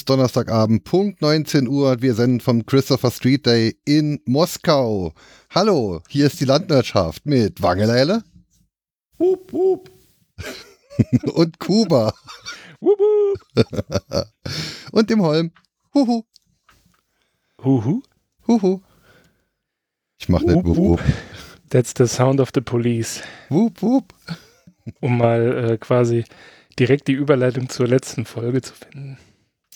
Ist Donnerstagabend, Punkt 19 Uhr. Wir senden vom Christopher Street Day in Moskau. Hallo, hier ist die Landwirtschaft mit Wangeleile. Wup, wup. und Kuba. Wup, wup. und dem Holm. Huhu. Huhu. Huhu. Ich mach nicht wup, wup. That's the sound of the police. Wup, wup. Um mal äh, quasi direkt die Überleitung zur letzten Folge zu finden.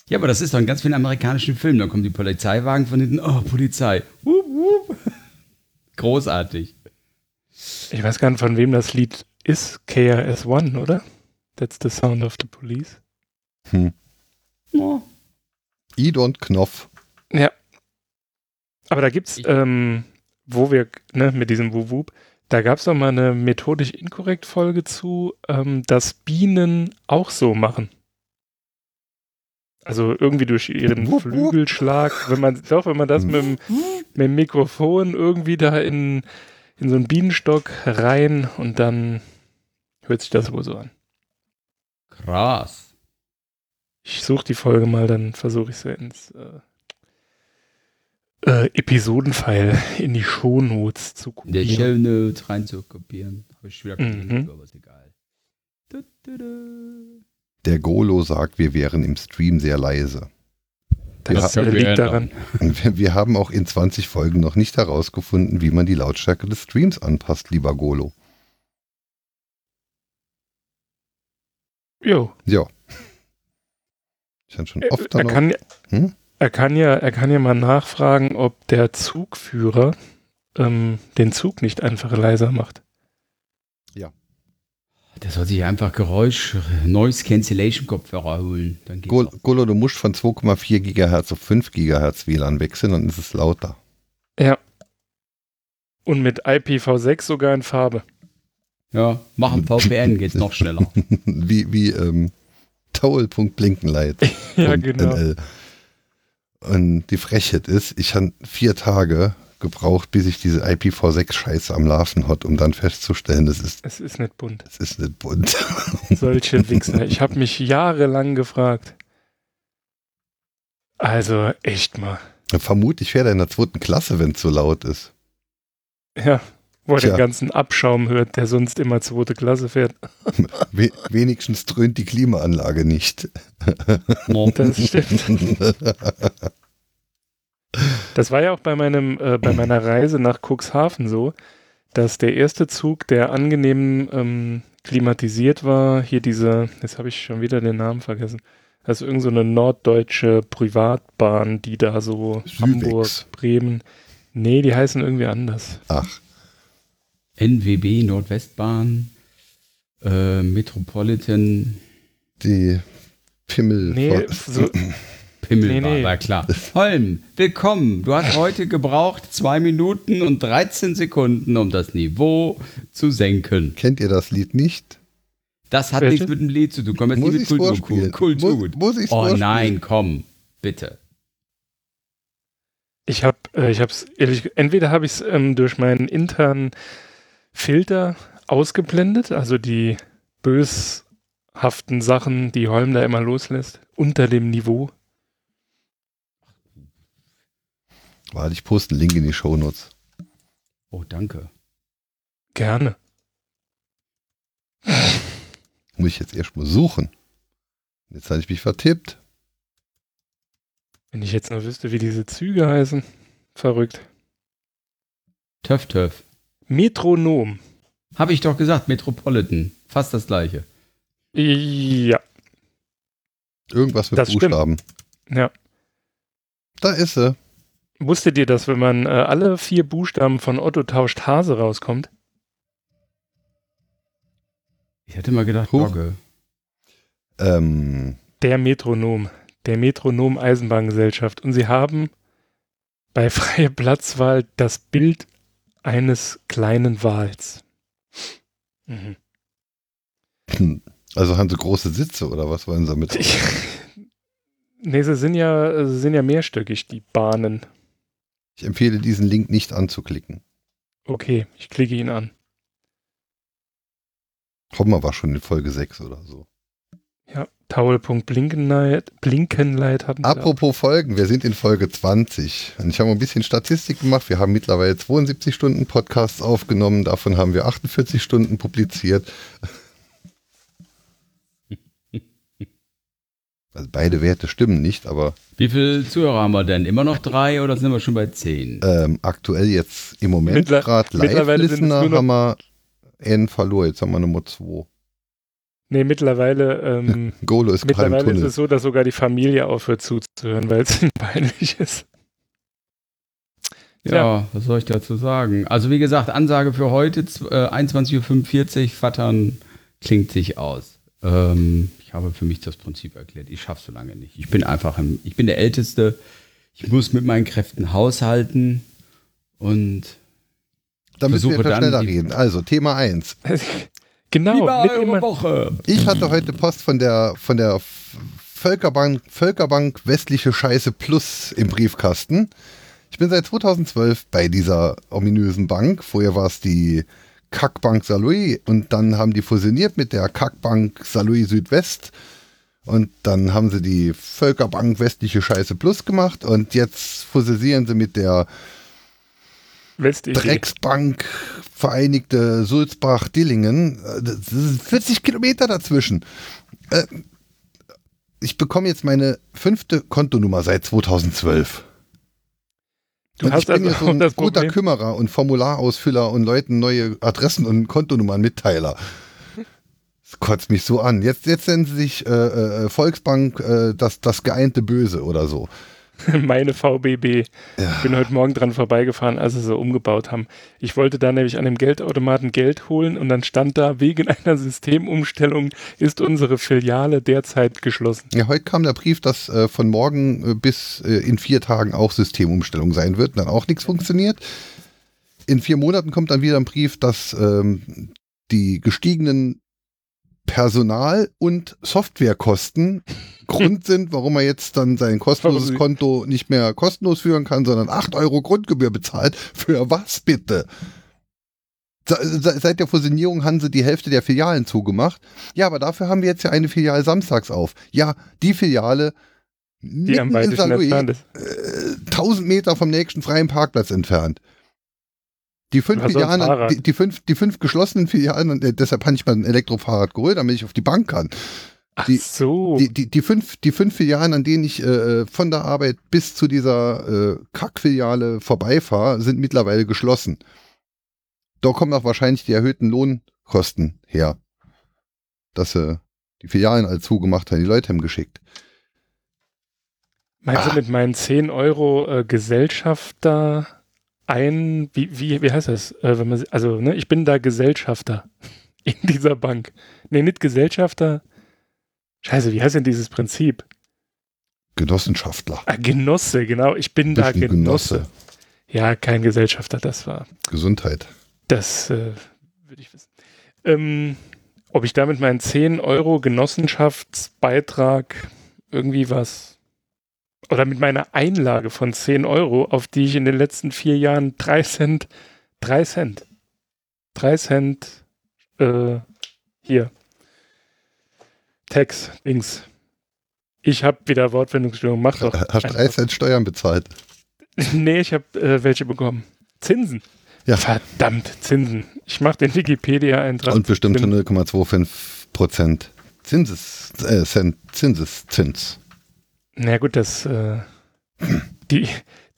Ja, aber das ist doch in ganz vielen amerikanischen Filmen. Da kommen die Polizeiwagen von hinten. Oh, Polizei. Wup, wup. Großartig. Ich weiß gar nicht, von wem das Lied ist. KRS-One, oder? That's the sound of the police. Hm. Oh. Id und Knopf. Ja. Aber da gibt's, ähm, wo wir, ne, mit diesem Wuwup, da gab es doch mal eine methodisch inkorrekt Folge zu, ähm, dass Bienen auch so machen. Also irgendwie durch ihren Flügelschlag, wenn man, doch, wenn man das mit dem, mit dem Mikrofon irgendwie da in, in so einen Bienenstock rein und dann hört sich das wohl so an. Krass. Ich suche die Folge mal, dann versuche ich sie ins äh, äh, Episodenfile in die Shownotes zu kopieren. In die Shownotes rein zu kopieren. Habe ich wieder mhm. aber ist egal. Du, du, du. Der Golo sagt, wir wären im Stream sehr leise. Das wir liegt daran. Wir, wir, haben auch in 20 Folgen noch nicht herausgefunden, wie man die Lautstärke des Streams anpasst, lieber Golo. Jo. Ja. Ich habe schon äh, oft er, er, kann, hm? er, kann ja, er kann ja mal nachfragen, ob der Zugführer ähm, den Zug nicht einfach leiser macht. Ja. Der soll sich einfach Geräusch, Noise Cancellation Kopfhörer holen. Gol Golo, du musst von 2,4 GHz auf 5 GHz WLAN wechseln, dann ist es lauter. Ja. Und mit IPv6 sogar in Farbe. Ja, machen VPN geht's noch schneller. wie wie ähm, Towel.blinkenlight. ja, genau. Und die Frechheit ist, ich habe vier Tage gebraucht, bis ich diese IPv6-Scheiße am Larven hat, um dann festzustellen, das ist. Es ist nicht bunt. Es ist nicht bunt. Solche Wichser. Ich habe mich jahrelang gefragt. Also echt mal. Vermutlich fährt er in der zweiten Klasse, wenn es so laut ist. Ja, wo er den ganzen Abschaum hört, der sonst immer zweite Klasse fährt. We wenigstens dröhnt die Klimaanlage nicht. Das stimmt. Das war ja auch bei meinem, äh, bei meiner Reise nach Cuxhaven so, dass der erste Zug, der angenehm ähm, klimatisiert war, hier diese, jetzt habe ich schon wieder den Namen vergessen, also irgendeine so norddeutsche Privatbahn, die da so Süwex. Hamburg, Bremen, nee, die heißen irgendwie anders. Ach. NWB, Nordwestbahn, äh, Metropolitan. Die Pimmel. Nee, so, Pimmel nee, war, nee. war klar. Holm, willkommen. Du hast heute gebraucht zwei Minuten und 13 Sekunden, um das Niveau zu senken. Kennt ihr das Lied nicht? Das hat Welche? nichts mit dem Lied zu tun. Komm jetzt muss nicht mit Kultur. Kultur. Muss, muss ich's oh vorspielen? nein, komm, bitte. Ich habe, äh, ich habe es ehrlich, entweder habe ich es ähm, durch meinen internen Filter ausgeblendet, also die böshaften Sachen, die Holm da immer loslässt, unter dem Niveau. Warte, ich poste einen Link in die Shownotes. Oh, danke. Gerne. Muss ich jetzt erst mal suchen. Jetzt habe ich mich vertippt. Wenn ich jetzt noch wüsste, wie diese Züge heißen. Verrückt. Töff, töff. Metronom. Habe ich doch gesagt, Metropolitan. Fast das gleiche. Ja. Irgendwas mit das Buchstaben. Stimmt. Ja. Da ist sie. Wusstet ihr, dass wenn man äh, alle vier Buchstaben von Otto tauscht Hase rauskommt? Ich hätte mal gedacht, Dogge. Ähm. Der Metronom. Der Metronom Eisenbahngesellschaft. Und sie haben bei freie Platzwahl das Bild eines kleinen Wals. Mhm. Also haben sie große Sitze oder was wollen sie damit? Ich, nee, sie sind ja, sie sind ja mehrstöckig, die Bahnen. Ich empfehle diesen Link nicht anzuklicken. Okay, ich klicke ihn an. Homer war schon in Folge 6 oder so. Ja, Taul.blinkenlight Blinkenlight hatten wir Apropos Folgen, wir sind in Folge 20. Und ich habe ein bisschen Statistik gemacht. Wir haben mittlerweile 72 Stunden Podcasts aufgenommen. Davon haben wir 48 Stunden publiziert. Also beide Werte stimmen nicht, aber. Wie viele Zuhörer haben wir denn? Immer noch drei oder sind wir schon bei zehn? Ähm, aktuell jetzt im Moment gerade Live-Listener haben wir einen verloren. Jetzt haben wir Nummer zwei. Nee, mittlerweile, ähm, Golo ist mittlerweile ist es so, dass sogar die Familie aufhört zuzuhören, weil es peinlich ist. Ja, ja, was soll ich dazu sagen? Also wie gesagt, Ansage für heute, äh, 21.45 Uhr, Vattern klingt sich aus. Ähm, habe für mich das Prinzip erklärt. Ich schaffe so lange nicht. Ich bin einfach, im, ich bin der Älteste. Ich muss mit meinen Kräften haushalten und da müssen wir etwas schneller reden. Also Thema 1. genau. Mit eure Woche. Ich hatte heute Post von der, von der Völkerbank, Völkerbank Westliche Scheiße Plus im Briefkasten. Ich bin seit 2012 bei dieser ominösen Bank. Vorher war es die Kackbank Saloy und dann haben die fusioniert mit der Kackbank Saloy Südwest und dann haben sie die Völkerbank Westliche Scheiße Plus gemacht und jetzt fusionieren sie mit der Drecksbank Vereinigte Sulzbach-Dillingen. 40 Kilometer dazwischen. Äh, ich bekomme jetzt meine fünfte Kontonummer seit 2012. Du und ich bin also ja so ein guter Kümmerer und Formularausfüller und Leuten neue Adressen und Kontonummern Mitteiler. Das kotzt mich so an. Jetzt, jetzt nennen sie sich äh, äh, Volksbank äh, das, das geeinte Böse oder so. meine VBB. Ja. Ich bin heute Morgen dran vorbeigefahren, als sie so umgebaut haben. Ich wollte da nämlich an dem Geldautomaten Geld holen und dann stand da, wegen einer Systemumstellung ist unsere Filiale derzeit geschlossen. Ja, heute kam der Brief, dass äh, von morgen äh, bis äh, in vier Tagen auch Systemumstellung sein wird und dann auch nichts funktioniert. In vier Monaten kommt dann wieder ein Brief, dass ähm, die gestiegenen Personal- und Softwarekosten Grund sind, warum er jetzt dann sein kostenloses Konto nicht mehr kostenlos führen kann, sondern 8 Euro Grundgebühr bezahlt. Für was bitte? Seit der Fusionierung haben sie die Hälfte der Filialen zugemacht. Ja, aber dafür haben wir jetzt ja eine Filiale samstags auf. Ja, die Filiale die am weitesten entfernt ist. Äh, 1000 Meter vom nächsten freien Parkplatz entfernt. Die fünf Filialen, die, die, fünf, die fünf geschlossenen Filialen, äh, deshalb habe ich mal ein Elektrofahrrad geholt, damit ich auf die Bank kann. Die, Ach so. Die, die, die, fünf, die fünf Filialen, an denen ich äh, von der Arbeit bis zu dieser äh, Kackfiliale vorbeifahre, sind mittlerweile geschlossen. Da kommen auch wahrscheinlich die erhöhten Lohnkosten her. Dass sie äh, die Filialen alle zugemacht haben, die Leute haben geschickt. Meinst ah. du mit meinen 10 Euro äh, Gesellschafter ein, wie, wie, wie heißt das? Äh, wenn man, also, ne, ich bin da Gesellschafter in dieser Bank. Nee, nicht Gesellschafter. Scheiße, wie heißt denn dieses Prinzip? Genossenschaftler. Ah, Genosse, genau. Ich bin da Genosse. Genosse. Ja, kein Gesellschafter, das war. Gesundheit. Das äh, würde ich wissen. Ähm, ob ich damit meinen 10 Euro Genossenschaftsbeitrag irgendwie was oder mit meiner Einlage von 10 Euro, auf die ich in den letzten vier Jahren 3 Cent, 3 Cent, 3 Cent, äh, hier, Tax, Dings. Ich habe wieder Wortfindungsstörung, mach doch. Hast 3 Cent Steuern bezahlt? nee, ich habe äh, welche bekommen. Zinsen. Ja. Verdammt, Zinsen. Ich mache den Wikipedia-Eintrag. Und bestimmte 0,25 Prozent Zinses, äh, Cent, Zinseszins. Na gut, das, äh, die,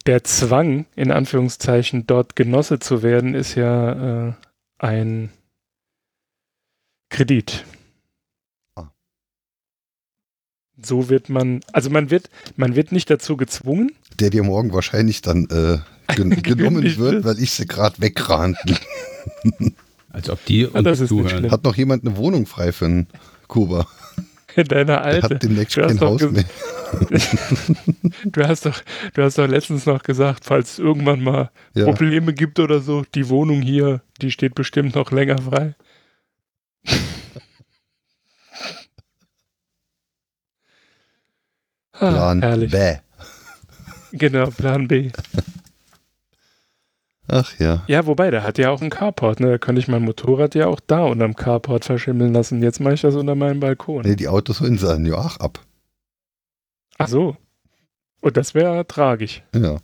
der Zwang, in Anführungszeichen, dort Genosse zu werden, ist ja äh, ein Kredit. Ah. So wird man, also man wird, man wird nicht dazu gezwungen. Der dir morgen wahrscheinlich dann äh, gen genommen wird, weil ich sie gerade wegrannten. Als ob die uns ja, zuhören. Hat noch jemand eine Wohnung frei für einen Kuba? In deiner Alte. Der hat demnächst kein Haus mehr. du, hast doch, du hast doch letztens noch gesagt, falls es irgendwann mal ja. Probleme gibt oder so, die Wohnung hier, die steht bestimmt noch länger frei. ah, Plan herrlich. B. Genau, Plan B. Ach ja. Ja, wobei, der hat ja auch einen Carport, ne? Da könnte ich mein Motorrad ja auch da unterm Carport verschimmeln lassen. Jetzt mache ich das unter meinem Balkon. Nee, die Autos sie ja auch ab. Ach so. Und das wäre tragisch. Ja.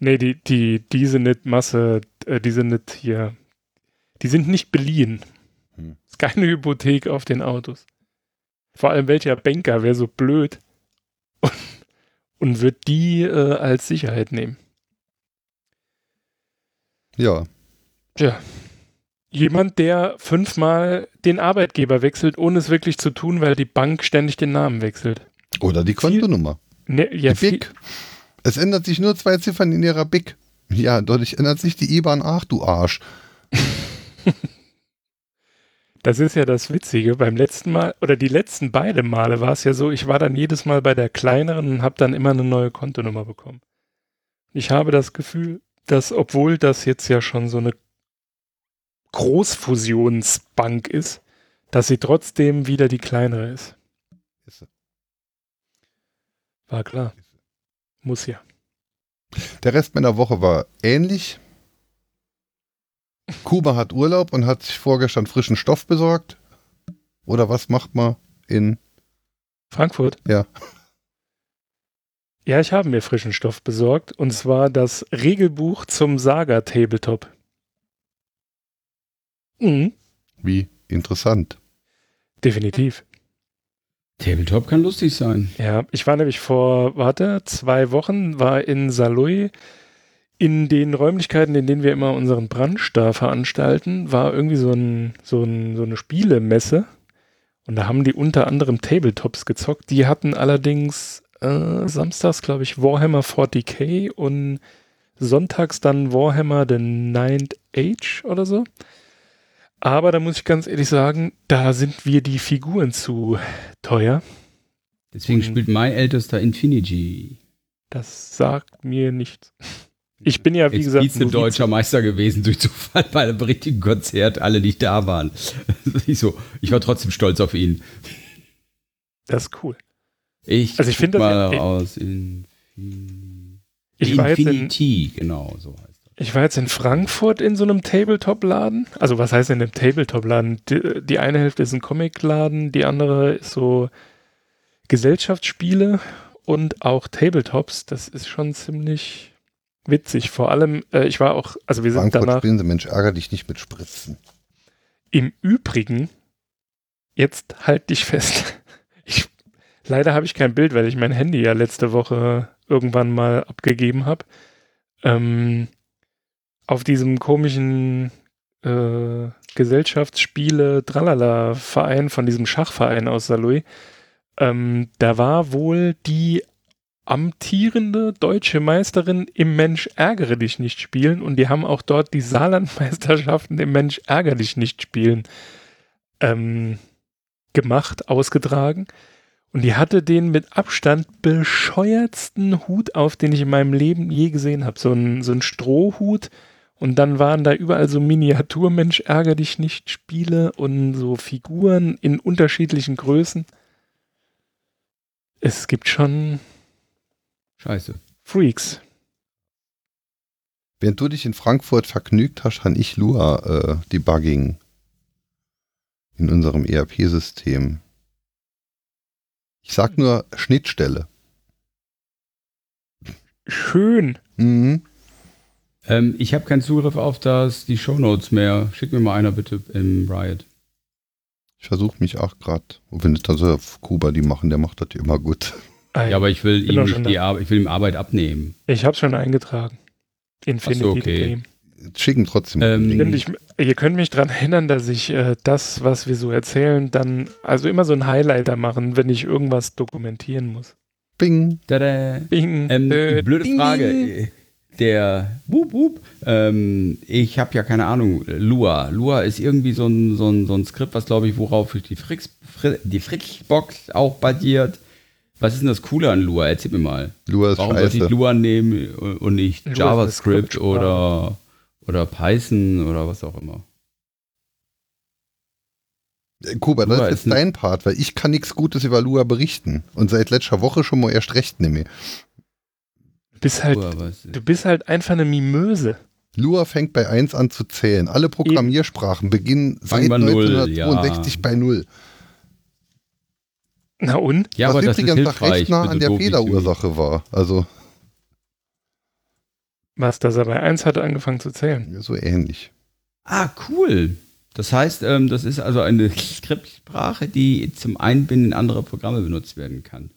Nee, die, die, die sind nicht Masse, äh, die sind nicht hier, die sind nicht beliehen. Hm. Ist keine Hypothek auf den Autos. Vor allem welcher Banker wäre so blöd und, und wird die äh, als Sicherheit nehmen. Ja. Tja. Jemand, der fünfmal den Arbeitgeber wechselt, ohne es wirklich zu tun, weil die Bank ständig den Namen wechselt. Oder die Kontonummer. Ne, ja, die BIC. Es ändert sich nur zwei Ziffern in ihrer BIC. Ja, dadurch ändert sich die IBAN. Ach, du Arsch. Das ist ja das Witzige. Beim letzten Mal oder die letzten beiden Male war es ja so, ich war dann jedes Mal bei der kleineren und habe dann immer eine neue Kontonummer bekommen. Ich habe das Gefühl, dass obwohl das jetzt ja schon so eine Großfusionsbank ist, dass sie trotzdem wieder die kleinere ist. War klar. Muss ja. Der Rest meiner Woche war ähnlich. Kuba hat Urlaub und hat sich vorgestern frischen Stoff besorgt. Oder was macht man in Frankfurt? Ja. Ja, ich habe mir frischen Stoff besorgt und zwar das Regelbuch zum Saga Tabletop. Mhm. Wie interessant. Definitiv. Tabletop kann lustig sein. Ja, ich war nämlich vor, warte, zwei Wochen, war in Saloy in den Räumlichkeiten, in denen wir immer unseren Brunch da veranstalten, war irgendwie so, ein, so, ein, so eine Spielemesse. Und da haben die unter anderem Tabletops gezockt. Die hatten allerdings äh, samstags, glaube ich, Warhammer 40k und sonntags dann Warhammer The Ninth Age oder so. Aber da muss ich ganz ehrlich sagen, da sind wir die Figuren zu teuer. Deswegen Und spielt mein ältester Infinity. Das sagt mir nichts. Ich bin ja, wie Jetzt gesagt, ein deutscher Meister gewesen durch Zufall bei einem richtigen Konzert, alle nicht da waren. ich, so, ich war trotzdem stolz auf ihn. Das ist cool. Ich also ich finde das mal ja, aus Infin ich Infinity, genau so heißt. Ich war jetzt in Frankfurt in so einem Tabletop-Laden. Also was heißt in einem Tabletop-Laden? Die, die, eine Hälfte ist ein Comic-Laden, die andere ist so Gesellschaftsspiele und auch Tabletops. Das ist schon ziemlich witzig. Vor allem, äh, ich war auch, also wir sind Frankfurt danach... spielen sie, Mensch, ärger dich nicht mit Spritzen. Im Übrigen, jetzt halt dich fest. Leider habe ich kein Bild, weil ich mein Handy ja letzte Woche irgendwann mal abgegeben habe. Ähm, auf diesem komischen äh, Gesellschaftsspiele Tralala Verein von diesem Schachverein aus Saloy. Ähm, da war wohl die amtierende deutsche Meisterin im Mensch ärgere dich nicht spielen und die haben auch dort die Saarlandmeisterschaften im Mensch ärgere dich nicht spielen ähm, gemacht, ausgetragen. Und die hatte den mit Abstand bescheuertsten Hut auf, den ich in meinem Leben je gesehen habe. So ein, so ein Strohhut und dann waren da überall so Miniaturmensch ärger dich nicht Spiele und so Figuren in unterschiedlichen Größen. Es gibt schon Scheiße. Freaks. Während du dich in Frankfurt vergnügt hast, habe ich Lua äh, Debugging in unserem ERP-System. Ich sag nur Schnittstelle. Schön. Mhm. Ähm, ich habe keinen Zugriff auf das, die Shownotes mehr. Schick mir mal einer bitte im Riot. Ich versuche mich auch gerade, wenn das also auf Kuba die machen, der macht das immer gut. ja, aber ich will, ihm nicht die Arbeit, ich will ihm Arbeit abnehmen. Ich habe schon eingetragen. Infinity so, okay. Game. Schicken trotzdem. Ähm, ich, ihr könnt mich daran erinnern, dass ich äh, das, was wir so erzählen, dann also immer so ein Highlighter machen, wenn ich irgendwas dokumentieren muss. Bing. Tada. Bing. Ähm, äh, blöde Ding, Frage. Der Wup, Wup, ähm, ich habe ja keine Ahnung, Lua. Lua ist irgendwie so ein, so ein, so ein Skript, was glaube ich, worauf die, Frix, die Fritzbox auch basiert. Was ist denn das Coole an Lua? Erzähl mir mal. Lua ist Warum scheiße. sollte ich Lua nehmen und nicht Lua JavaScript oder, oder Python oder was auch immer? Äh, Kuba, das ist jetzt dein Part, weil ich kann nichts Gutes über Lua berichten. Und seit letzter Woche schon mal erst recht nehme bist halt, du bist halt einfach eine Mimöse. Lua fängt bei 1 an zu zählen. Alle Programmiersprachen beginnen seit 1962 ja. bei 0. Na und? Ja, Was aber übrigens das ist recht nah an der Fehlerursache war. Also. Was, dass er bei 1 hatte angefangen zu zählen? Ja, so ähnlich. Ah, cool. Das heißt, ähm, das ist also eine Skriptsprache, die zum Einbinden anderer Programme benutzt werden kann.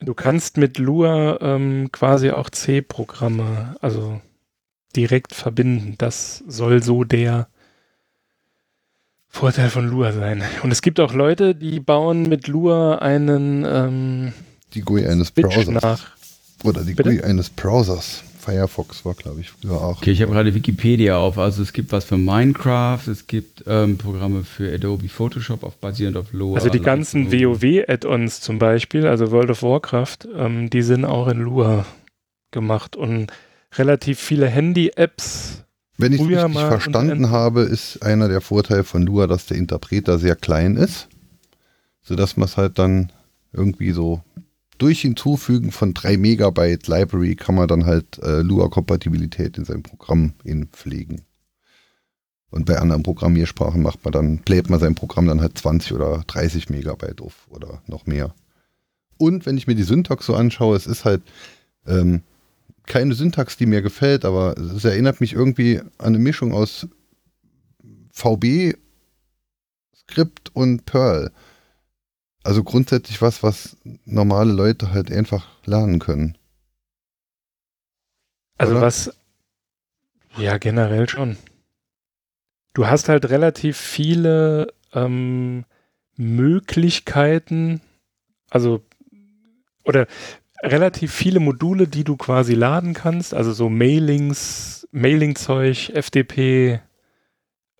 Du kannst mit Lua ähm, quasi auch C-Programme, also direkt verbinden. Das soll so der Vorteil von Lua sein. Und es gibt auch Leute, die bauen mit Lua einen ähm, die GUI eines Browsers nach. Oder die Bitte? GUI eines Browsers. Firefox war, glaube ich, früher auch. Okay, ich habe gerade Wikipedia auf. Also es gibt was für Minecraft, es gibt ähm, Programme für Adobe Photoshop auf, basierend auf Lua. Also die ganzen WoW-Add-ons zum Beispiel, also World of Warcraft, ähm, die sind auch in Lua gemacht und relativ viele Handy-Apps. Wenn ich es richtig verstanden habe, ist einer der Vorteile von Lua, dass der Interpreter sehr klein ist, sodass man es halt dann irgendwie so durch Hinzufügen von 3 Megabyte Library kann man dann halt äh, Lua-Kompatibilität in sein Programm pflegen. Und bei anderen Programmiersprachen macht man dann, bläht man sein Programm dann halt 20 oder 30 Megabyte auf oder noch mehr. Und wenn ich mir die Syntax so anschaue, es ist halt ähm, keine Syntax, die mir gefällt, aber es erinnert mich irgendwie an eine Mischung aus VB, Skript und Perl. Also grundsätzlich was, was normale Leute halt einfach lernen können. Also Oder? was, ja, generell schon. Du hast halt relativ viele ähm, Möglichkeiten, also, oder relativ viele Module, die du quasi laden kannst, also so Mailings, Mailing-Zeug, FDP,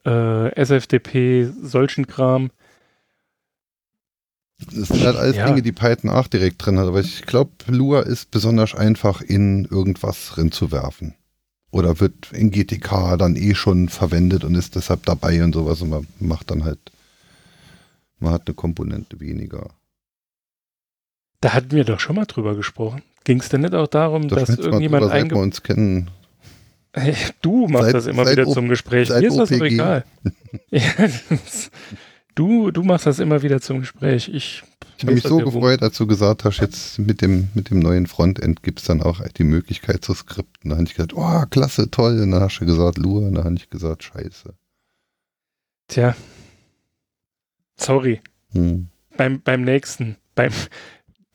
äh, SFDP, solchen Kram. Das sind halt alles ja. Dinge, die Python auch direkt drin hat. Aber ich glaube, Lua ist besonders einfach in irgendwas drin zu werfen. Oder wird in GTK dann eh schon verwendet und ist deshalb dabei und sowas. Und man macht dann halt, man hat eine Komponente weniger. Da hatten wir doch schon mal drüber gesprochen. Ging es denn nicht auch darum, das dass irgendjemand einge... wir uns kennen. Hey, du machst seit, das immer wieder zum Gespräch. Mir ist das doch egal. Du, du machst das immer wieder zum Gespräch. Ich, ich habe mich so gefreut, als du gesagt hast, jetzt mit dem, mit dem neuen Frontend gibt es dann auch die Möglichkeit zu skripten. Da habe ich gesagt, oh, klasse, toll. Und dann hast du gesagt, Lua. Und dann habe ich gesagt, scheiße. Tja. Sorry. Hm. Beim, beim nächsten, beim,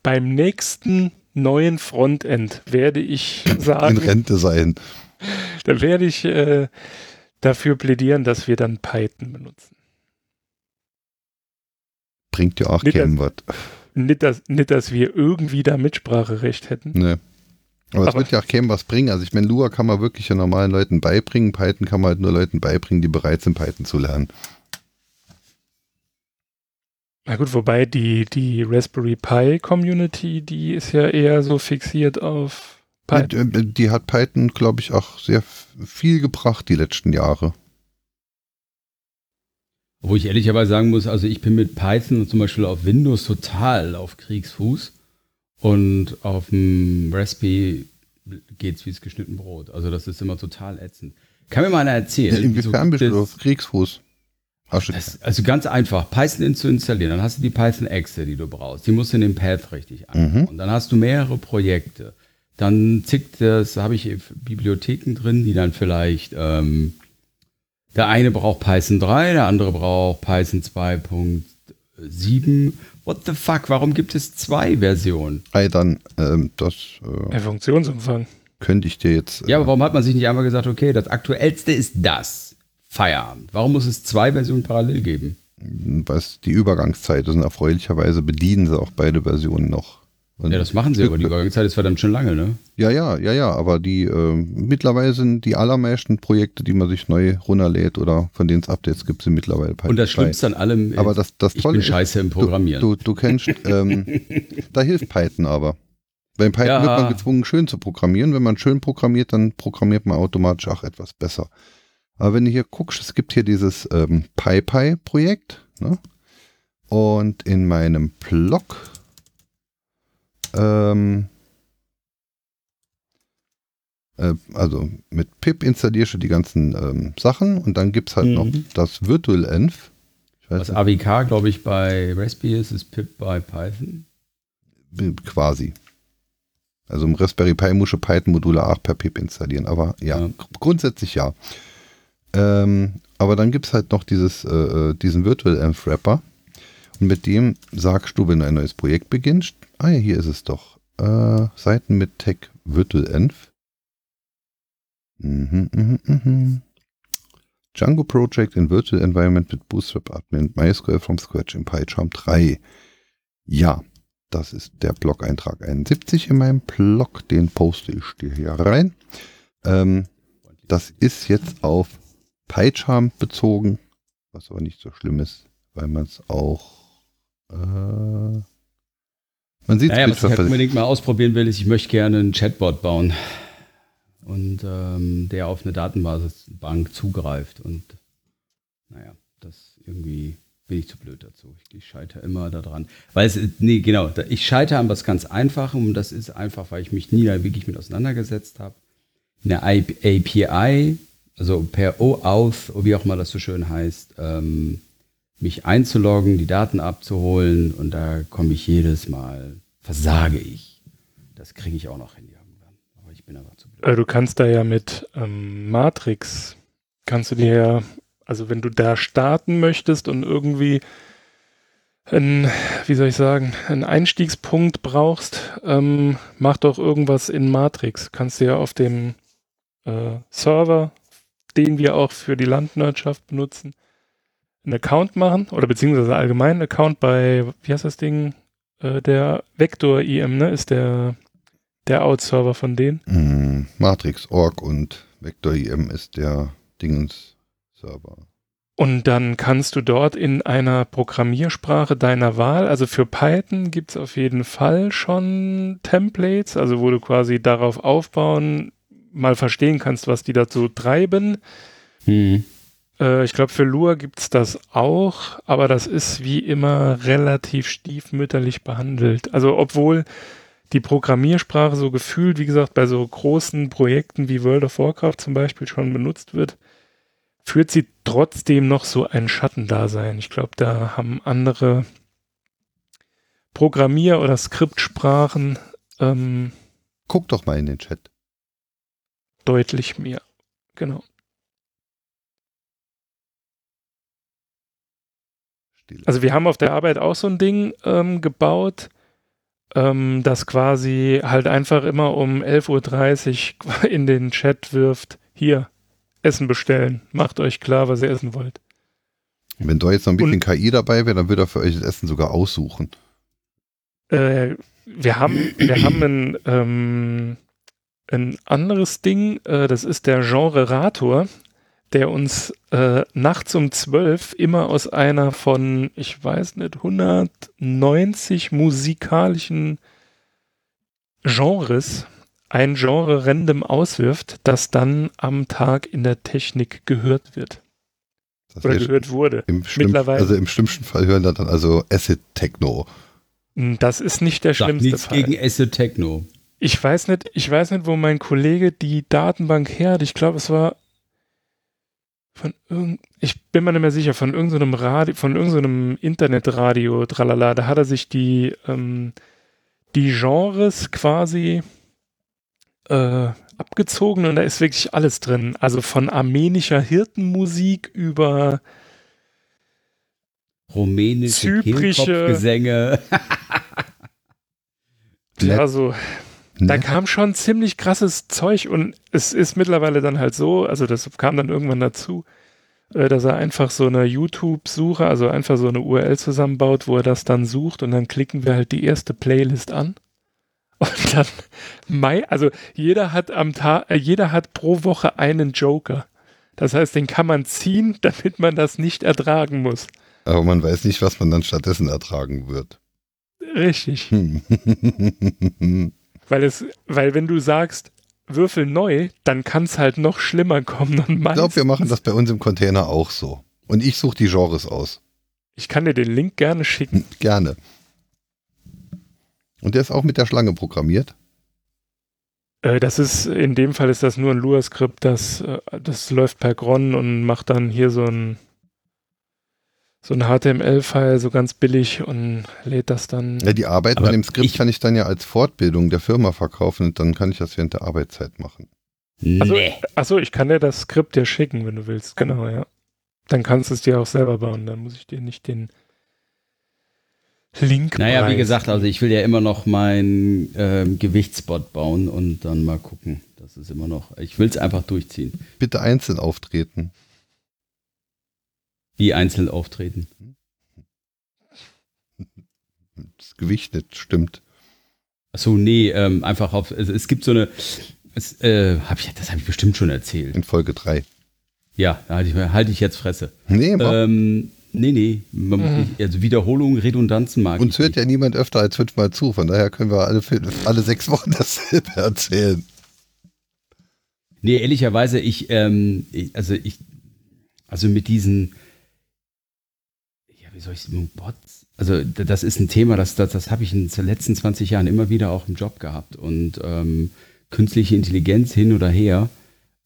beim nächsten neuen Frontend werde ich sagen. In Rente sein. Da werde ich äh, dafür plädieren, dass wir dann Python benutzen bringt ja auch nicht keinem was. Nicht dass, nicht, dass wir irgendwie da Mitspracherecht hätten. Nee. Aber es wird ja auch keinem was bringen. Also ich meine, Lua kann man wirklich ja normalen Leuten beibringen. Python kann man halt nur Leuten beibringen, die bereit sind, Python zu lernen. Na gut, wobei die, die Raspberry Pi Community, die ist ja eher so fixiert auf Python. Die, die hat Python, glaube ich, auch sehr viel gebracht die letzten Jahre. Wo ich ehrlicherweise sagen muss, also ich bin mit Python zum Beispiel auf Windows total auf Kriegsfuß und auf dem Raspberry geht es wie es geschnitten Brot. Also das ist immer total ätzend. Kann mir mal einer erzählen? Inwiefern bist du auf Kriegsfuß? Das, also ganz einfach, Python zu installieren, dann hast du die Python Exe, die du brauchst. Die musst du in den Path richtig an. Mhm. Und dann hast du mehrere Projekte. Dann zickt das, habe ich Bibliotheken drin, die dann vielleicht ähm, der eine braucht Python 3, der andere braucht Python 2.7. What the fuck? Warum gibt es zwei Versionen? Hey, dann, ähm, das. Äh, Der Funktionsumfang. Könnte ich dir jetzt. Äh, ja, aber warum hat man sich nicht einmal gesagt, okay, das aktuellste ist das? Feierabend. Warum muss es zwei Versionen parallel geben? Was die Übergangszeit ist. Und erfreulicherweise bedienen sie auch beide Versionen noch. Und ja, das machen sie, aber die Übergangszeit ist verdammt schon lange, ne? Ja, ja, ja, ja, aber die äh, mittlerweile sind die allermeisten Projekte, die man sich neu runterlädt oder von denen es Updates gibt, sind mittlerweile Python Und das Schlimmste an allem aber das, das ich bin ist, scheiße im Programmieren. Du, du, du kennst, ähm, da hilft Python aber. Beim Python ja. wird man gezwungen, schön zu programmieren. Wenn man schön programmiert, dann programmiert man automatisch auch etwas besser. Aber wenn du hier guckst, es gibt hier dieses ähm, PyPy-Projekt. Ne? Und in meinem Blog ähm, Äh, also mit pip installierst du die ganzen ähm, Sachen und dann gibt es halt mhm. noch das Virtual Env. Was AWK, glaube ich, bei Raspberry ist, ist pip bei Python. Quasi. Also im Raspberry Pi muss Python-Module auch per pip installieren, aber ja, ja. grundsätzlich ja. Ähm, aber dann gibt es halt noch dieses, äh, äh, diesen Virtual Env Wrapper. Und mit dem sagst du, wenn du ein neues Projekt beginnst, ah ja, hier ist es doch. Äh, Seiten mit Tech Env. Mhm, mhm, mhm. Django Project in Virtual Environment mit Bootstrap Admin, MySQL from Scratch in PyCharm 3. Ja, das ist der Blog-Eintrag 71 in meinem Blog. Den poste ich dir hier rein. Ähm, das ist jetzt auf PyCharm bezogen, was aber nicht so schlimm ist, weil man es auch äh, man sieht naja, was ich halt unbedingt mal ausprobieren will, ist, ich möchte gerne einen Chatbot bauen und ähm, der auf eine Datenbasisbank zugreift. Und naja, das irgendwie bin ich zu blöd dazu. Ich, ich scheitere immer daran. Weil es, nee, genau, ich scheitere an was ganz Einfachem und das ist einfach, weil ich mich nie da wirklich mit auseinandergesetzt habe. Eine API, also per OAuth, wie auch immer das so schön heißt, ähm, mich einzuloggen, die Daten abzuholen und da komme ich jedes Mal, versage ich. Das kriege ich auch noch hin irgendwann. Aber ich bin aber zu blöd. Äh, du kannst da ja mit ähm, Matrix, kannst du dir ja, also wenn du da starten möchtest und irgendwie ein, wie soll ich sagen, einen Einstiegspunkt brauchst, ähm, mach doch irgendwas in Matrix. Kannst du ja auf dem äh, Server, den wir auch für die Landwirtschaft benutzen, einen Account machen oder beziehungsweise allgemein einen Account bei, wie heißt das Ding? Äh, der Vector IM, ne? Ist der, der Out-Server von denen. Mm, Matrix.org und Vector IM ist der Dingens-Server. Und dann kannst du dort in einer Programmiersprache deiner Wahl, also für Python gibt es auf jeden Fall schon Templates, also wo du quasi darauf aufbauen, mal verstehen kannst, was die dazu treiben. Hm. Äh, ich glaube, für Lua gibt es das auch, aber das ist wie immer relativ stiefmütterlich behandelt. Also obwohl die Programmiersprache so gefühlt, wie gesagt, bei so großen Projekten wie World of Warcraft zum Beispiel schon benutzt wird, führt sie trotzdem noch so ein Schattendasein. Ich glaube, da haben andere Programmier- oder Skriptsprachen. Ähm, Guck doch mal in den Chat. Deutlich mehr. Genau. Stille. Also wir haben auf der Arbeit auch so ein Ding ähm, gebaut, ähm, das quasi halt einfach immer um 11.30 Uhr in den Chat wirft, hier, Essen bestellen, macht euch klar, was ihr essen wollt. Wenn da jetzt noch ein bisschen Und, KI dabei wäre, dann würde er für euch das Essen sogar aussuchen. Äh, wir haben, wir haben ein, ähm, ein anderes Ding, äh, das ist der Genre-Rator der uns äh, nachts um zwölf immer aus einer von, ich weiß nicht, 190 musikalischen Genres ein Genre random auswirft, das dann am Tag in der Technik gehört wird. Das Oder gehört wurde. Im Mittlerweile. Also im schlimmsten Fall hören da dann also Acid Techno. Hm, das ist nicht der Sag schlimmste nichts Fall. gegen Acid Techno. Ich weiß nicht, ich weiß nicht, wo mein Kollege die Datenbank her hat. Ich glaube, es war von irgend, ich bin mir nicht mehr sicher, von irgendeinem Radio, von irgendeinem Internetradio, tralala, da hat er sich die, ähm, die Genres quasi äh, abgezogen und da ist wirklich alles drin. Also von armenischer Hirtenmusik über rumänische Gesänge. ja, so. Da kam schon ziemlich krasses Zeug und es ist mittlerweile dann halt so, also das kam dann irgendwann dazu, äh, dass er einfach so eine YouTube-Suche, also einfach so eine URL zusammenbaut, wo er das dann sucht und dann klicken wir halt die erste Playlist an. Und dann Mai, also jeder hat am Tag, äh, jeder hat pro Woche einen Joker. Das heißt, den kann man ziehen, damit man das nicht ertragen muss. Aber man weiß nicht, was man dann stattdessen ertragen wird. Richtig. Weil es, weil wenn du sagst, Würfel neu, dann kann es halt noch schlimmer kommen. ich glaube, wir machen das bei uns im Container auch so. Und ich suche die Genres aus. Ich kann dir den Link gerne schicken. Hm, gerne. Und der ist auch mit der Schlange programmiert? Äh, das ist, in dem Fall ist das nur ein Lua-Skript, das, äh, das läuft per Gron und macht dann hier so ein, so ein HTML-File so ganz billig und lädt das dann. Ja, die Arbeit Aber mit dem Skript ich- kann ich dann ja als Fortbildung der Firma verkaufen und dann kann ich das während der Arbeitszeit machen. Also, nee. Achso, ich kann dir das Skript dir schicken, wenn du willst. Genau, ja. Dann kannst du es dir auch selber bauen. Dann muss ich dir nicht den Link Naja, wie preisen. gesagt, also ich will ja immer noch meinen ähm, Gewichtsspot bauen und dann mal gucken. Das ist immer noch. Ich will es einfach durchziehen. Bitte einzeln auftreten. Wie einzeln auftreten. Das Gewicht nicht stimmt. Achso, nee, ähm, einfach auf. Es, es gibt so eine. Es, äh, hab ich, das habe ich bestimmt schon erzählt. In Folge 3. Ja, da halte ich, halte ich jetzt Fresse. Nee. Ähm, nee, nee. Man, Mhm. Also Wiederholungen, Redundanzen mag Uns ich hört nicht. ja niemand öfter als fünfmal zu, von daher können wir alle, alle sechs Wochen dasselbe erzählen. Nee, ehrlicherweise, ich, ähm, ich, also ich, also mit diesen, wie soll ich sagen, Bots? Also das ist ein Thema, das, das, das habe ich in den letzten 20 Jahren immer wieder auch im Job gehabt. Und ähm, künstliche Intelligenz hin oder her,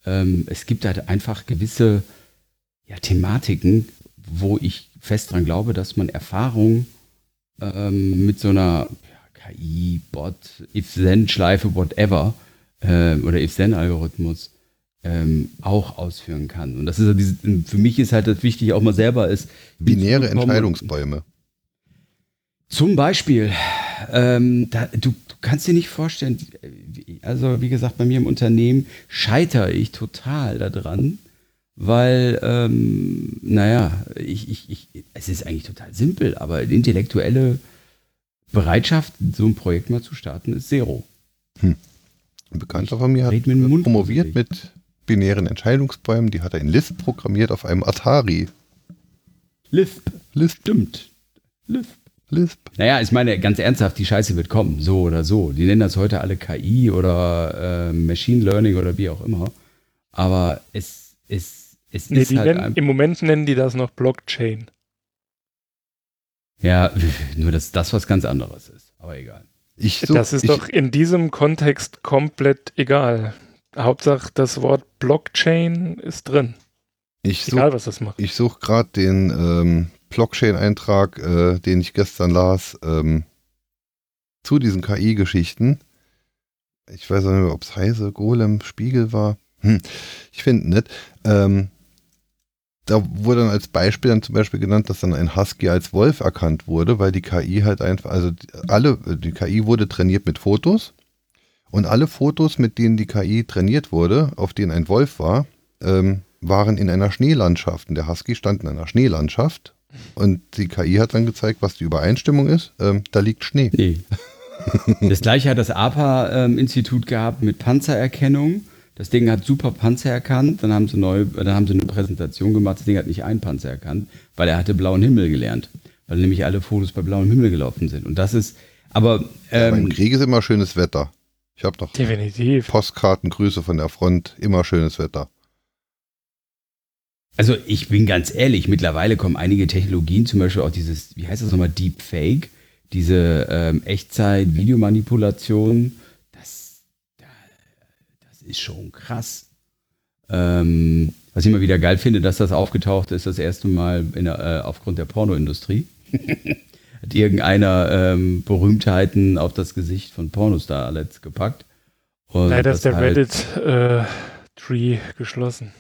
ähm, es gibt halt einfach gewisse ja, Thematiken, wo ich fest dran glaube, dass man Erfahrung ähm, mit so einer ja, KI, Bot, If-Then-Schleife, whatever, ähm, oder If-Then-Algorithmus ähm, auch ausführen kann. Und das ist ja diese, für mich ist halt das wichtig, auch mal selber ist. Binäre. Entscheidungsbäume. Zum Beispiel, ähm, da, du, du kannst dir nicht vorstellen, also wie gesagt, bei mir im Unternehmen scheitere ich total daran, weil, ähm, naja, ich, ich, ich, es ist eigentlich total simpel, aber die intellektuelle Bereitschaft, so ein Projekt mal zu starten, ist zero. Ein Bekannter von mir hat promoviert mit binären Entscheidungsbäumen. Die hat er in Lisp programmiert auf einem Atari. Lisp, Lisp, stimmt. Lisp. Lisp. Naja, ich meine, ganz ernsthaft, die Scheiße wird kommen, so oder so. Die nennen das heute alle KI oder äh, Machine Learning oder wie auch immer. Aber es, es, es Nee, ist halt nennen, ein, Im Moment nennen die das noch Blockchain. Ja, nur dass das was ganz anderes ist. Aber egal. Ich such, das ist ich, doch in diesem Kontext komplett egal. Hauptsache, das Wort Blockchain ist drin. ich Egal, suche was das macht. ich such gerade den ähm, Blockchain-Eintrag, äh, den ich gestern las, ähm, zu diesen KI-Geschichten. Ich weiß auch nicht mehr, ob es Heise, Golem, Spiegel war. Hm, ich finde nicht. Ähm, da wurde dann als Beispiel dann zum Beispiel genannt, dass dann ein Husky als Wolf erkannt wurde, weil die KI halt einfach, also alle, die KI wurde trainiert mit Fotos und alle Fotos, mit denen die KI trainiert wurde, auf denen ein Wolf war, ähm, waren in einer Schneelandschaft. Und der Husky stand in einer Schneelandschaft und die KI hat dann gezeigt, was die Übereinstimmung ist. Ähm, da liegt Schnee. Nee. das gleiche hat das APA-Institut gehabt mit Panzererkennung. Das Ding hat super Panzer erkannt, dann haben sie neu, dann haben sie eine Präsentation gemacht, das Ding hat nicht einen Panzer erkannt, weil er hatte blauen Himmel gelernt. Weil nämlich alle Fotos bei blauem Himmel gelaufen sind. Und das ist, aber Aber Im ähm, Krieg ist immer schönes Wetter. Ich habe noch Definitiv. Postkarten, Grüße von der Front, immer schönes Wetter. Also ich bin ganz ehrlich, mittlerweile kommen einige Technologien, zum Beispiel auch dieses, wie heißt das nochmal, Deepfake, diese ähm, Echtzeit-Videomanipulation, das, da- das ist schon krass. Ähm, was ich immer wieder geil finde, dass das aufgetaucht ist, das erste Mal in der, äh, aufgrund der Pornoindustrie. Hat irgendeiner ähm, Berühmtheiten auf das Gesicht von Pornostarlets gepackt. Und Leider ist das der halt- Reddit-Tree geschlossen.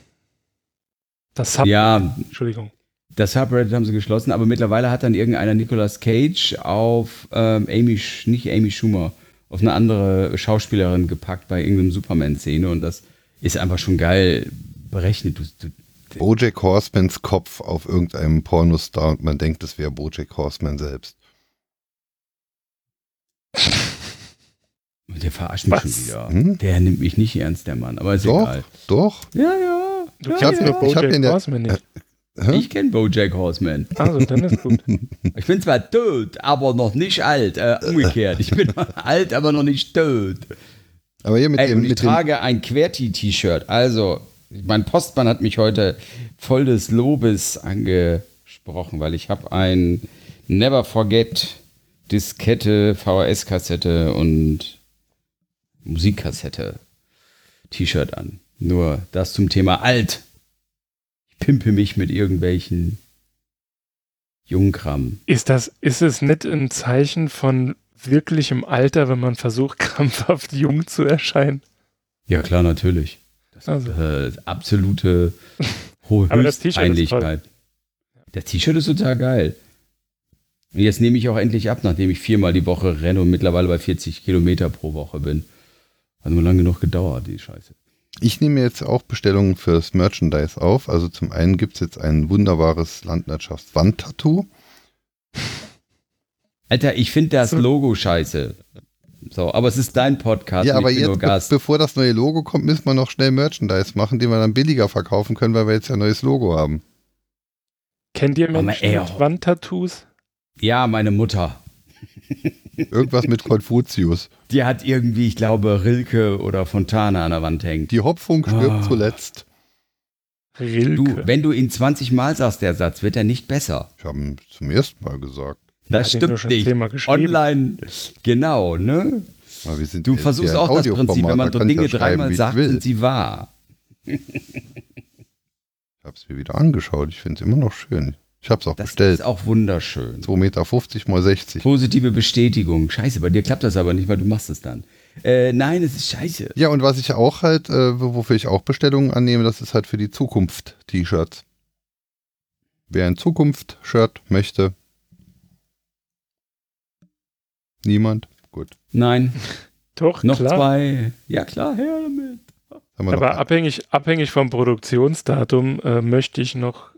Das Sub, Ja, Entschuldigung. Das Subreddit haben sie geschlossen, aber mittlerweile hat dann irgendeiner Nicolas Cage auf ähm, Amy, nicht Amy Schumer, auf eine andere Schauspielerin gepackt bei irgendeinem Superman-Szene und das ist einfach schon geil berechnet. Du, du, Bojack Horsemans Kopf auf irgendeinem Pornostar und man denkt, es wäre Bojack Horseman selbst. der verarscht mich Was? schon wieder. Hm? Der nimmt mich nicht ernst, der Mann, aber ist Doch, egal. doch. Ja, ja. Du ja, kennst ja. nur ich hab den Bojack ja- Horseman nicht. Hä? Ich kenne Bojack Horseman. Also, dann ist gut. Ich bin zwar tot, aber noch nicht alt. Äh, umgekehrt. Ich bin alt, aber noch nicht tot. Aber hier mit Ey, dem, ich mit dem trage ein QWERTY-T-Shirt. Also, mein Postmann hat mich heute voll des Lobes angesprochen, weil ich habe ein Never Forget Diskette, VHS-Kassette und Musikkassette T-Shirt an. Nur das zum Thema alt. Ich pimpe mich mit irgendwelchen Jungkram. Ist das, ist es nicht ein Zeichen von wirklichem Alter, wenn man versucht, krampfhaft jung zu erscheinen? Ja, klar, natürlich. Das also. ist äh, absolute hohe Höchstpeinlichkeit. Das T-Shirt ist total geil. Und jetzt nehme ich auch endlich ab, nachdem ich viermal die Woche renne und mittlerweile bei 40 Kilometer pro Woche bin. Hat nur lange genug gedauert, die Scheiße. Ich nehme jetzt auch Bestellungen fürs Merchandise auf. Also zum einen gibt es jetzt ein wunderbares Landwirtschaftswandtattoo. Alter, ich finde das Logo scheiße. So, aber es ist dein Podcast. Ja, aber jetzt, be bevor das neue Logo kommt, müssen wir noch schnell Merchandise machen, den wir dann billiger verkaufen können, weil wir jetzt ja ein neues Logo haben. Kennt ihr Menschen mit Wandtattoos? Ja, meine Mutter. Irgendwas mit Konfuzius. Die hat irgendwie, ich glaube, Rilke oder Fontane an der Wand hängt. Die Hopfung stirbt oh. zuletzt. Rilke. Du, wenn du ihn 20 Mal sagst, der Satz, wird er nicht besser. Ich habe ihn zum ersten Mal gesagt. Das stimmt nicht. Online, genau, ne? du versuchst auch das Prinzip, wenn man so Dinge dreimal sagt, sind sie wahr. ich habe es mir wieder angeschaut. Ich finde es immer noch schön. Ich habe es auch das bestellt. Das ist auch wunderschön. 2,50 Meter mal 60. Positive Bestätigung. Scheiße, bei dir klappt das aber nicht, weil du machst es dann. Äh, nein, es ist scheiße. Ja, und was ich auch halt, äh, wofür ich auch Bestellungen annehme, das ist halt für die Zukunft T-Shirts. Wer ein Zukunft-Shirt möchte. Niemand? Gut. Nein. Doch, noch klar. zwei. Ja, klar, her damit. Aber abhängig, abhängig vom Produktionsdatum äh, möchte ich noch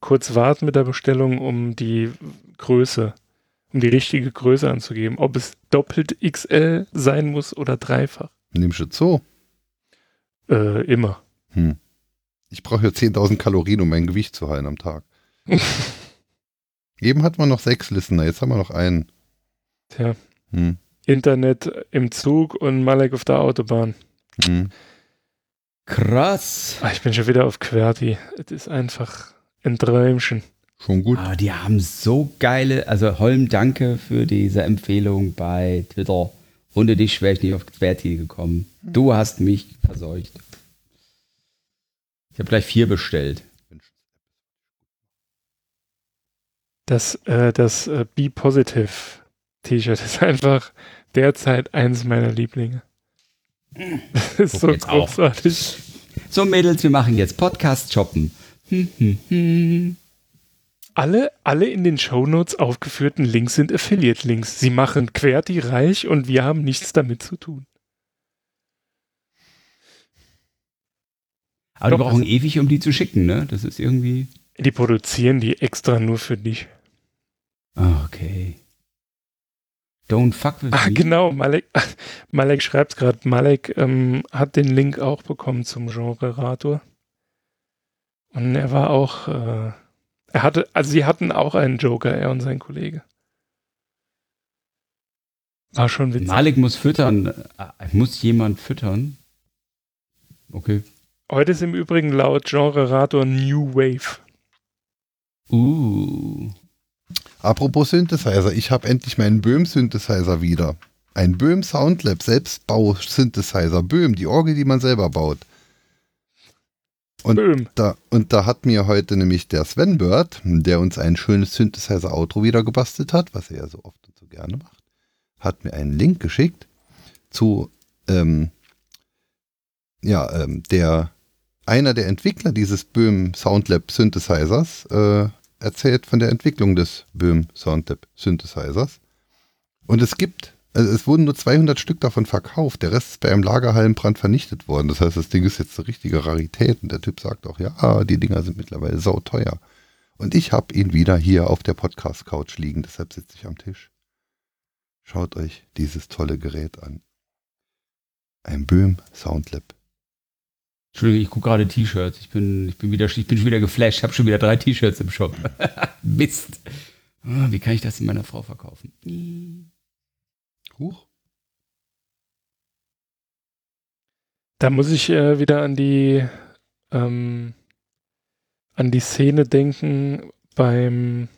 kurz warten mit der Bestellung, um die Größe, um die richtige Größe anzugeben. Ob es doppelt XL sein muss oder dreifach. Nimmst du so? Äh, immer. Hm. Ich brauche ja 10.000 Kalorien, um mein Gewicht zu heilen am Tag. Eben hatten wir noch sechs Listener, jetzt haben wir noch einen. Tja. Hm. Internet im Zug und Malek auf der Autobahn. Hm. Krass. Ah, ich bin schon wieder auf Querti. Es ist einfach ein Träumchen. Schon gut. Ah, die haben so geile, also Holm, danke für diese Empfehlung bei Twitter. Ohne dich wäre ich nicht auf Querti gekommen. Du hast mich verseucht. Ich habe gleich vier bestellt. Das, äh, das äh, Be Positive T-Shirt ist einfach derzeit eins meiner Lieblinge. Das ist so großartig. Auch. So Mädels, wir machen jetzt Podcast shoppen. alle, alle in den Shownotes aufgeführten Links sind Affiliate-Links. Sie machen Querti reich und wir haben nichts damit zu tun. Aber Doch, die brauchen ewig, um die zu schicken, ne? Das ist irgendwie. Die produzieren die extra nur für dich. Okay. Don't fuck with ah, me. Genau, Malek, Malek schreibt gerade. Malek ähm, hat den Link auch bekommen zum Genre-Rator. Und er war auch, äh, er hatte, also sie hatten auch einen Joker, er und sein Kollege. War schon witzig. Malik muss füttern. Äh, muss jemand füttern? Okay. Heute ist im Übrigen laut Genre-Rator New Wave. Uh. Apropos Synthesizer, ich habe endlich meinen Böhm-Synthesizer wieder. Ein Böhm Soundlab Selbstbau-Synthesizer. Böhm, die Orgel, die man selber baut. Und da, und da hat mir heute nämlich der Sven Bird, der uns ein schönes Synthesizer-Outro wieder gebastelt hat, was er ja so oft und so gerne macht, hat mir einen Link geschickt zu, ähm, ja, ähm, der, einer der Entwickler dieses Böhm Soundlab Synthesizers äh, erzählt von der Entwicklung des Böhm Soundlab Synthesizers. Und es gibt also es wurden nur 200 Stück davon verkauft. Der Rest ist bei einem Lagerhallenbrand vernichtet worden. Das heißt, das Ding ist jetzt eine richtige Rarität. Und der Typ sagt auch, ja, die Dinger sind mittlerweile sauteuer. Und ich habe ihn wieder hier auf der Podcast-Couch liegen. Deshalb sitze ich am Tisch. Schaut euch dieses tolle Gerät an. Ein Böhm Soundlab. Entschuldigung, ich gucke gerade T-Shirts. Ich bin, ich, bin wieder, ich bin schon wieder geflasht. Ich habe schon wieder drei T-Shirts im Shop. Mist. Ah, wie kann ich das in meiner Frau verkaufen? Huch. Da muss ich äh, wieder an die ähm, an die Szene denken beim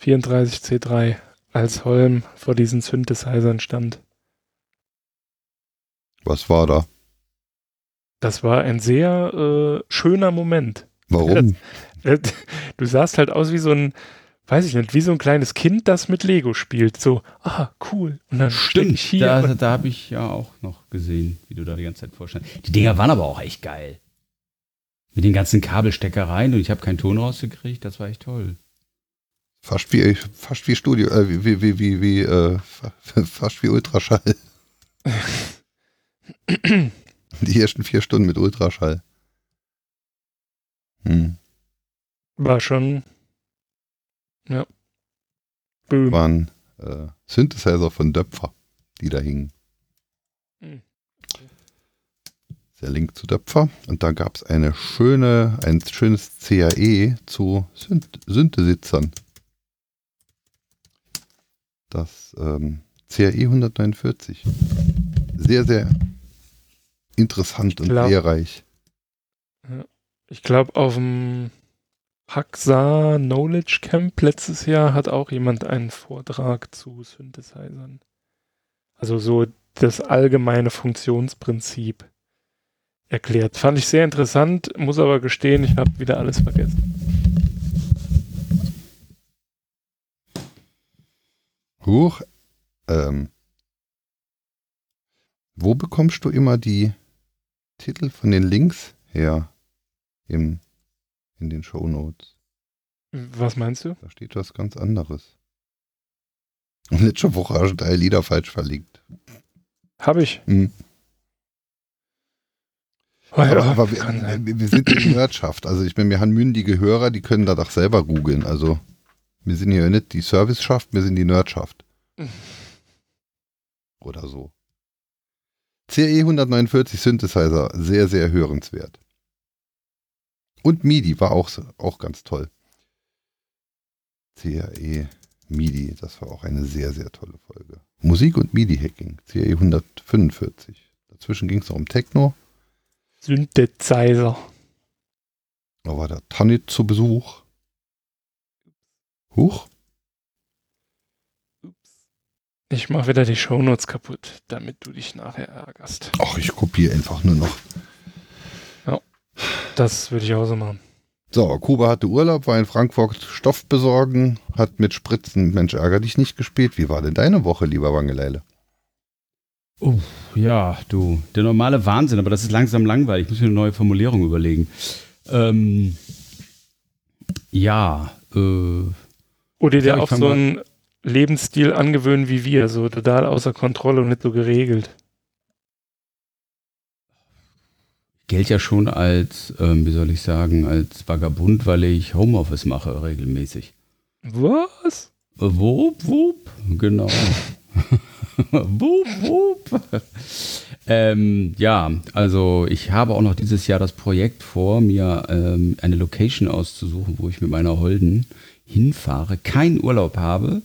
34C3, als Holm vor diesen Synthesizern stand. Was war da? Das war ein sehr äh, schöner Moment. Warum? du sahst halt aus wie so ein, weiß ich nicht, wie so ein kleines Kind, das mit Lego spielt. So, ah, cool. Und dann stimmt ich hier. Da, da habe ich ja auch noch gesehen, wie du da die ganze Zeit vorstandst. Die Dinger waren aber auch echt geil. Mit den ganzen Kabelsteckereien und ich habe keinen Ton rausgekriegt, das war echt toll. Fast wie, fast wie Studio, äh, wie, wie, wie, wie, äh, fast wie Ultraschall. die ersten vier Stunden mit Ultraschall. Hm. War schon. Ja. Boom. Waren äh, Synthesizer von Döpfer, die da hingen. Hm. Der Link zu Döpfer. Und da gab es eine schöne, ein schönes CAE zu Synth Synthesitzern. Das ähm, CAE 149. Sehr, sehr interessant glaub, und lehrreich. Ich glaube, auf dem Haxa Knowledge Camp letztes Jahr hat auch jemand einen Vortrag zu Synthesizern. Also so das allgemeine Funktionsprinzip erklärt. Fand ich sehr interessant, muss aber gestehen, ich habe wieder alles vergessen. Huch. Ähm, wo bekommst du immer die Titel von den Links her? Im, in den Show Notes. Was meinst du? Da steht was ganz anderes. Und letzte Woche hast du drei Lieder falsch verlinkt. Hab ich. Hm. Oh ja, aber, aber wir, wir, sind in Wirtschaft. Also ich meine, wir haben mündige Hörer, die können da doch selber googeln. Also wir sind hier nicht die Serviceschaft, wir sind die Nerdschaft. Oder so. CE 149 Synthesizer, sehr, sehr hörenswert. Und MIDI war auch, auch ganz toll. CAE MIDI, das war auch eine sehr, sehr tolle Folge. Musik und MIDI-Hacking, CAE 145. Dazwischen ging es noch um Techno. Synthesizer. Da war der Tanit zu Besuch. Huch. Ich mache wieder die Shownotes kaputt, damit du dich nachher ärgerst. Ach, ich kopiere einfach nur noch. Ja, das würde ich auch so machen. So, Kuba hatte Urlaub, war in Frankfurt Stoff besorgen, hat mit Spritzen Mensch ärger dich nicht gespielt. Wie war denn deine Woche, lieber Wangeleile? Oh, ja, du, der normale Wahnsinn, aber das ist langsam langweilig. Ich muss mir eine neue Formulierung überlegen. Ähm, ja, äh. Oder der auch so ein Lebensstil angewöhnen wie wir, so total außer Kontrolle und nicht so geregelt. Gelt ja schon als, ähm, wie soll ich sagen, als Vagabund, weil ich Homeoffice mache regelmäßig. Was? Wupp, wupp, genau. wupp, wupp. ähm, ja, also ich habe auch noch dieses Jahr das Projekt vor, mir ähm, eine Location auszusuchen, wo ich mit meiner Holden hinfahre, keinen Urlaub habe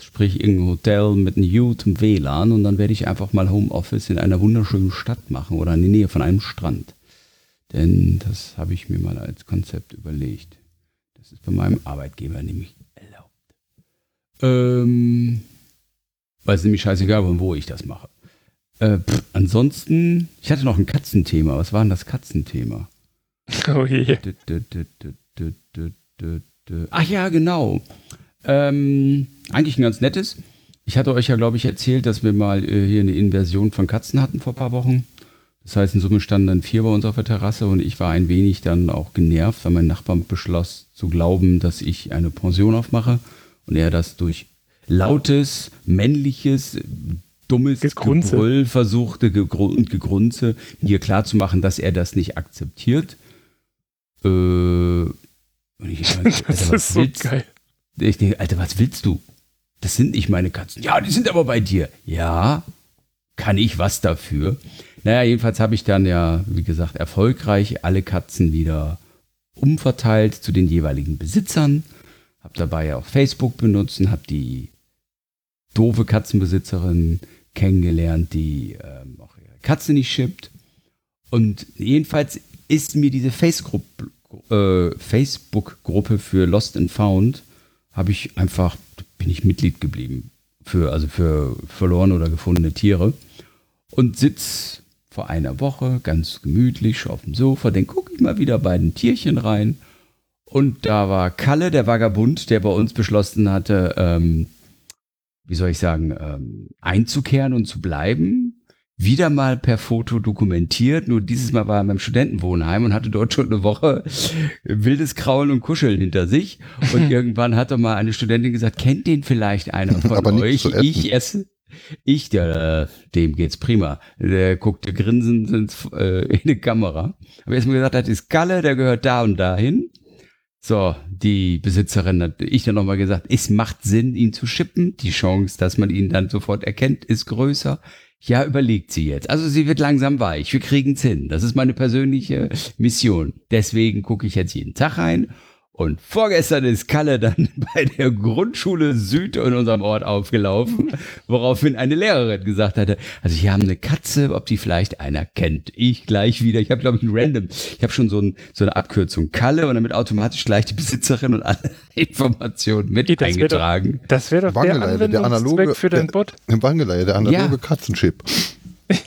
sprich irgendein Hotel mit einem gutem WLAN und dann werde ich einfach mal Homeoffice in einer wunderschönen Stadt machen oder in der Nähe von einem Strand. Denn das habe ich mir mal als Konzept überlegt. Das ist bei meinem Arbeitgeber nämlich erlaubt. Ähm, weil es nämlich scheißegal war, wo ich das mache. Äh, pff, ansonsten, ich hatte noch ein Katzenthema. Was war denn das Katzenthema? Oh je. Ach ja, genau. Ähm, eigentlich ein ganz nettes. Ich hatte euch ja, glaube ich, erzählt, dass wir mal äh, hier eine Inversion von Katzen hatten vor ein paar Wochen. Das heißt, in Summe standen dann vier bei uns auf der Terrasse und ich war ein wenig dann auch genervt, weil mein Nachbar beschloss zu glauben, dass ich eine Pension aufmache und er das durch lautes, männliches, dummes Gegrunze. Gebrüll versuchte und Gegrunze mir klarzumachen, dass er das nicht akzeptiert. Äh, und ich, Alter, das ist so geil. Ich denke, Alter, was willst du? Das sind nicht meine Katzen. Ja, die sind aber bei dir. Ja, kann ich was dafür? Naja, jedenfalls habe ich dann ja, wie gesagt, erfolgreich alle Katzen wieder umverteilt zu den jeweiligen Besitzern. Habe dabei ja auch Facebook benutzt und habe die doofe Katzenbesitzerin kennengelernt, die ähm, auch ihre Katze nicht schippt. Und jedenfalls ist mir diese äh, Facebook-Gruppe für Lost and Found habe ich einfach, bin ich Mitglied geblieben. Für, also für verlorene oder gefundene Tiere. Und sitz vor einer Woche, ganz gemütlich auf dem Sofa, dann gucke ich mal wieder bei den Tierchen rein. Und da war Kalle, der Vagabund, der bei uns beschlossen hatte, ähm, wie soll ich sagen, ähm, einzukehren und zu bleiben. Wieder mal per Foto dokumentiert. Nur dieses Mal war er beim Studentenwohnheim und hatte dort schon eine Woche wildes Kraulen und Kuscheln hinter sich. Und irgendwann hat er mal eine Studentin gesagt, kennt den vielleicht einer von Aber euch? Ich esse. Ich, der, dem geht's prima. Der guckte grinsend ins, äh, in die Kamera. Aber erstmal gesagt, das ist Galle, der gehört da und dahin. So, die Besitzerin hat ich dann nochmal gesagt, es macht Sinn, ihn zu schippen. Die Chance, dass man ihn dann sofort erkennt, ist größer. Ja, überlegt sie jetzt. Also sie wird langsam weich. Wir kriegen's hin. Das ist meine persönliche Mission. Deswegen gucke ich jetzt jeden Tag rein und vorgestern ist Kalle dann bei der Grundschule Süd in unserem Ort aufgelaufen, woraufhin eine Lehrerin gesagt hatte, also hier haben eine Katze, ob die vielleicht einer kennt. Ich gleich wieder, ich habe glaube ich ein Random, ich habe schon so, ein, so eine Abkürzung Kalle und damit automatisch gleich die Besitzerin und alle Informationen mit das eingetragen. Wär das wäre doch der Anwendungszweck der analoge, für den Bot. Im Wangelei, der analoge ja. Katzenchip.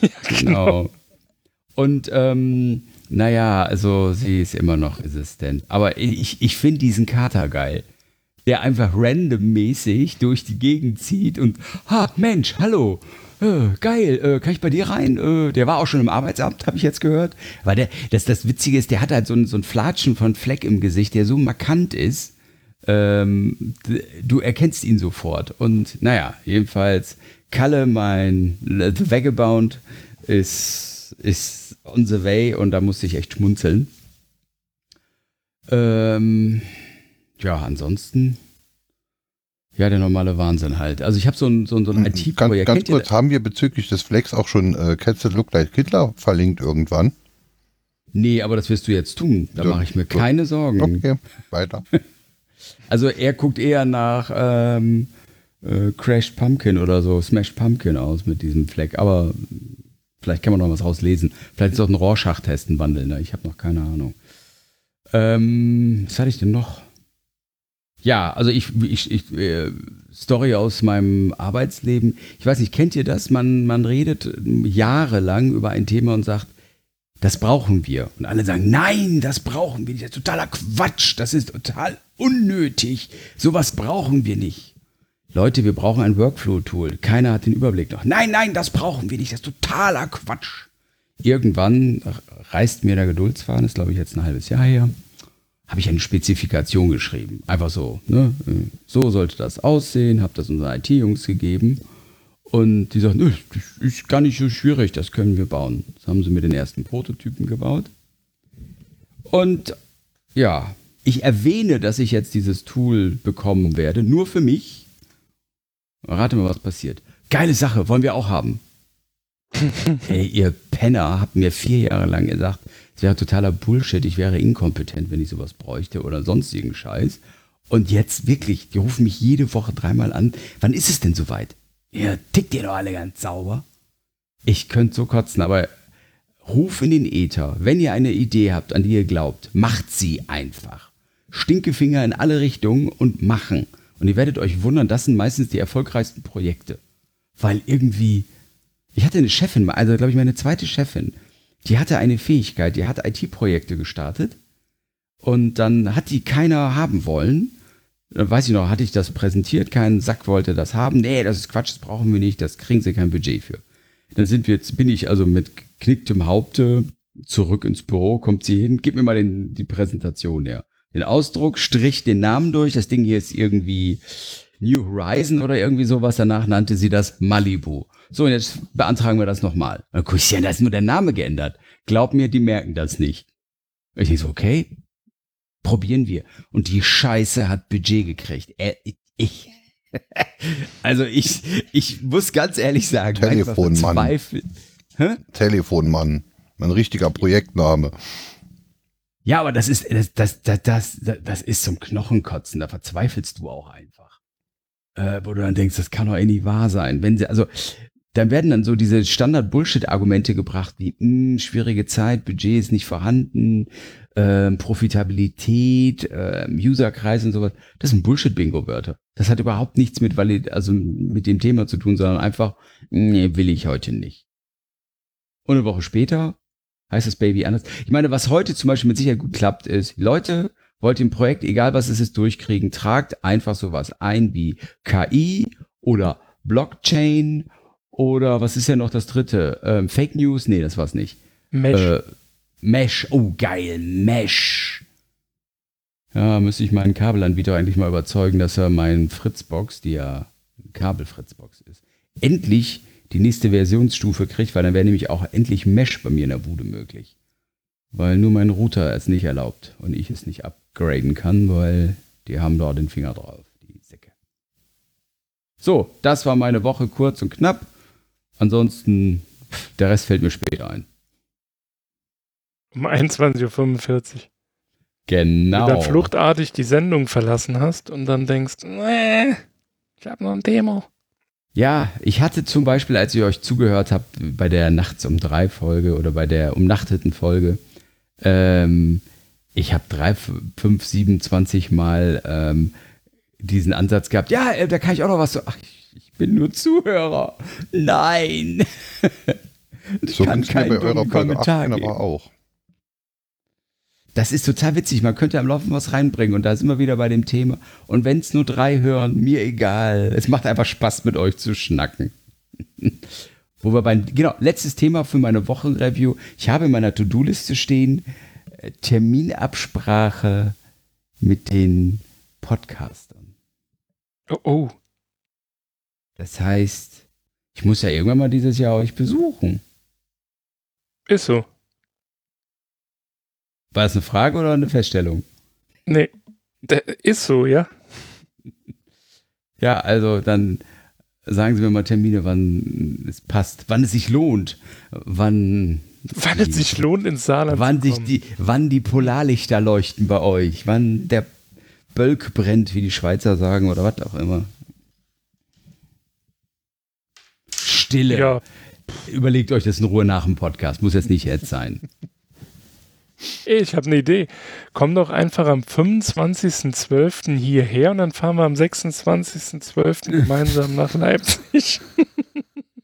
ja, genau. Und ähm, naja, also sie ist immer noch resistent. Aber ich, ich finde diesen Kater geil. Der einfach randommäßig durch die Gegend zieht und, ha, Mensch, hallo, äh, geil, äh, kann ich bei dir rein? Äh, der war auch schon im Arbeitsamt, habe ich jetzt gehört. Weil der, das, das Witzige ist, der hat halt so ein, so ein Flatschen von Fleck im Gesicht, der so markant ist. Ähm, du erkennst ihn sofort. Und naja, jedenfalls, Kalle, mein The Vagabond, ist, ist on the way und da musste ich echt schmunzeln. Ähm, ja, ansonsten. Ja, der normale Wahnsinn halt. Also ich habe so ein, so ein, so ein IT-Projekt. Ganz, ganz kurz, haben wir bezüglich des Flex auch schon äh, Cats That Look Like Hitler verlinkt irgendwann? Nee, aber das wirst du jetzt tun. Da so, mache ich mir so. keine Sorgen. Okay, weiter. also er guckt eher nach ähm, äh, Crashed Pumpkin oder so, Smash Pumpkin aus mit diesem Fleck. Aber Vielleicht kann man noch was rauslesen. Vielleicht ist auch ein Rorschach-Test ein Wandel. Ne? Ich habe noch keine Ahnung. Ähm, was hatte ich denn noch? Ja, also ich, ich, ich äh, Story aus meinem Arbeitsleben. Ich weiß nicht, kennt ihr das? Man, man redet jahrelang über ein Thema und sagt, das brauchen wir. Und alle sagen, nein, das brauchen wir nicht. Das ist totaler Quatsch. Das ist total unnötig. Sowas brauchen wir nicht. Leute, wir brauchen ein Workflow-Tool. Keiner hat den Überblick noch. Nein, nein, das brauchen wir nicht. Das ist totaler Quatsch. Irgendwann reißt mir der Geduldsfaden, ist glaube ich jetzt ein halbes Jahr her, habe ich eine Spezifikation geschrieben. Einfach so. Ne? So sollte das aussehen, habe das unseren IT-Jungs gegeben. Und die sagten, das ist gar nicht so schwierig, das können wir bauen. Das haben sie mir den ersten Prototypen gebaut. Und ja, ich erwähne, dass ich jetzt dieses Tool bekommen werde, nur für mich, Rate mal, was passiert. Geile Sache, wollen wir auch haben. Ey, ihr Penner habt mir vier Jahre lang gesagt, es wäre totaler Bullshit, ich wäre inkompetent, wenn ich sowas bräuchte oder sonstigen Scheiß. Und jetzt wirklich, die rufen mich jede Woche dreimal an. Wann ist es denn soweit? Ihr tickt ihr doch alle ganz sauber. Ich könnte so kotzen, aber ruf in den Äther. Wenn ihr eine Idee habt, an die ihr glaubt, macht sie einfach. Stinkefinger in alle Richtungen und machen. Und ihr werdet euch wundern, das sind meistens die erfolgreichsten Projekte. Weil irgendwie, ich hatte eine Chefin, also glaube ich meine zweite Chefin, die hatte eine Fähigkeit, die hat IT-Projekte gestartet und dann hat die keiner haben wollen. Dann weiß ich noch, hatte ich das präsentiert, kein Sack wollte das haben. Nee, das ist Quatsch, das brauchen wir nicht, das kriegen sie kein Budget für. Dann sind wir jetzt, bin ich also mit knicktem Haupte zurück ins Büro, kommt sie hin, gib mir mal den, die Präsentation her den Ausdruck, strich den Namen durch. Das Ding hier ist irgendwie New Horizon oder irgendwie sowas. Danach nannte sie das Malibu. So, und jetzt beantragen wir das nochmal. Dann guck ich, ja, da ist nur der Name geändert. Glaub mir, die merken das nicht. Und ich denke so, okay, probieren wir. Und die Scheiße hat Budget gekriegt. Er, ich. also ich, ich muss ganz ehrlich sagen, Telefonmann. Telefonmann. Ein richtiger Projektname. Ja, aber das ist, das, das, das, das, das ist zum Knochenkotzen. Da verzweifelst du auch einfach. Äh, wo du dann denkst, das kann doch eh nicht wahr sein. Wenn sie, also, dann werden dann so diese Standard-Bullshit-Argumente gebracht, wie mh, hm, schwierige Zeit, Budget ist nicht vorhanden, äh, Profitabilität, äh, Userkreis und sowas. Das sind Bullshit-Bingo-Wörter. Das hat überhaupt nichts mit, valid also mit dem Thema zu tun, sondern einfach, nee, will ich heute nicht. Und eine Woche später heißt das Baby anders. Ich meine, was heute zum Beispiel mit Sicherheit gut klappt, ist, Leute, wollt ihr ein Projekt, egal was es ist, durchkriegen, tragt einfach sowas ein wie KI oder Blockchain oder was ist ja noch das dritte? Ähm, Fake News? Nee, das war's nicht. Mesh. Äh, Mesh, oh geil, Mesh. Ja, müsste ich meinen Kabelanbieter eigentlich mal überzeugen, dass er meinen Fritzbox, die ja Kabel-Fritzbox ist, endlich die nächste Versionsstufe kriegt, weil dann wäre nämlich auch endlich Mesh bei mir in der Bude möglich. Weil nur mein Router es nicht erlaubt und ich es nicht upgraden kann, weil die haben da den Finger drauf, die Säcke. So, das war meine Woche kurz und knapp. Ansonsten, der Rest fällt mir später ein. Um 21.45 Uhr. Genau. Du dann fluchtartig die Sendung verlassen hast und dann denkst, nee, ich habe noch ein Demo. Ja, ich hatte zum Beispiel, als ihr euch zugehört habt, bei der Nachts um drei Folge oder bei der umnachteten Folge, ähm, ich habe drei, fünf, sieben, zwanzig Mal ähm, diesen Ansatz gehabt. Ja, äh, da kann ich auch noch was so. Ach, ich, ich bin nur Zuhörer. Nein. ich so kann keinen bei eurer Folge 18 aber auch. Das ist total witzig. Man könnte am Laufen was reinbringen und da sind wir wieder bei dem Thema. Und wenn es nur drei hören, mir egal. Es macht einfach Spaß, mit euch zu schnacken. Wo wir beim, genau, letztes Thema für meine Wochenreview. Ich habe in meiner To-Do-Liste stehen äh, Terminabsprache mit den Podcastern. Oh, oh. Das heißt, ich muss ja irgendwann mal dieses Jahr euch besuchen. Ist so. War das eine Frage oder eine Feststellung? Nee, ist so, ja. Ja, also dann sagen Sie mir mal Termine, wann es passt, wann es sich lohnt, wann wann es sich lohnt ins Saarland wann sich die wann die Polarlichter leuchten bei euch, wann der Bölk brennt, wie die Schweizer sagen oder was auch immer. Stille. Ja. Überlegt euch das in Ruhe nach dem Podcast, muss jetzt nicht jetzt sein. Ich habe eine Idee. Komm doch einfach am 25.12. hierher und dann fahren wir am 26.12. gemeinsam nach Leipzig.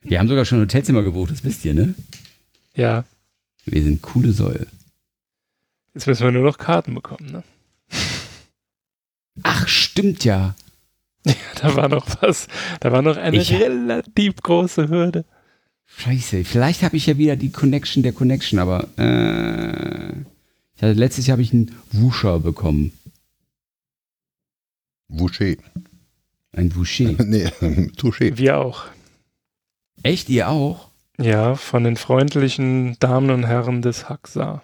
Wir haben sogar schon ein Hotelzimmer gebucht, das wisst ihr, ne? Ja. Wir sind coole Säule. Jetzt müssen wir nur noch Karten bekommen, ne? Ach, stimmt ja. Ja, da war noch was. Da war noch eine ich, relativ große Hürde. Scheiße, vielleicht habe ich ja wieder die Connection der Connection, aber äh, ich hatte, letztes Jahr habe ich einen Wuscher bekommen. Woucher. Ein Woucher. nee, Touché. Wir auch. Echt, ihr auch? Ja, von den freundlichen Damen und Herren des Haxa.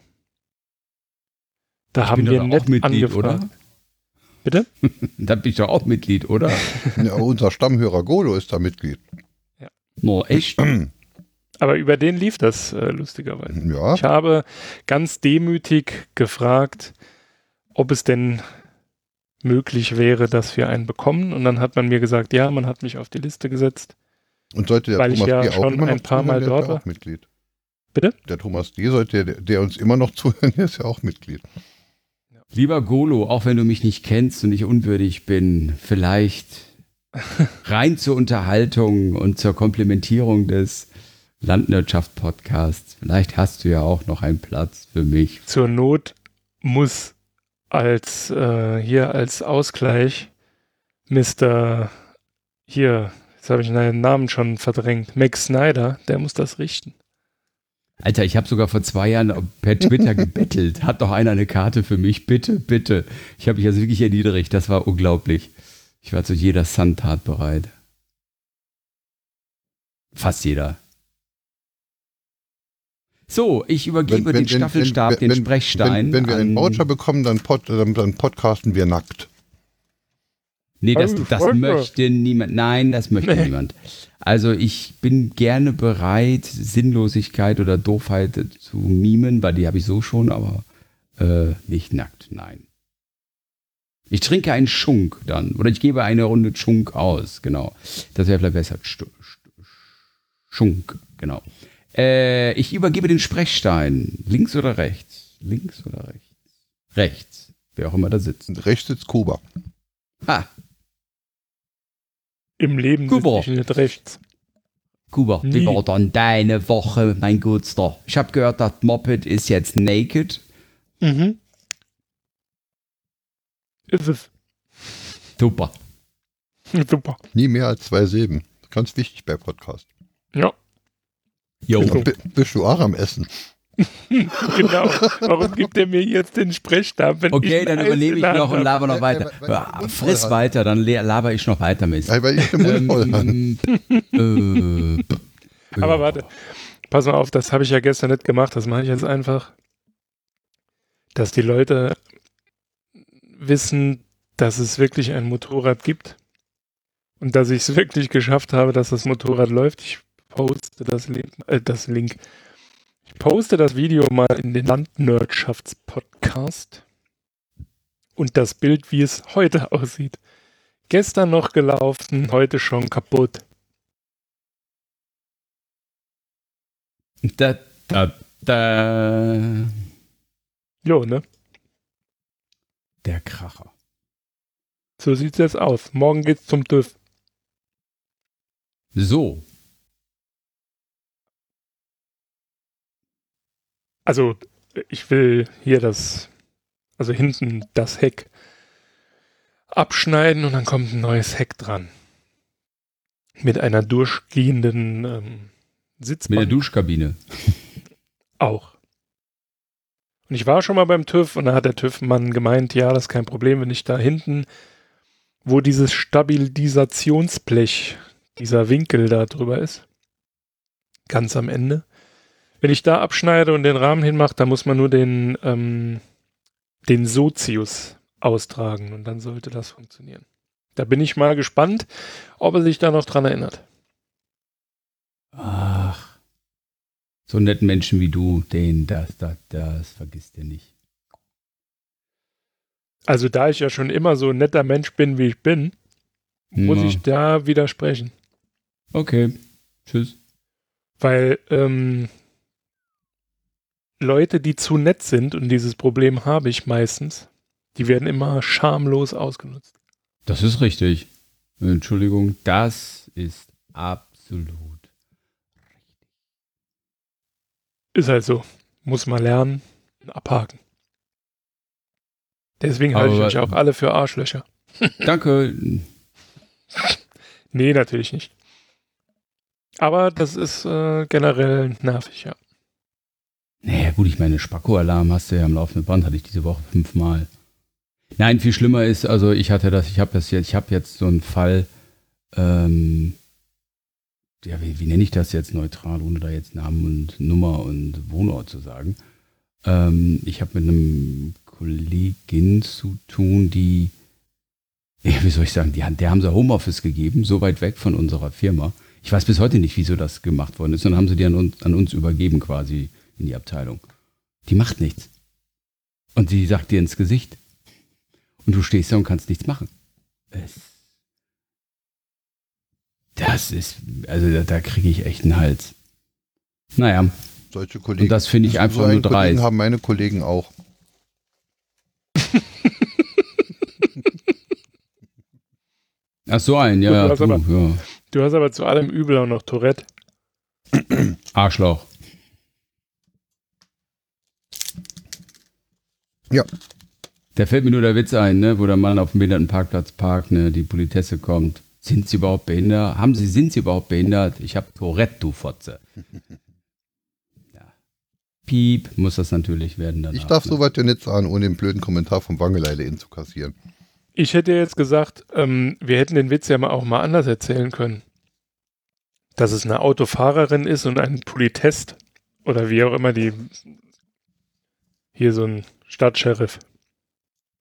Da ich haben wir auch Mitglied, angefragt. oder? Bitte? da bin ich doch auch Mitglied, oder? ja, unser Stammhörer Golo ist da Mitglied. Ja. No, echt? Aber über den lief das äh, lustigerweise. Ja. Ich habe ganz demütig gefragt, ob es denn möglich wäre, dass wir einen bekommen. Und dann hat man mir gesagt, ja, man hat mich auf die Liste gesetzt. Und sollte der weil Thomas ich ja D. auch schon ein paar Mal dort war. Mitglied. Bitte? Der Thomas D. sollte, der, der uns immer noch zuhören, der ist ja auch Mitglied. Lieber Golo, auch wenn du mich nicht kennst und ich unwürdig bin, vielleicht rein zur Unterhaltung und zur Komplementierung des Landwirtschaft-Podcast. Vielleicht hast du ja auch noch einen Platz für mich. Zur Not muss als äh, hier als Ausgleich Mr. hier, jetzt habe ich seinen Namen schon verdrängt, Max Snyder, der muss das richten. Alter, ich habe sogar vor zwei Jahren per Twitter gebettelt. Hat doch einer eine Karte für mich? Bitte, bitte. Ich habe mich also wirklich erniedrigt. Das war unglaublich. Ich war zu jeder Sandtat bereit. Fast jeder. So, ich übergebe wenn, wenn, den Staffelstab, wenn, den Sprechstein. Wenn, wir einen Voucher bekommen, dann, pod, dann podcasten wir nackt. Nee, das, das möchte niemand. Nein, das möchte nee. niemand. Also ich bin gerne bereit, Sinnlosigkeit oder Doofheit zu mimen, weil die habe ich so schon, aber äh, nicht nackt, nein. Ich trinke einen Schunk dann. Oder ich gebe eine Runde Schunk aus, genau. Das wäre vielleicht besser. Schunk, genau. Äh, ich übergebe den Sprechstein. Links oder rechts? Links oder rechts? Rechts. Wer auch immer da sitzt. Rechts sitzt Kuba. Ha. Im Leben Kuba. sitze ich nicht rechts. Kuba, wie war dann deine Woche, mein Gutster? Ich habe gehört, das Moped ist jetzt naked. Mhm. Ist es. Super. Super. Nie mehr als zwei Silben. Ganz wichtig bei Podcast. Ja. Jo. Bist du auch am Essen? genau. Warum gibt er mir jetzt den Sprechstab? okay, dann übernehme ich noch und laber noch weiter. Weil, weil, weil Friss hat. weiter, dann laber ich noch weiter, Mist. Weil ich den Mund ähm, äh, Aber warte, pass mal auf, das habe ich ja gestern nicht gemacht, das mache ich jetzt einfach. Dass die Leute wissen, dass es wirklich ein Motorrad gibt und dass ich es wirklich geschafft habe, dass das Motorrad läuft. Ich poste das Link, äh, das Link ich poste das Video mal in den Landwirtschaftspodcast und das Bild, wie es heute aussieht. Gestern noch gelaufen, heute schon kaputt. Da, da, da. Jo, ne? Der Kracher. So sieht's jetzt aus. Morgen geht's zum TÜV. So. Also, ich will hier das, also hinten das Heck abschneiden und dann kommt ein neues Heck dran. Mit einer durchgehenden ähm, Sitzbank. Mit der Duschkabine. Auch. Und ich war schon mal beim TÜV und da hat der TÜV-Mann gemeint, ja, das ist kein Problem, wenn ich da hinten, wo dieses Stabilisationsblech, dieser Winkel da drüber ist, ganz am Ende, wenn ich da abschneide und den Rahmen hinmache, dann muss man nur den, ähm, den Sozius austragen und dann sollte das funktionieren. Da bin ich mal gespannt, ob er sich da noch dran erinnert. Ach, so netten Menschen wie du, den, das, das, das vergisst ihr nicht. Also da ich ja schon immer so ein netter Mensch bin, wie ich bin, muss ja. ich da widersprechen. Okay, tschüss. Weil ähm, Leute, die zu nett sind, und dieses Problem habe ich meistens, die werden immer schamlos ausgenutzt. Das ist richtig. Entschuldigung, das ist absolut richtig. Ist halt so. Muss man lernen, abhaken. Deswegen halte ich euch auch alle für Arschlöcher. Danke. nee, natürlich nicht. Aber das ist äh, generell nervig, ja. Naja, gut, ich meine, Spacko-Alarm hast du ja am laufenden Band, hatte ich diese Woche fünfmal. Nein, viel schlimmer ist, also ich hatte das, ich habe das jetzt, ich habe jetzt so einen Fall, ähm, ja, wie, wie nenne ich das jetzt neutral, ohne da jetzt Namen und Nummer und Wohnort zu sagen. Ähm, ich habe mit einem Kollegin zu tun, die, ja, wie soll ich sagen, die, der haben sie Homeoffice gegeben, so weit weg von unserer Firma. Ich weiß bis heute nicht, wieso das gemacht worden ist, dann haben sie die an uns, an uns übergeben quasi in die Abteilung. Die macht nichts. Und sie sagt dir ins Gesicht. Und du stehst da und kannst nichts machen. Es, das ist, also da, da kriege ich echt einen Hals. Naja. Solche Kollegen. Und das finde ich einfach so nur drei. haben meine Kollegen auch. Ach so ein, ja. Du hast, aber, ja. du hast aber zu allem Übel auch noch Tourette. Arschloch. Ja. Da fällt mir nur der Witz ein, ne, wo der Mann auf dem Behindertenparkplatz parkt, ne, die Politesse kommt. Sind Sie überhaupt behindert? Haben Sie, sind Sie überhaupt behindert? Ich habe Tourette, du Fotze. ja. Piep, muss das natürlich werden danach. Ich darf ne? soweit ja nicht sagen, ohne den blöden Kommentar vom Wangeleile zu kassieren. Ich hätte jetzt gesagt, ähm, wir hätten den Witz ja mal auch mal anders erzählen können. Dass es eine Autofahrerin ist und ein Politest oder wie auch immer die hier so ein Stadtsheriff.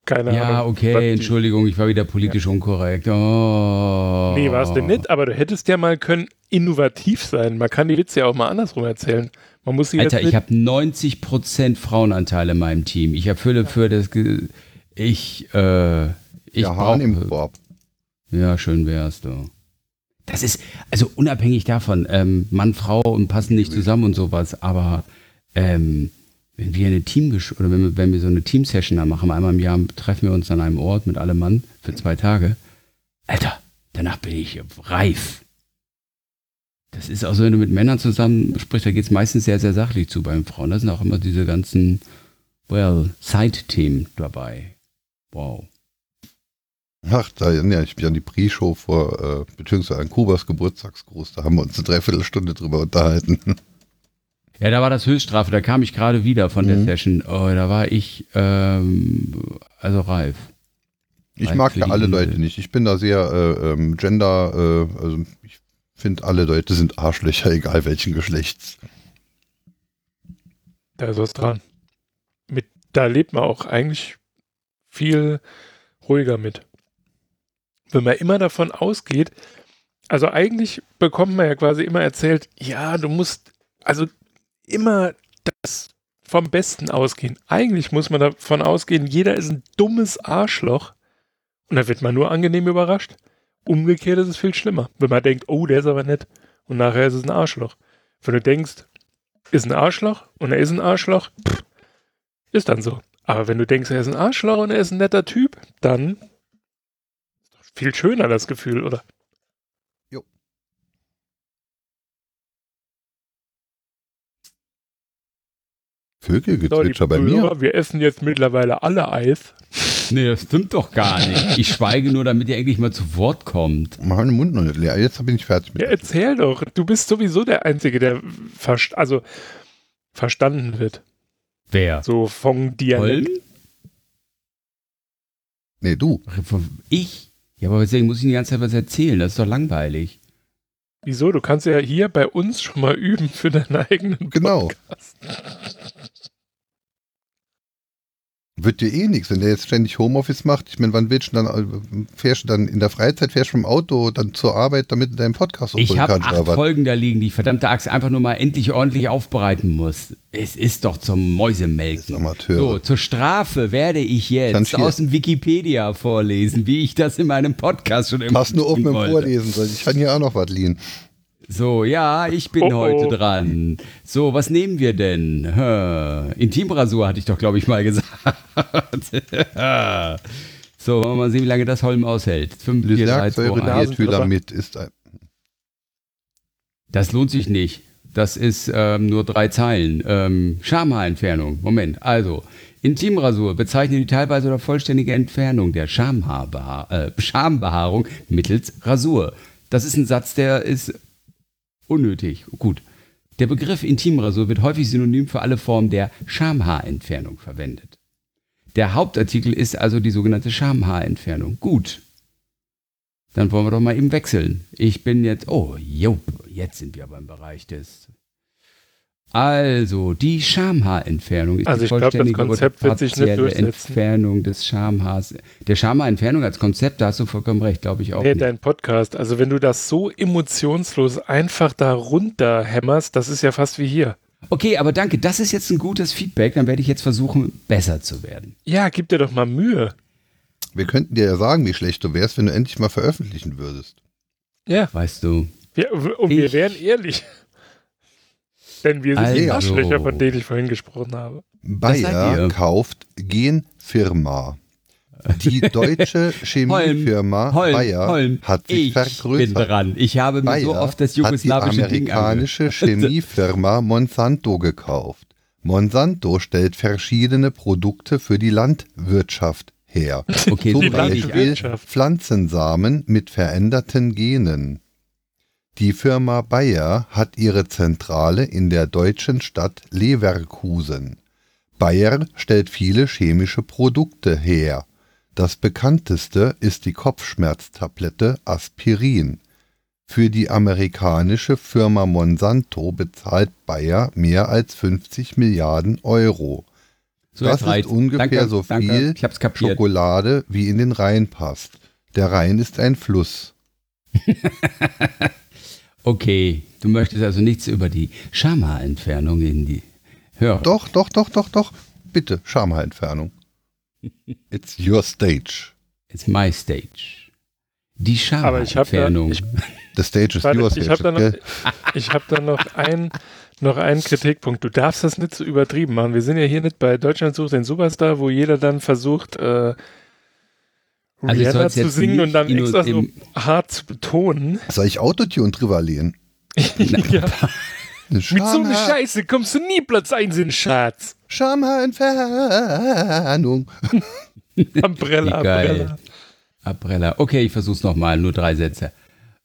Keine ja, Ahnung. Ja, okay, Entschuldigung, ich war wieder politisch ja. unkorrekt. Oh. Nee, warst du nicht, aber du hättest ja mal können innovativ sein. Man kann die Witze ja auch mal andersrum erzählen. Man muss sie Alter, ich habe 90% Frauenanteil in meinem Team. Ich erfülle für das. Ge ich, äh, ich ja, brauche. im Korb. Ja, schön wär's du. Das ist, also unabhängig davon, ähm, Mann, Frau und passen nicht zusammen und sowas, aber ähm, wenn wir eine Team oder wenn wir, wenn wir so eine Team-Session da machen, einmal im Jahr treffen wir uns an einem Ort mit allem Mann für zwei Tage. Alter, danach bin ich reif. Das ist also, wenn du mit Männern zusammen sprichst, da geht es meistens sehr, sehr sachlich zu beim Frauen. Da sind auch immer diese ganzen, well, Side-Themen dabei. Wow. Ach, da, ja, ich bin an die Pre-Show vor, äh, beziehungsweise an Kubas Geburtstagsgruß, da haben wir uns eine Dreiviertelstunde drüber unterhalten. Ja, da war das Höchststrafe, da kam ich gerade wieder von der mhm. Session. Oh, da war ich, ähm, also reif. Ich mag ja alle Leute nicht. Ich bin da sehr äh, ähm, gender, äh, also ich finde alle Leute sind Arschlöcher, egal welchen Geschlechts. Da ist was dran. Mit, da lebt man auch eigentlich viel ruhiger mit. Wenn man immer davon ausgeht, also eigentlich bekommt man ja quasi immer erzählt, ja, du musst also immer das vom Besten ausgehen. Eigentlich muss man davon ausgehen, jeder ist ein dummes Arschloch und da wird man nur angenehm überrascht. Umgekehrt ist es viel schlimmer, wenn man denkt, oh, der ist aber nett und nachher ist es ein Arschloch. Wenn du denkst, ist ein Arschloch und er ist ein Arschloch, pff, ist dann so. Aber wenn du denkst, er ist ein Arschloch und er ist ein netter Typ, dann ist doch viel schöner das Gefühl, oder? Vögelgezwitscher bei mir. Wir essen jetzt mittlerweile alle Eis. Nee, das stimmt doch gar nicht. Ich schweige nur, damit ihr endlich mal zu Wort kommt. Mach den Mund noch nicht leer. Jetzt bin ich fertig mit. Ja, erzähl doch. Du bist sowieso der Einzige, der verst also verstanden wird. Wer? So von Dialekt. Nee, du. Ich? Ja, aber deswegen muss ich die ganze Zeit was erzählen. Das ist doch langweilig. Wieso? Du kannst ja hier bei uns schon mal üben für deinen eigenen genau. Wird dir eh nichts, wenn der jetzt ständig Homeoffice macht. Ich meine, wann willst du dann, äh, fährst du dann in der Freizeit, fährst du dem Auto dann zur Arbeit, damit du deinen Podcast Ich habe acht Folgen da liegen, die verdammte Axt einfach nur mal endlich ordentlich aufbereiten muss. Es ist doch zum Mäusemelken. So, zur Strafe werde ich jetzt aus dem Wikipedia vorlesen, wie ich das in meinem Podcast schon immer Pass nur auf mit dem Vorlesen, ich kann hier auch noch was liehen. So, ja, ich bin oh, heute oh. dran. So, was nehmen wir denn? Hm, Intimrasur hatte ich doch, glaube ich, mal gesagt. so, wollen wir mal sehen, wie lange das Holm aushält. 5, 4, 3, 2, mit ist ein. Das lohnt sich nicht. Das ist ähm, nur drei Zeilen. Ähm, Schamhaarentfernung. Moment, also. Intimrasur bezeichnet die teilweise oder vollständige Entfernung der Schamhaarbehaar äh, Schambehaarung mittels Rasur. Das ist ein Satz, der ist unnötig. Gut. Der Begriff Intimrasur wird häufig synonym für alle Formen der Schamhaarentfernung verwendet. Der Hauptartikel ist also die sogenannte Schamhaarentfernung. Gut. Dann wollen wir doch mal eben wechseln. Ich bin jetzt, oh, jo, jetzt sind wir aber im Bereich des also, die Schamhaarentfernung ist also die vollständige glaub, das Konzept wird sich nicht Entfernung des Schamhaars. Der Schamhaarentfernung als Konzept, da hast du vollkommen recht, glaube ich auch. Nee, dein Podcast, also wenn du das so emotionslos einfach da runterhämmerst, das ist ja fast wie hier. Okay, aber danke, das ist jetzt ein gutes Feedback, dann werde ich jetzt versuchen, besser zu werden. Ja, gib dir doch mal Mühe. Wir könnten dir ja sagen, wie schlecht du wärst, wenn du endlich mal veröffentlichen würdest. Ja. Weißt du. Wir, und wir wären ehrlich. Denn wir sind also. die Arschlöcher, von denen ich vorhin gesprochen habe. Bayer kauft Genfirma. Die deutsche Chemiefirma Holm, Bayer Holm, hat sich ich vergrößert. Bin dran. Ich habe mir Bayer so oft das jugoslawische hat die amerikanische Chemiefirma Monsanto gekauft. Monsanto stellt verschiedene Produkte für die Landwirtschaft her. Okay, Zum Beispiel Pflanzensamen mit veränderten Genen. Die Firma Bayer hat ihre Zentrale in der deutschen Stadt Leverkusen. Bayer stellt viele chemische Produkte her. Das bekannteste ist die Kopfschmerztablette Aspirin. Für die amerikanische Firma Monsanto bezahlt Bayer mehr als 50 Milliarden Euro. So das ist ungefähr danke, so viel Schokolade, wie in den Rhein passt. Der Rhein ist ein Fluss. Okay, du möchtest also nichts über die Schama-Entfernung in die hören. Doch, doch, doch, doch, doch. Bitte, Schama-Entfernung. It's your stage. It's my stage. Die Schama-Entfernung. The stage is warte, your stage. Ich habe da, noch, ich hab da noch, ein, noch einen Kritikpunkt. Du darfst das nicht so übertrieben machen. Wir sind ja hier nicht bei Deutschland sucht den Superstar, wo jeder dann versucht, äh, also Rihanna zu singen und dann extra so hart zu betonen. Soll ich Autotune drüber lehnen? ja. Mit so einer Scheiße kommst du nie Platz 1 in Schatz. Schamhaarentfernung. Umbrella, Umbrella. Umbrella. Okay, ich versuch's nochmal, nur drei Sätze.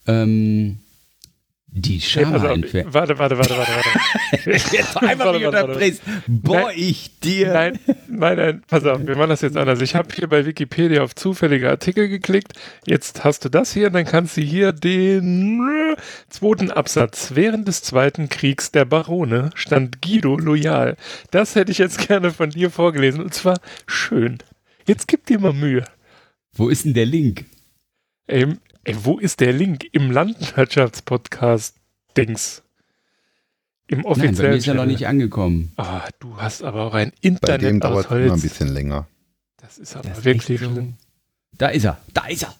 Ähm, die Schama hey, Warte, warte, warte, warte, warte. jetzt einmal warte, warte, warte. Boah, ich dir. Nein, nein, nein, pass auf, wir machen das jetzt anders. Ich habe hier bei Wikipedia auf zufällige Artikel geklickt. Jetzt hast du das hier, dann kannst du hier den zweiten Absatz. Während des Zweiten Kriegs der Barone stand Guido loyal. Das hätte ich jetzt gerne von dir vorgelesen und zwar schön. Jetzt gib dir mal Mühe. Wo ist denn der Link? Ähm, Ey, wo ist der Link? Im Landwirtschaftspodcast-Dings. Im offiziellen. Nein, bei mir ist ja noch nicht angekommen. Ah, du hast aber auch ein Internet bei dem dauert Holz. immer ein bisschen länger. Das ist aber das wirklich ist so. Da ist er, da ist er.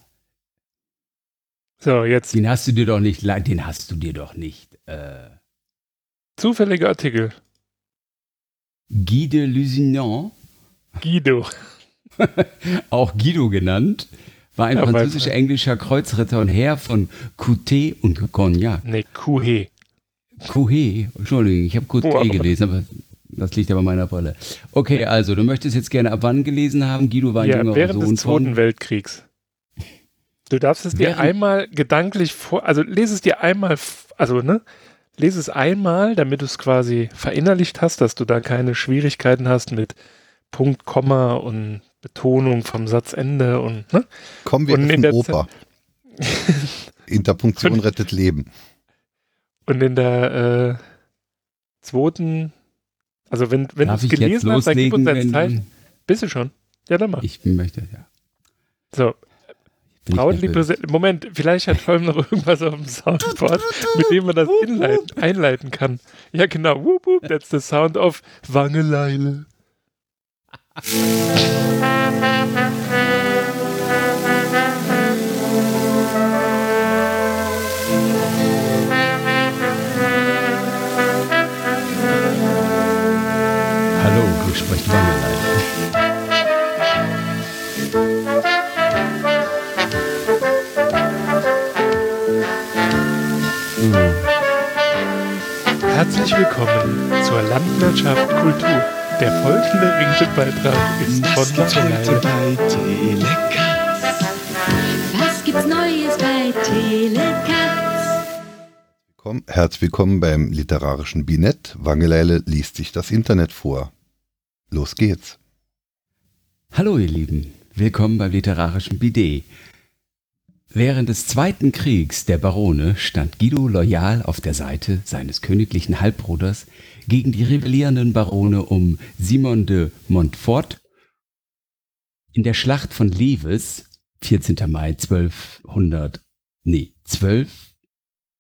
So, jetzt. Den hast du dir doch nicht, den hast du dir doch nicht. Äh Zufälliger Artikel. Guy de Lusignan. Guido. auch Guido genannt war ein ja, französisch-englischer Kreuzritter und Herr von Coutet und Cognac. Nee, Couhet. Couhet, Entschuldigung, ich habe Coutet oh, gelesen, aber das liegt aber meiner Brille. Okay, also, du möchtest jetzt gerne ab wann gelesen haben? Guido war ein ja, junger während Sohn des Zweiten von Weltkriegs. Du darfst es dir einmal gedanklich vor, also lese es dir einmal, also ne, lese es einmal, damit du es quasi verinnerlicht hast, dass du da keine Schwierigkeiten hast mit Punkt, Komma und Betonung vom Satzende und ne? Kommen wir und in der Oper. Interpunktion rettet Leben. Und in der äh, zweiten, also wenn, wenn du es gelesen hast, dann gib uns deine Zeit. Bist du schon? Ja, dann mach. Ich möchte, ja. So. Frauenliebe, Moment, vielleicht hat Holm noch irgendwas auf dem Soundboard, mit dem man das inleiten, einleiten kann. Ja, genau. Whoop, whoop, that's the sound of Wangeleile. Hallo, hier spricht Wangelei. Herzlich willkommen zur Landwirtschaft Kultur. Der folgende Ringelbeitrag ist von heute bei Telekatz? Was gibt's Neues bei Telekatz? Herzlich willkommen beim literarischen Binett. Wangeleile liest sich das Internet vor. Los geht's. Hallo ihr Lieben, willkommen beim literarischen Bidet. Während des Zweiten Kriegs der Barone stand Guido loyal auf der Seite seines königlichen Halbbruders gegen die rebellierenden Barone um Simon de Montfort. In der Schlacht von Leves, 14. Mai 1200, nee, 12,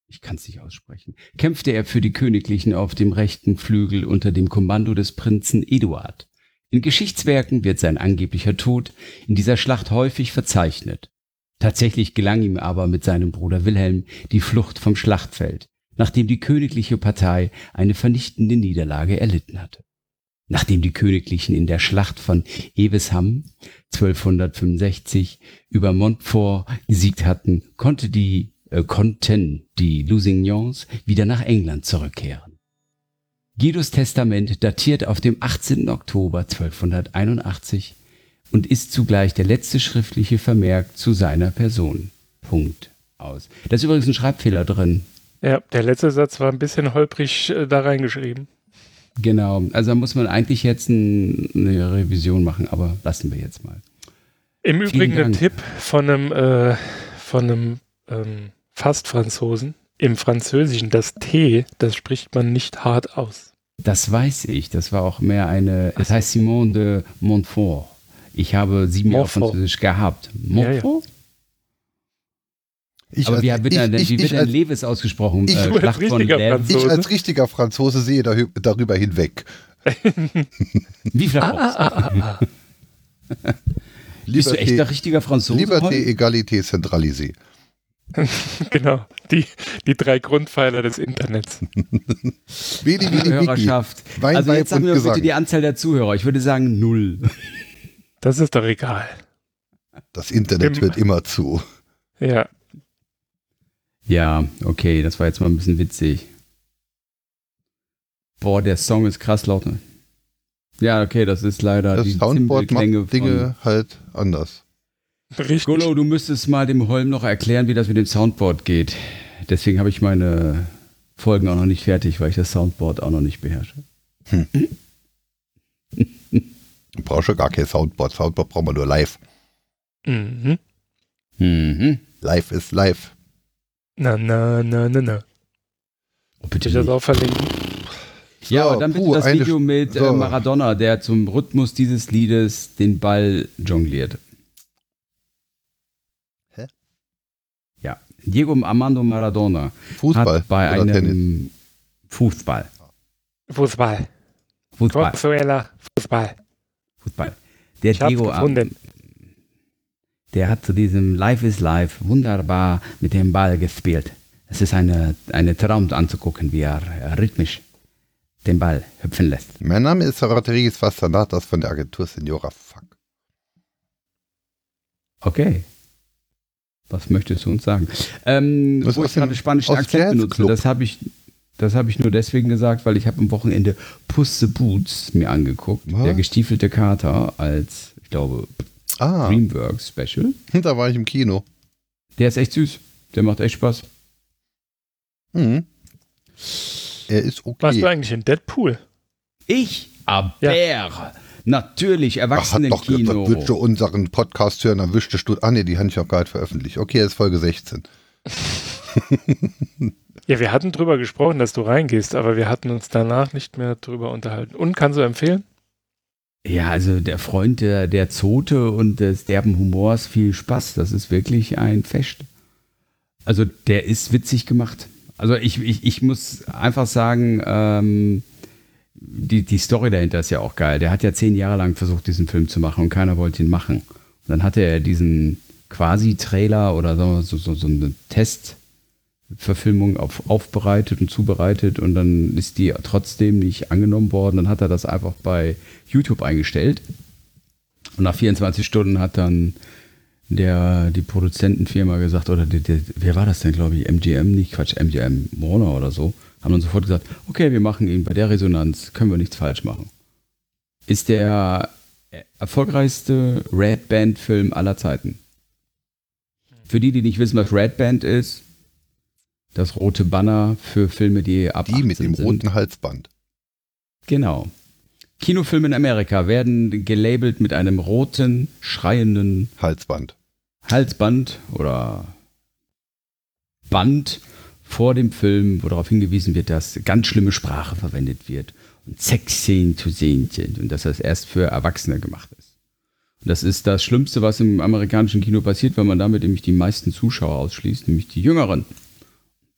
ich kann es nicht aussprechen, kämpfte er für die Königlichen auf dem rechten Flügel unter dem Kommando des Prinzen Eduard. In Geschichtswerken wird sein angeblicher Tod in dieser Schlacht häufig verzeichnet. Tatsächlich gelang ihm aber mit seinem Bruder Wilhelm die Flucht vom Schlachtfeld, nachdem die königliche Partei eine vernichtende Niederlage erlitten hatte. Nachdem die Königlichen in der Schlacht von Evesham 1265 über Montfort gesiegt hatten, konnte die, äh, konnten die Lusignans wieder nach England zurückkehren. Guidos Testament datiert auf dem 18. Oktober 1281 und ist zugleich der letzte schriftliche Vermerk zu seiner Person. Punkt aus. Da ist übrigens ein Schreibfehler drin. Ja, der letzte Satz war ein bisschen holprig äh, da reingeschrieben. Genau, also da muss man eigentlich jetzt ein, eine Revision machen, aber lassen wir jetzt mal. Im Übrigen ein Tipp von einem, äh, von einem ähm, Fast-Franzosen. Im Französischen, das T, das spricht man nicht hart aus. Das weiß ich, das war auch mehr eine, es heißt Simon de Montfort. Ich habe sieben Jahre Französisch gehabt. Montfort? Ja, ja. Ich Aber als, wie wird, ich, dann, ich, wie wird denn Lewis ausgesprochen? Ich, äh, als ich, als richtiger Franzose sehe darüber hinweg. wie viel ah, ah, ah, ah. Bist du echt ein richtiger Franzose? Liberté, Egalité, Centralisé. genau, die, die drei Grundpfeiler des Internets. Wili, Wili, Hörerschaft. Wein, also jetzt sagen wir bitte die Anzahl der Zuhörer. Ich würde sagen null. Das ist doch egal. Das Internet Im, hört immer zu. Ja. Ja, okay, das war jetzt mal ein bisschen witzig. Boah, der Song ist krass laut. Ja, okay, das ist leider das die Soundboard macht Dinge halt anders. Richtig. Golo, du müsstest mal dem Holm noch erklären, wie das mit dem Soundboard geht. Deswegen habe ich meine Folgen auch noch nicht fertig, weil ich das Soundboard auch noch nicht beherrsche. Hm. du brauchst ja gar kein Soundboard. Soundboard brauchen wir nur live. Mhm. Mhm. Live ist live. Na, na, na, na, na. Oh, bitte ich das auch verlinken? So, ja, und dann bitte puh, das Video mit äh, so. Maradona, der zum Rhythmus dieses Liedes den Ball jongliert. Hä? Ja, Diego Armando Maradona Fußball hat bei einem Tennis? Fußball. Fußball. Fußball. Venezuela, Fußball. Fußball. Der ich Diego gefunden. Der hat zu diesem Life is Life wunderbar mit dem Ball gespielt. Es ist eine, eine Traum anzugucken, wie er rhythmisch den Ball hüpfen lässt. Mein Name ist Rodriguez Vastanatas von der Agentur Senora Fuck. Okay. Was möchtest du uns sagen? Ähm, Was wo ich gerade spanischen Akzent benutze, das habe ich, hab ich nur deswegen gesagt, weil ich habe am Wochenende Pusse Boots mir angeguckt. Was? Der gestiefelte Kater als, ich glaube, ah. Dreamworks Special. Da war ich im Kino. Der ist echt süß. Der macht echt Spaß. Mhm. Er ist okay. Warst du eigentlich in Deadpool? Ich? Aber ja. Natürlich, Erwachsenen-Kino. Würdest du unseren Podcast hören, dann wüsstest du, ah ne, die habe ich auch gerade veröffentlicht. Okay, jetzt Folge 16. ja, wir hatten drüber gesprochen, dass du reingehst, aber wir hatten uns danach nicht mehr drüber unterhalten. Und kannst du empfehlen? Ja, also der Freund der, der Zote und des derben Humors, viel Spaß. Das ist wirklich ein Fest. Also der ist witzig gemacht. Also ich, ich, ich muss einfach sagen, ähm, die, die Story dahinter ist ja auch geil. Der hat ja zehn Jahre lang versucht, diesen Film zu machen und keiner wollte ihn machen. Und dann hatte er diesen Quasi-Trailer oder so, so, so eine Testverfilmung auf, aufbereitet und zubereitet und dann ist die trotzdem nicht angenommen worden. Dann hat er das einfach bei YouTube eingestellt. Und nach 24 Stunden hat dann der, die Produzentenfirma gesagt, oder die, die, wer war das denn, glaube ich, MGM, nicht Quatsch, MGM Warner oder so, haben dann sofort gesagt, okay, wir machen ihn bei der Resonanz, können wir nichts falsch machen. Ist der erfolgreichste Red Band Film aller Zeiten. Für die, die nicht wissen, was Red Band ist, das rote Banner für Filme, die ab Die mit dem sind. roten Halsband. Genau. Kinofilme in Amerika werden gelabelt mit einem roten, schreienden Halsband. Halsband oder Band vor dem Film, wo darauf hingewiesen wird, dass ganz schlimme Sprache verwendet wird und Sexszenen zu sehen sind und dass das erst für Erwachsene gemacht ist. Und das ist das Schlimmste, was im amerikanischen Kino passiert, weil man damit nämlich die meisten Zuschauer ausschließt, nämlich die Jüngeren.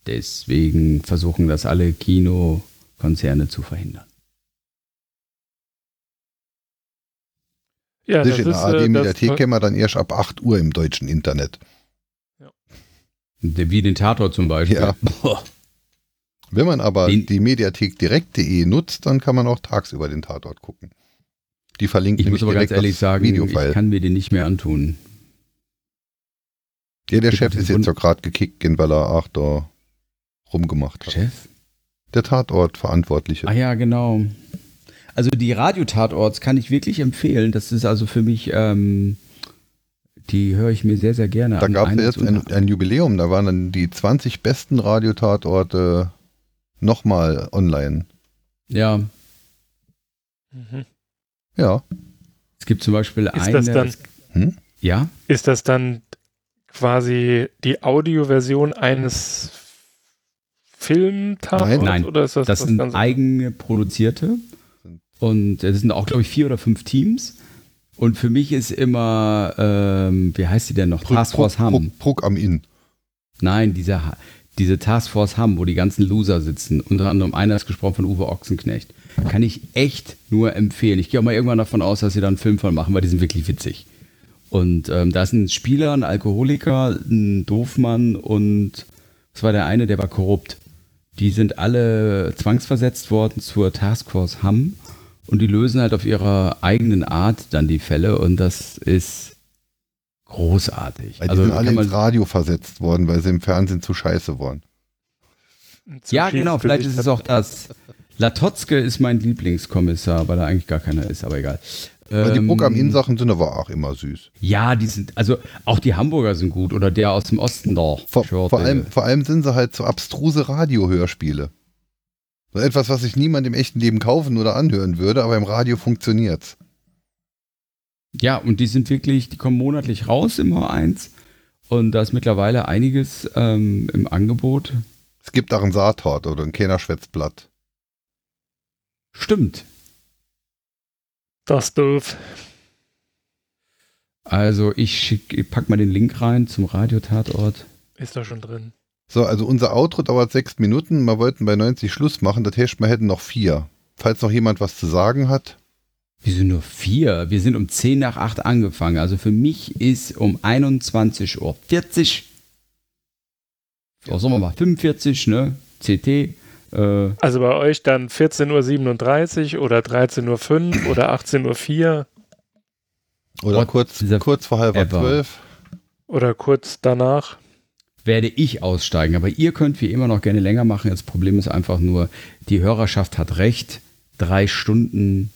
Deswegen versuchen das alle Kinokonzerne zu verhindern. Ja, das in der ARD-Mediathek kennen wir dann erst ab 8 Uhr im deutschen Internet. Ja. Wie den Tator zum Beispiel. Ja. Wenn man aber den, die Mediathek direkt.de nutzt, dann kann man auch tagsüber den Tatort gucken. Die verlinkt Ich muss aber ganz ehrlich sagen, Videofile. ich kann mir den nicht mehr antun. Ja, der Chef ist jetzt ja gerade gekickt, weil er auch da rumgemacht hat. Chef? Der Tatort-Verantwortliche. Ah ja, genau. Also die Radiotatorts kann ich wirklich empfehlen. Das ist also für mich, ähm, die höre ich mir sehr, sehr gerne da an. Da gab es jetzt ein, ein, Jubiläum, da waren dann die 20 besten Radiotatorte nochmal online. Ja. Mhm. Ja. Es gibt zum Beispiel ist eine. Das dann, hm? Ja. Ist das dann quasi die Audioversion eines Filmtatorts? Nein, nein. Oder ist das, das sind eigene produzierte. Und es sind auch, glaube ich, vier oder fünf Teams. Und für mich ist immer, ähm, wie heißt die denn noch? Task Force Hamm. Puck am Inn. Nein, diese, diese Task Force Hamm, wo die ganzen Loser sitzen. Unter anderem einer ist gesprochen von Uwe Ochsenknecht. Kann ich echt nur empfehlen. Ich gehe auch mal irgendwann davon aus, dass sie da einen Film von machen, weil die sind wirklich witzig. Und ähm, da ist ein Spieler, ein Alkoholiker, ein Doofmann und was war der eine, der war korrupt. Die sind alle zwangsversetzt worden zur Taskforce Hamm und die lösen halt auf ihre eigenen Art dann die Fälle und das ist großartig. Weil die also, sind alle ins Radio versetzt worden, weil sie im Fernsehen zu scheiße waren. Zu ja, genau, vielleicht ist es auch das. Latotzke ist mein Lieblingskommissar, weil er eigentlich gar keiner ist, aber egal. Aber die Programm-In-Sachen sind aber auch immer süß. Ja, die sind, also auch die Hamburger sind gut oder der aus dem Osten da. Vor, vor, allem, vor allem sind sie halt so abstruse Radiohörspiele. So etwas, was sich niemand im echten Leben kaufen oder anhören würde, aber im Radio funktioniert's. Ja, und die sind wirklich, die kommen monatlich raus im H1 und da ist mittlerweile einiges ähm, im Angebot. Es gibt auch ein Saatort oder ein Kennerschwätzblatt. Stimmt, das doof. Also ich, schick, ich pack mal den Link rein zum Radiotatort. Ist da schon drin. So, also unser Outro dauert sechs Minuten. Wir wollten bei 90 Schluss machen. Das heißt, wir hätten noch vier. Falls noch jemand was zu sagen hat. Wir sind nur vier. Wir sind um 10 nach 8 angefangen. Also für mich ist um 21.40 Uhr. So, sagen wir mal 45, ne? CT. Äh, also bei euch dann 14.37 Uhr oder 13.05 Uhr oder 18.04 Uhr. Oder kurz, kurz vor halb zwölf. Oder kurz danach. Werde ich aussteigen. Aber ihr könnt wie immer noch gerne länger machen. Das Problem ist einfach nur, die Hörerschaft hat recht. Drei Stunden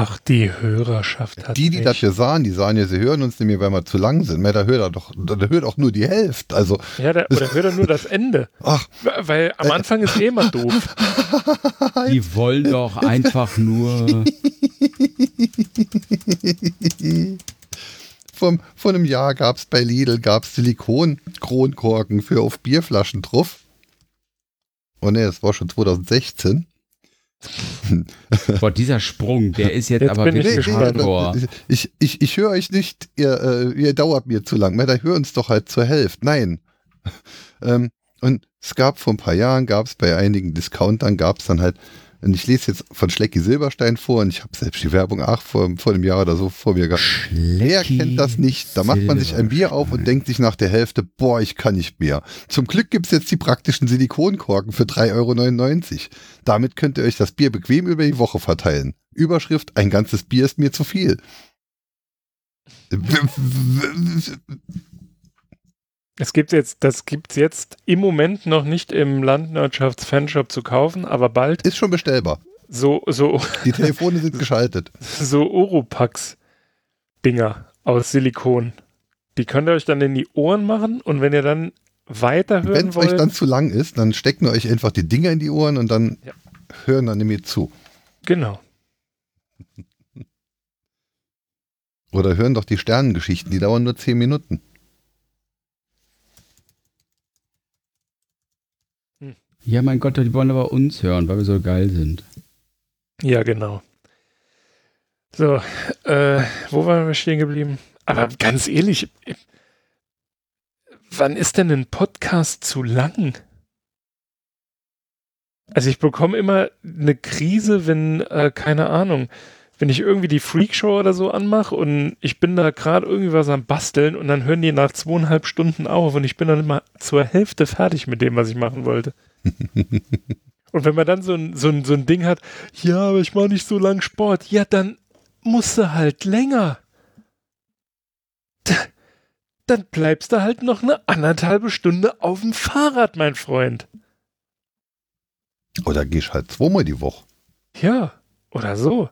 Ach, die Hörerschaft hat. Die, die das hier sahen, die sahen ja, sie hören uns nämlich, weil wir zu lang sind. da hört er doch, da hört auch nur die Hälfte. Also, ja, da, oder hört er nur das Ende. Ach. Weil am Anfang ist eh immer doof. Die wollen doch einfach nur. Vom, vor einem Jahr gab es bei Lidl gab's Silikon-Kronkorken für auf Bierflaschen drauf. Oh ne, das war schon 2016. Boah, dieser Sprung, der ist jetzt, jetzt aber wirklich gespannt. Ich, ich, ich höre euch nicht, ihr, äh, ihr dauert mir zu lang. Da hör uns doch halt zur Hälfte. Nein. Ähm, und es gab vor ein paar Jahren, gab es bei einigen Discountern, gab es dann halt und ich lese jetzt von Schlecki Silberstein vor und ich habe selbst die Werbung auch vor, vor einem Jahr oder so vor mir gehabt. Wer kennt das nicht? Da macht man sich ein Bier auf und denkt sich nach der Hälfte, boah, ich kann nicht mehr. Zum Glück gibt es jetzt die praktischen Silikonkorken für 3,99 Euro. Damit könnt ihr euch das Bier bequem über die Woche verteilen. Überschrift, ein ganzes Bier ist mir zu viel. Es gibt jetzt, das gibt es jetzt im Moment noch nicht im Landwirtschafts-Fanshop zu kaufen, aber bald. Ist schon bestellbar. So, so. Die Telefone sind geschaltet. So Oropax-Dinger aus Silikon. Die könnt ihr euch dann in die Ohren machen und wenn ihr dann weiterhören Wenn es euch dann zu lang ist, dann stecken wir euch einfach die Dinger in die Ohren und dann ja. hören dann nämlich zu. Genau. Oder hören doch die Sternengeschichten, die dauern nur zehn Minuten. Ja, mein Gott, die wollen aber uns hören, weil wir so geil sind. Ja, genau. So, äh, wo waren wir stehen geblieben? Aber ganz ehrlich, wann ist denn ein Podcast zu lang? Also ich bekomme immer eine Krise, wenn, äh, keine Ahnung, wenn ich irgendwie die Freakshow oder so anmache und ich bin da gerade irgendwie was am Basteln und dann hören die nach zweieinhalb Stunden auf und ich bin dann immer zur Hälfte fertig mit dem, was ich machen wollte. Und wenn man dann so ein, so ein, so ein Ding hat, ja, aber ich mache nicht so lang Sport, ja, dann musst du halt länger. Dann bleibst du halt noch eine anderthalbe Stunde auf dem Fahrrad, mein Freund. Oder gehst halt zweimal die Woche. Ja, oder so.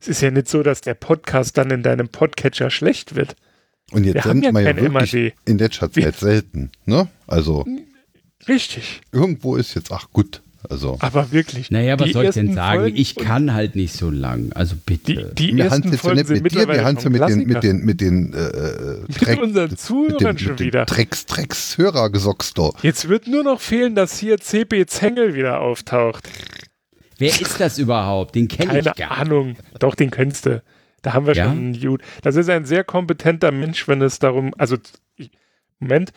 Es ist ja nicht so, dass der Podcast dann in deinem Podcatcher schlecht wird. Und jetzt sind wir ja, ja wirklich MAD. in letzter Zeit selten, ne? Also. Richtig. Irgendwo ist jetzt, ach gut, also. Aber wirklich. Naja, was soll ich denn sagen? Folgen ich kann halt nicht so lang. Also bitte. Die, die ersten Hans Folgen sind mit dir, wir haben mit den, mit den, mit den, äh, Dreck, mit unseren Zuhörern mit den, schon wieder. Drecks, Drecks, Hörer gesockt Jetzt wird nur noch fehlen, dass hier CP Zengel wieder auftaucht. Wer ist das überhaupt? Den kenne ich gar Keine Ahnung. Doch, den kennst du. Da haben wir ja? schon einen Das ist ein sehr kompetenter Mensch, wenn es darum, also, Moment,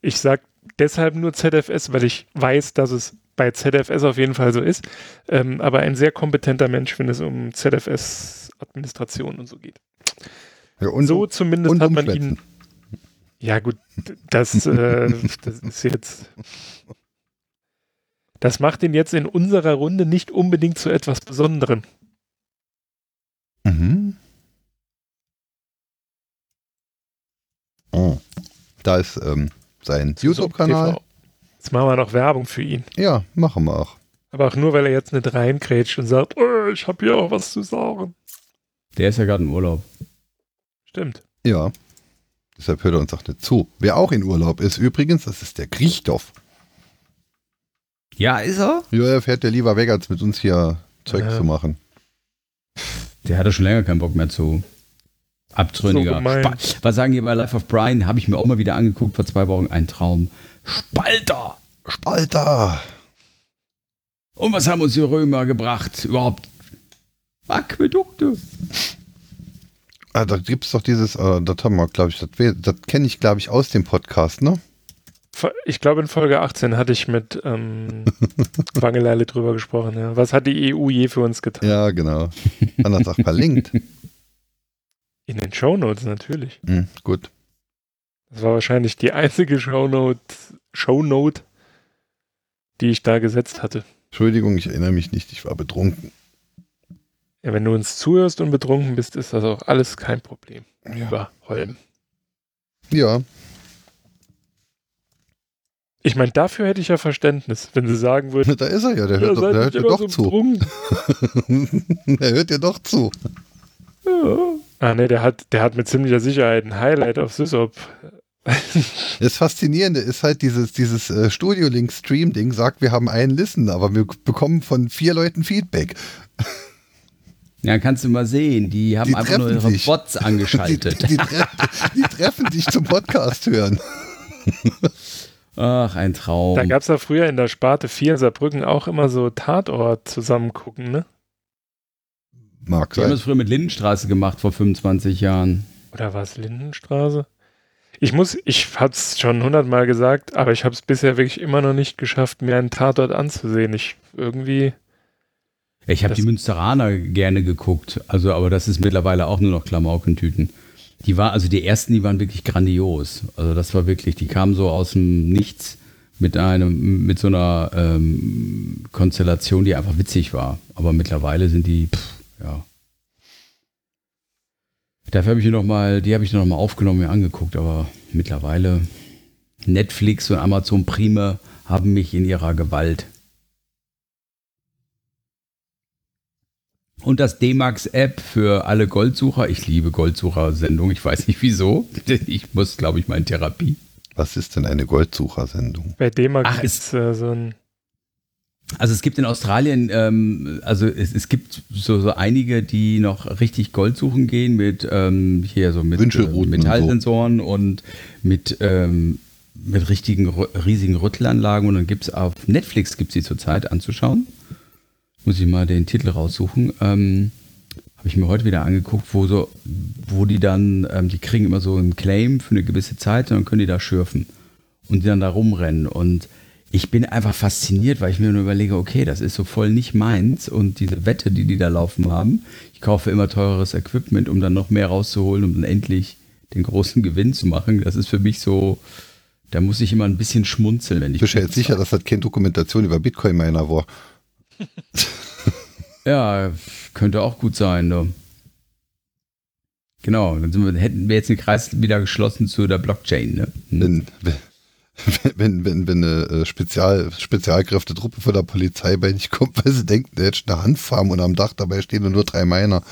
ich sag deshalb nur ZFS, weil ich weiß, dass es bei ZFS auf jeden Fall so ist. Ähm, aber ein sehr kompetenter Mensch, wenn es um ZFS-Administration und so geht. Ja, und, so zumindest und hat man ihn. Ja, gut, das, äh, das ist jetzt. Das macht ihn jetzt in unserer Runde nicht unbedingt zu etwas Besonderem. Mhm. Da ist ähm, sein YouTube-Kanal. Jetzt machen wir noch Werbung für ihn. Ja, machen wir auch. Aber auch nur, weil er jetzt nicht reingrätscht und sagt, oh, ich habe hier auch was zu sagen. Der ist ja gerade im Urlaub. Stimmt. Ja. Deshalb hört er uns auch nicht zu. Wer auch in Urlaub ist übrigens, das ist der Griechdorf. Ja, ist er? Ja, er fährt ja lieber weg, als mit uns hier Zeug ja. zu machen. Der hatte schon länger keinen Bock mehr zu. Abtrünniger. So Was sagen die bei Life of Brian? Habe ich mir auch mal wieder angeguckt vor zwei Wochen. Ein Traum. Spalter! Spalter! Und was haben uns die Römer gebracht? Überhaupt Aquädukte. Ah, da gibt es doch dieses, äh, das haben wir, glaube ich, das, das kenne ich, glaube ich, aus dem Podcast, ne? Ich glaube, in Folge 18 hatte ich mit ähm, Wangeleile drüber gesprochen. Ja. Was hat die EU je für uns getan? Ja, genau. Man hat auch verlinkt. In den Shownotes natürlich. Mhm, gut. Das war wahrscheinlich die einzige Shownote, Shownote, die ich da gesetzt hatte. Entschuldigung, ich erinnere mich nicht, ich war betrunken. Ja, wenn du uns zuhörst und betrunken bist, ist das auch alles kein Problem. Ja. Über Holm. Ja. Ich meine, dafür hätte ich ja Verständnis, wenn sie sagen würden. Da ist er ja, der hört, der hört dir doch so zu. der hört dir doch zu. Ja. Ah ne, der hat, der hat mit ziemlicher Sicherheit ein Highlight auf Sysop. Das Faszinierende ist halt dieses, dieses äh, Studio-Link-Stream-Ding sagt, wir haben einen Listen, aber wir bekommen von vier Leuten Feedback. Ja, kannst du mal sehen, die haben die einfach nur ihre sich. Bots angeschaltet. Die, die, treffen, die treffen sich zum Podcast hören. Ach, ein Traum. Da gab es ja früher in der Sparte 4 Saarbrücken auch immer so Tatort zusammengucken, ne? Mag sein. Wir haben es früher mit Lindenstraße gemacht vor 25 Jahren. Oder war es Lindenstraße? Ich muss, ich hab's schon hundertmal gesagt, aber ich habe es bisher wirklich immer noch nicht geschafft, mir einen Tatort anzusehen. Ich irgendwie. Ich habe die Münsteraner gerne geguckt, also aber das ist mittlerweile auch nur noch Klamaukentüten. Die war, also die ersten, die waren wirklich grandios. Also das war wirklich, die kamen so aus dem Nichts mit einem, mit so einer ähm, Konstellation, die einfach witzig war. Aber mittlerweile sind die, pff, ja. Dafür habe ich noch mal, die habe ich noch mal aufgenommen, mir angeguckt, aber mittlerweile Netflix und Amazon Prime haben mich in ihrer Gewalt. Und das D-Max-App für alle Goldsucher. Ich liebe Goldsucher-Sendungen. Ich weiß nicht wieso. Ich muss, glaube ich, mal in Therapie. Was ist denn eine Goldsucher-Sendung? Bei D-Max ist äh, so ein also es gibt in Australien, ähm, also es, es gibt so, so einige, die noch richtig Gold suchen gehen mit ähm, hier so mit äh, Metallsensoren und, so. und mit, ähm, mit richtigen riesigen Rüttelanlagen. Und dann gibt es auf Netflix gibt sie zurzeit anzuschauen. Muss ich mal den Titel raussuchen. Ähm, Habe ich mir heute wieder angeguckt, wo so, wo die dann, ähm, die kriegen immer so einen Claim für eine gewisse Zeit und dann können die da schürfen und die dann da rumrennen und ich bin einfach fasziniert, weil ich mir nur überlege, okay, das ist so voll nicht meins und diese Wette, die die da laufen haben, ich kaufe immer teureres Equipment, um dann noch mehr rauszuholen, um dann endlich den großen Gewinn zu machen. Das ist für mich so, da muss ich immer ein bisschen schmunzeln, wenn ich. Bist du jetzt sicher, dass das keine Dokumentation über Bitcoin-Miner war? ja, könnte auch gut sein. Ne? Genau, dann wir, hätten wir jetzt den Kreis wieder geschlossen zu der Blockchain. Ne? Hm. Wenn, wenn, wenn, wenn eine äh, Spezial, Spezialkräftetruppe von der Polizei bei dich kommt, weil sie denken, der hätte eine Handfarm und am Dach dabei stehen nur drei Miner.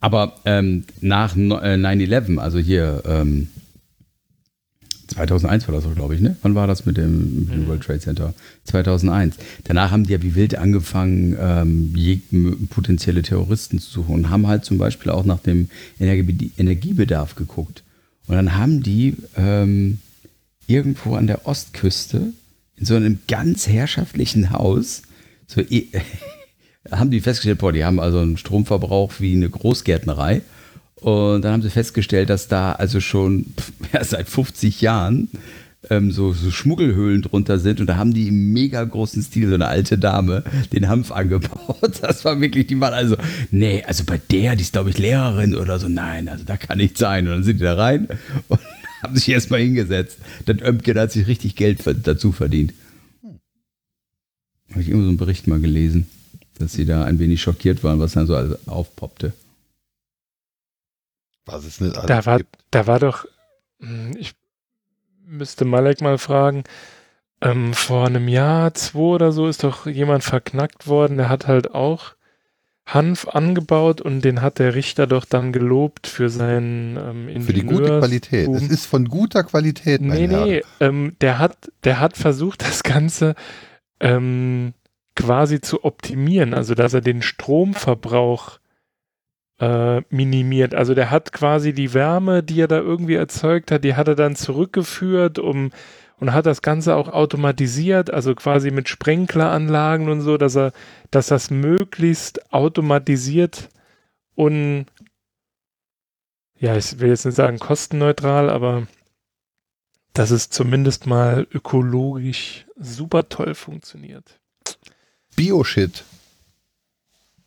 Aber ähm, nach 9-11, äh, also hier ähm, 2001 war das so, glaube ich, ne? Wann war das mit dem, mit dem. World Trade Center? 2001. Danach haben die ja wie wild angefangen, ähm, potenzielle Terroristen zu suchen und haben halt zum Beispiel auch nach dem Energie Energiebedarf geguckt. Und dann haben die ähm, irgendwo an der Ostküste in so einem ganz herrschaftlichen Haus, so haben die festgestellt, boah, die haben also einen Stromverbrauch wie eine Großgärtnerei. Und dann haben sie festgestellt, dass da also schon ja, seit 50 Jahren ähm, so, so Schmuggelhöhlen drunter sind und da haben die im mega großen Stil so eine alte Dame den Hanf angebaut. Das war wirklich, die waren also, nee, also bei der, die ist glaube ich Lehrerin oder so, nein, also da kann nicht sein. Und dann sind die da rein und haben sich erstmal hingesetzt. Dann Ömken hat sich richtig Geld dazu verdient. Habe ich irgendwo so einen Bericht mal gelesen, dass sie da ein wenig schockiert waren, was dann so aufpoppte. Was es nicht alles da war, gibt. Da war doch Hm, ich müsste Malek mal fragen. Ähm, vor einem Jahr, zwei oder so, ist doch jemand verknackt worden. Der hat halt auch Hanf angebaut und den hat der Richter doch dann gelobt für seinen ähm, Für die gute Qualität. Es ist von guter Qualität. Nee, nee, ähm, der, hat, der hat versucht, das Ganze ähm, quasi zu optimieren, also dass er den Stromverbrauch äh, minimiert. Also der hat quasi die Wärme, die er da irgendwie erzeugt hat, die hat er dann zurückgeführt, um und hat das Ganze auch automatisiert, also quasi mit Sprenkleranlagen und so, dass er, dass das möglichst automatisiert und ja, ich will jetzt nicht sagen kostenneutral, aber dass es zumindest mal ökologisch super toll funktioniert. Bio-Shit.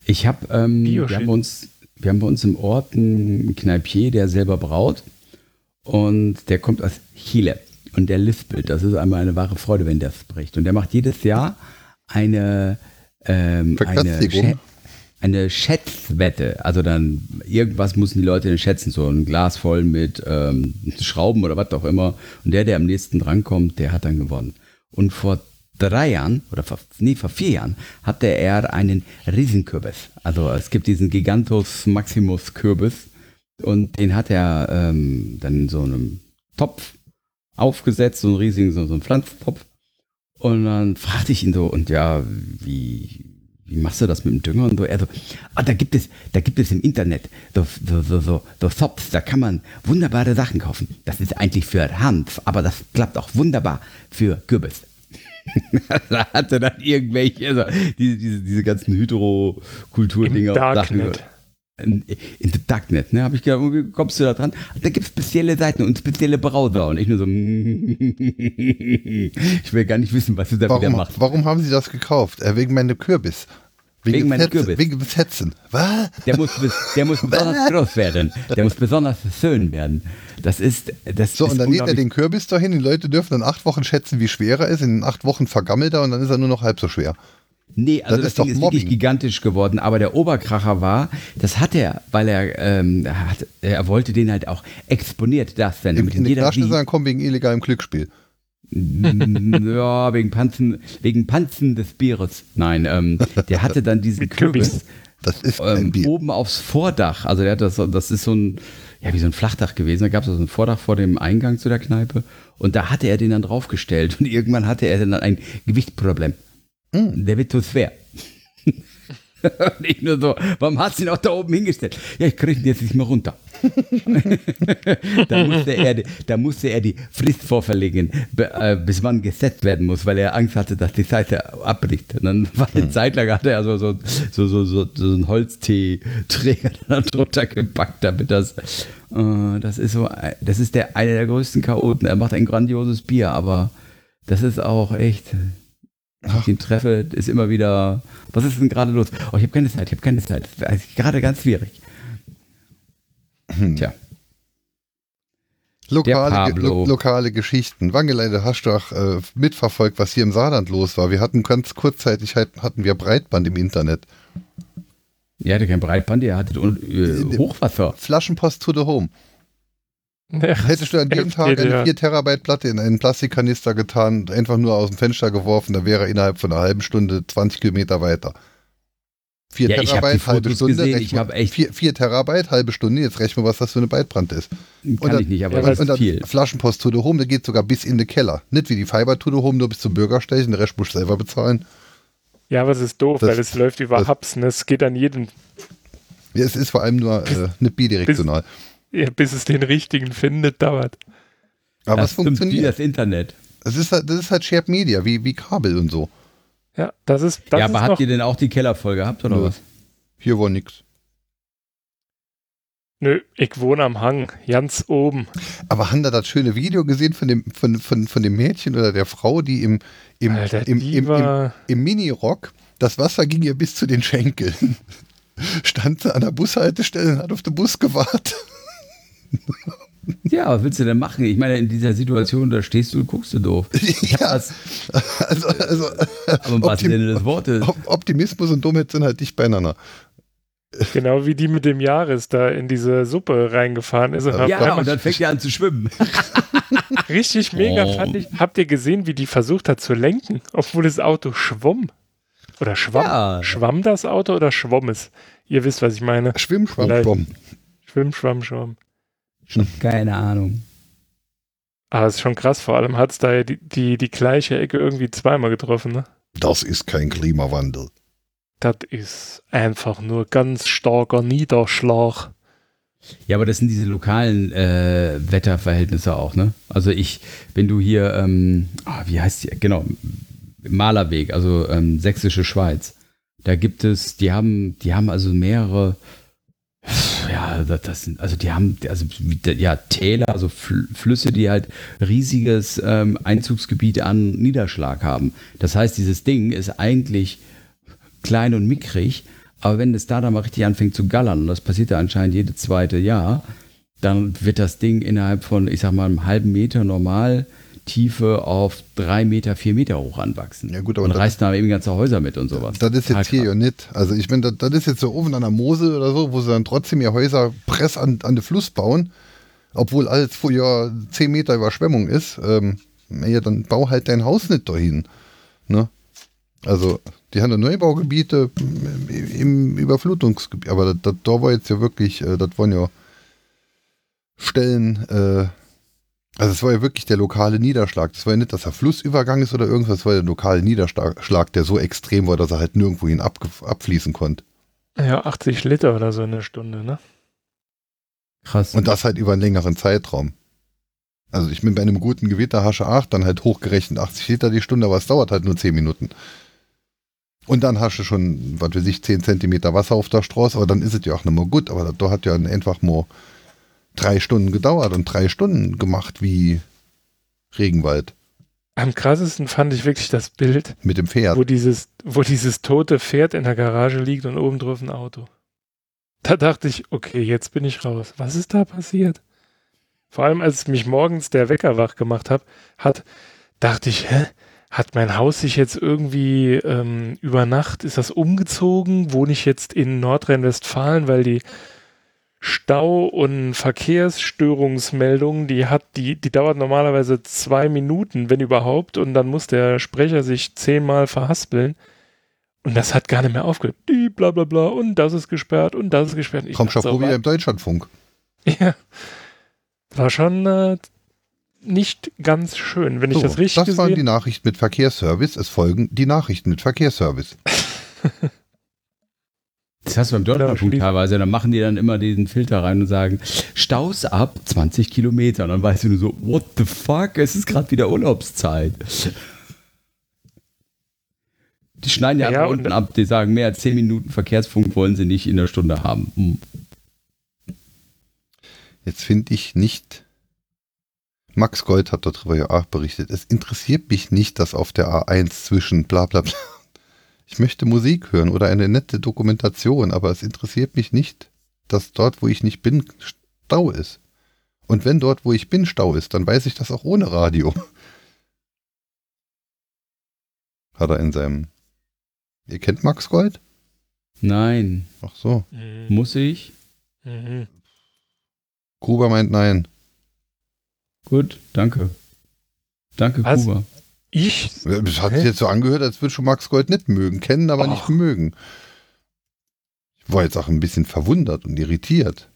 Ich habe, ähm, wir haben uns, wir haben bei uns im Ort einen Kneipier, der selber braut und der kommt aus Chile und der lispelt. Das ist einmal eine wahre Freude, wenn der spricht. Und der macht jedes Jahr eine, ähm, eine, eine Schätzwette. Also dann irgendwas müssen die Leute schätzen, so ein Glas voll mit ähm, Schrauben oder was auch immer. Und der, der am nächsten drankommt, der hat dann gewonnen. Und vor drei Jahren oder vor, nee, vor vier Jahren hatte er einen Riesenkürbis. Also es gibt diesen Gigantus Maximus Kürbis und den hat er ähm, dann in so einem Topf aufgesetzt, so einen riesigen, so, so einen Pflanztopf. Und dann fragte ich ihn so, und ja, wie, wie machst du das mit dem Dünger und so? Er so, ah, da gibt es, da gibt es im Internet so, so, so, so, so Shops, da kann man wunderbare Sachen kaufen. Das ist eigentlich für Hanf, aber das klappt auch wunderbar für Kürbis. da hatte dann irgendwelche, also diese, diese, diese ganzen Hydrokulturdinger. Gehört in, in the Darknet, ne? Habe ich gedacht, wie kommst du da dran? Da gibt es spezielle Seiten und spezielle Browser. Und ich nur so, ich will gar nicht wissen, was du da warum, wieder machst. Warum haben sie das gekauft? Äh, wegen meiner Kürbis. Wegen, wegen meiner Kürbis. Wegen des Hetzen. Was? Der muss, der muss besonders groß werden. Der muss besonders schön werden. Das ist, das So, ist und dann lädt er den Kürbis dahin. Die Leute dürfen dann acht Wochen schätzen, wie schwer er ist. In acht Wochen vergammelt er und dann ist er nur noch halb so schwer. Nee, also das, das Ding ist, ist wirklich gigantisch geworden. Aber der Oberkracher war, das hat er, weil er, ähm, hat, er wollte den halt auch exponiert das Im, in den Taschen kommen wegen illegalem Glücksspiel. Ja, wegen Panzen, wegen Panzen des Bieres. Nein, ähm, der hatte dann diesen Kürbis das ist ähm, oben aufs Vordach. Also der hat das, das ist so ein, ja, wie so ein Flachdach gewesen. Da gab es so ein Vordach vor dem Eingang zu der Kneipe. Und da hatte er den dann draufgestellt. Und irgendwann hatte er dann ein Gewichtsproblem. Mm. Der wird zu schwer. nicht nur so, warum hast du ihn auch da oben hingestellt? Ja, ich kriege ihn jetzt nicht mehr runter. da, musste er, da musste er die Frist vorverlegen, äh, bis wann gesetzt werden muss, weil er Angst hatte, dass die Seite abbricht. Und dann war eine hm. Zeit lang hatte er so, so, so, so, so, so einen Holztee-Träger drunter gepackt, damit das, äh, das ist so, das ist der, einer der größten Chaoten. Er macht ein grandioses Bier, aber das ist auch echt, ich ihn treffe, ist immer wieder, was ist denn gerade los? Oh, ich habe keine Zeit, ich habe keine Zeit. Das ist gerade ganz schwierig. Hm. Tja. Lokale, lo lokale Geschichten. Wangeleide hast du auch äh, mitverfolgt, was hier im Saarland los war. Wir hatten ganz kurzzeitig hatten wir Breitband im Internet. Er hatte kein Breitband, er hatte äh, Hochwasser. Flaschenpost to the home. Ja, Hättest du an dem Tag eine 4 Terabyte Platte in einen Plastikkanister getan, einfach nur aus dem Fenster geworfen, da wäre er innerhalb von einer halben Stunde 20 Kilometer weiter. 4 ja, Terabyte, halbe Stunde. Gesehen, ich habe echt 4, 4 Terabyte, halbe Stunde. Jetzt rechnen wir, was das für eine Bytebrand ist. Kann und dann, ich nicht, aber ja, das ist viel. Flaschenpost to the Home, der geht sogar bis in den Keller. Nicht wie die Fiber to the Home, nur bis zum Bürgersteig. Den Rest musst du selber bezahlen. Ja, aber es ist doof, das, weil es läuft über Hubs und es geht an jeden. Ja, es ist vor allem nur äh, nicht bidirektional. Bis, ja, bis es den richtigen findet, dauert. Aber das es funktioniert. Wie das Internet. Das ist, halt, das ist halt Shared Media, wie, wie Kabel und so. Ja, das ist. Das ja, aber habt ihr denn auch die Kellerfolge gehabt oder Nö. was? Hier war nix. Nö, ich wohne am Hang, ganz oben. Aber haben da das schöne Video gesehen von dem, von, von, von dem Mädchen oder der Frau, die im, im, Alter, im, im, im, im Minirock, das Wasser ging ihr bis zu den Schenkeln. Stand sie an der Bushaltestelle und hat auf den Bus gewartet. Ja, was willst du denn machen? Ich meine, in dieser Situation, da stehst du und guckst du doof. Ja, das, also, also, aber im wahrsten Sinne des Wortes. Optimismus und Dummheit sind halt dicht beieinander. Genau wie die mit dem Jahres da in diese Suppe reingefahren ist. Und ja, und dann fängt er an zu schwimmen. Richtig mega oh. fand ich. Habt ihr gesehen, wie die versucht hat zu lenken, obwohl das Auto schwamm? Oder schwamm? Ja. Schwamm das Auto oder schwamm es? Ihr wisst, was ich meine. Schwimm, schwamm, schwamm. Schwimm, schwamm, schwamm. Keine Ahnung. Aber es ist schon krass, vor allem hat es da die, die, die gleiche Ecke irgendwie zweimal getroffen, ne? Das ist kein Klimawandel. Das ist einfach nur ganz starker Niederschlag. Ja, aber das sind diese lokalen äh, Wetterverhältnisse auch, ne? Also ich, wenn du hier, ähm, oh, wie heißt die, genau, Malerweg, also ähm, sächsische Schweiz, da gibt es, die haben, die haben also mehrere ja, das sind, also die haben, also ja, Täler, also Flüsse, die halt riesiges ähm, Einzugsgebiet an Niederschlag haben. Das heißt, dieses Ding ist eigentlich klein und mickrig, aber wenn es da dann mal richtig anfängt zu gallern, und das passiert ja anscheinend jedes zweite Jahr, dann wird das Ding innerhalb von, ich sag mal, einem halben Meter normal Tiefe auf drei Meter, vier Meter hoch anwachsen. Ja gut, aber und reißt da eben ganze Häuser mit und sowas. Das ist jetzt hier ja nicht. Also ich meine, das, das, ist jetzt so oben an der Mose oder so, wo sie dann trotzdem ihr Häuser press an, an den Fluss bauen, obwohl alles vorher zehn Meter Überschwemmung ist. Ähm, ja, dann bau halt dein Haus nicht dahin. Ne? Also die haben Neubaugebiete im Überflutungsgebiet, aber das, das, da war jetzt ja wirklich, äh, das waren ja Stellen, äh, also es war ja wirklich der lokale Niederschlag. Das war ja nicht, dass er Flussübergang ist oder irgendwas, das war der lokale Niederschlag, der so extrem war, dass er halt nirgendwo hin ab, abfließen konnte. Ja, 80 Liter oder so in der Stunde, ne? Krass. Und das halt über einen längeren Zeitraum. Also ich bin bei einem guten Gewitter Hasche 8, dann halt hochgerechnet 80 Liter die Stunde, aber es dauert halt nur 10 Minuten. Und dann hast du schon, was weiß ich, 10 Zentimeter Wasser auf der Straße, aber dann ist es ja auch nicht mehr gut. Aber da hat ja einfach nur drei Stunden gedauert und drei Stunden gemacht wie Regenwald. Am krassesten fand ich wirklich das Bild. Mit dem Pferd. Wo dieses, wo dieses tote Pferd in der Garage liegt und oben drauf ein Auto. Da dachte ich, okay, jetzt bin ich raus. Was ist da passiert? Vor allem, als mich morgens der Wecker wach gemacht hab, hat, dachte ich, hä? Hat mein Haus sich jetzt irgendwie ähm, über Nacht, ist das umgezogen? Wohne ich jetzt in Nordrhein-Westfalen, weil die Stau- und Verkehrsstörungsmeldung, die hat, die, die dauert normalerweise zwei Minuten, wenn überhaupt, und dann muss der Sprecher sich zehnmal verhaspeln. Und das hat gar nicht mehr aufgehört. Die bla bla bla und das ist gesperrt und das ist gesperrt. Ich Komm schon so, wieder im Deutschlandfunk. Ja. War schon äh, nicht ganz schön, wenn so, ich das richtig Das waren die Nachrichten mit Verkehrsservice. Es folgen die Nachrichten mit Verkehrsservice. Das hast du beim Deutschlandfunk teilweise, dann machen die dann immer diesen Filter rein und sagen, Staus ab 20 Kilometer. Und dann weißt du nur so, what the fuck, es ist gerade wieder Urlaubszeit. Die schneiden ja, ja unten ab, die sagen, mehr als 10 Minuten Verkehrsfunk wollen sie nicht in der Stunde haben. Hm. Jetzt finde ich nicht, Max Gold hat darüber ja auch berichtet, es interessiert mich nicht, dass auf der A1 zwischen bla bla bla ich möchte Musik hören oder eine nette Dokumentation, aber es interessiert mich nicht, dass dort, wo ich nicht bin, Stau ist. Und wenn dort, wo ich bin, Stau ist, dann weiß ich das auch ohne Radio. Hat er in seinem. Ihr kennt Max Gold? Nein. Ach so. Mhm. Muss ich? Mhm. Gruber meint nein. Gut, danke. Danke, Was? Gruber. Ich? Das hat sich jetzt so angehört, als würde schon Max Gold nicht mögen. Kennen, aber Och. nicht mögen. Ich war jetzt auch ein bisschen verwundert und irritiert.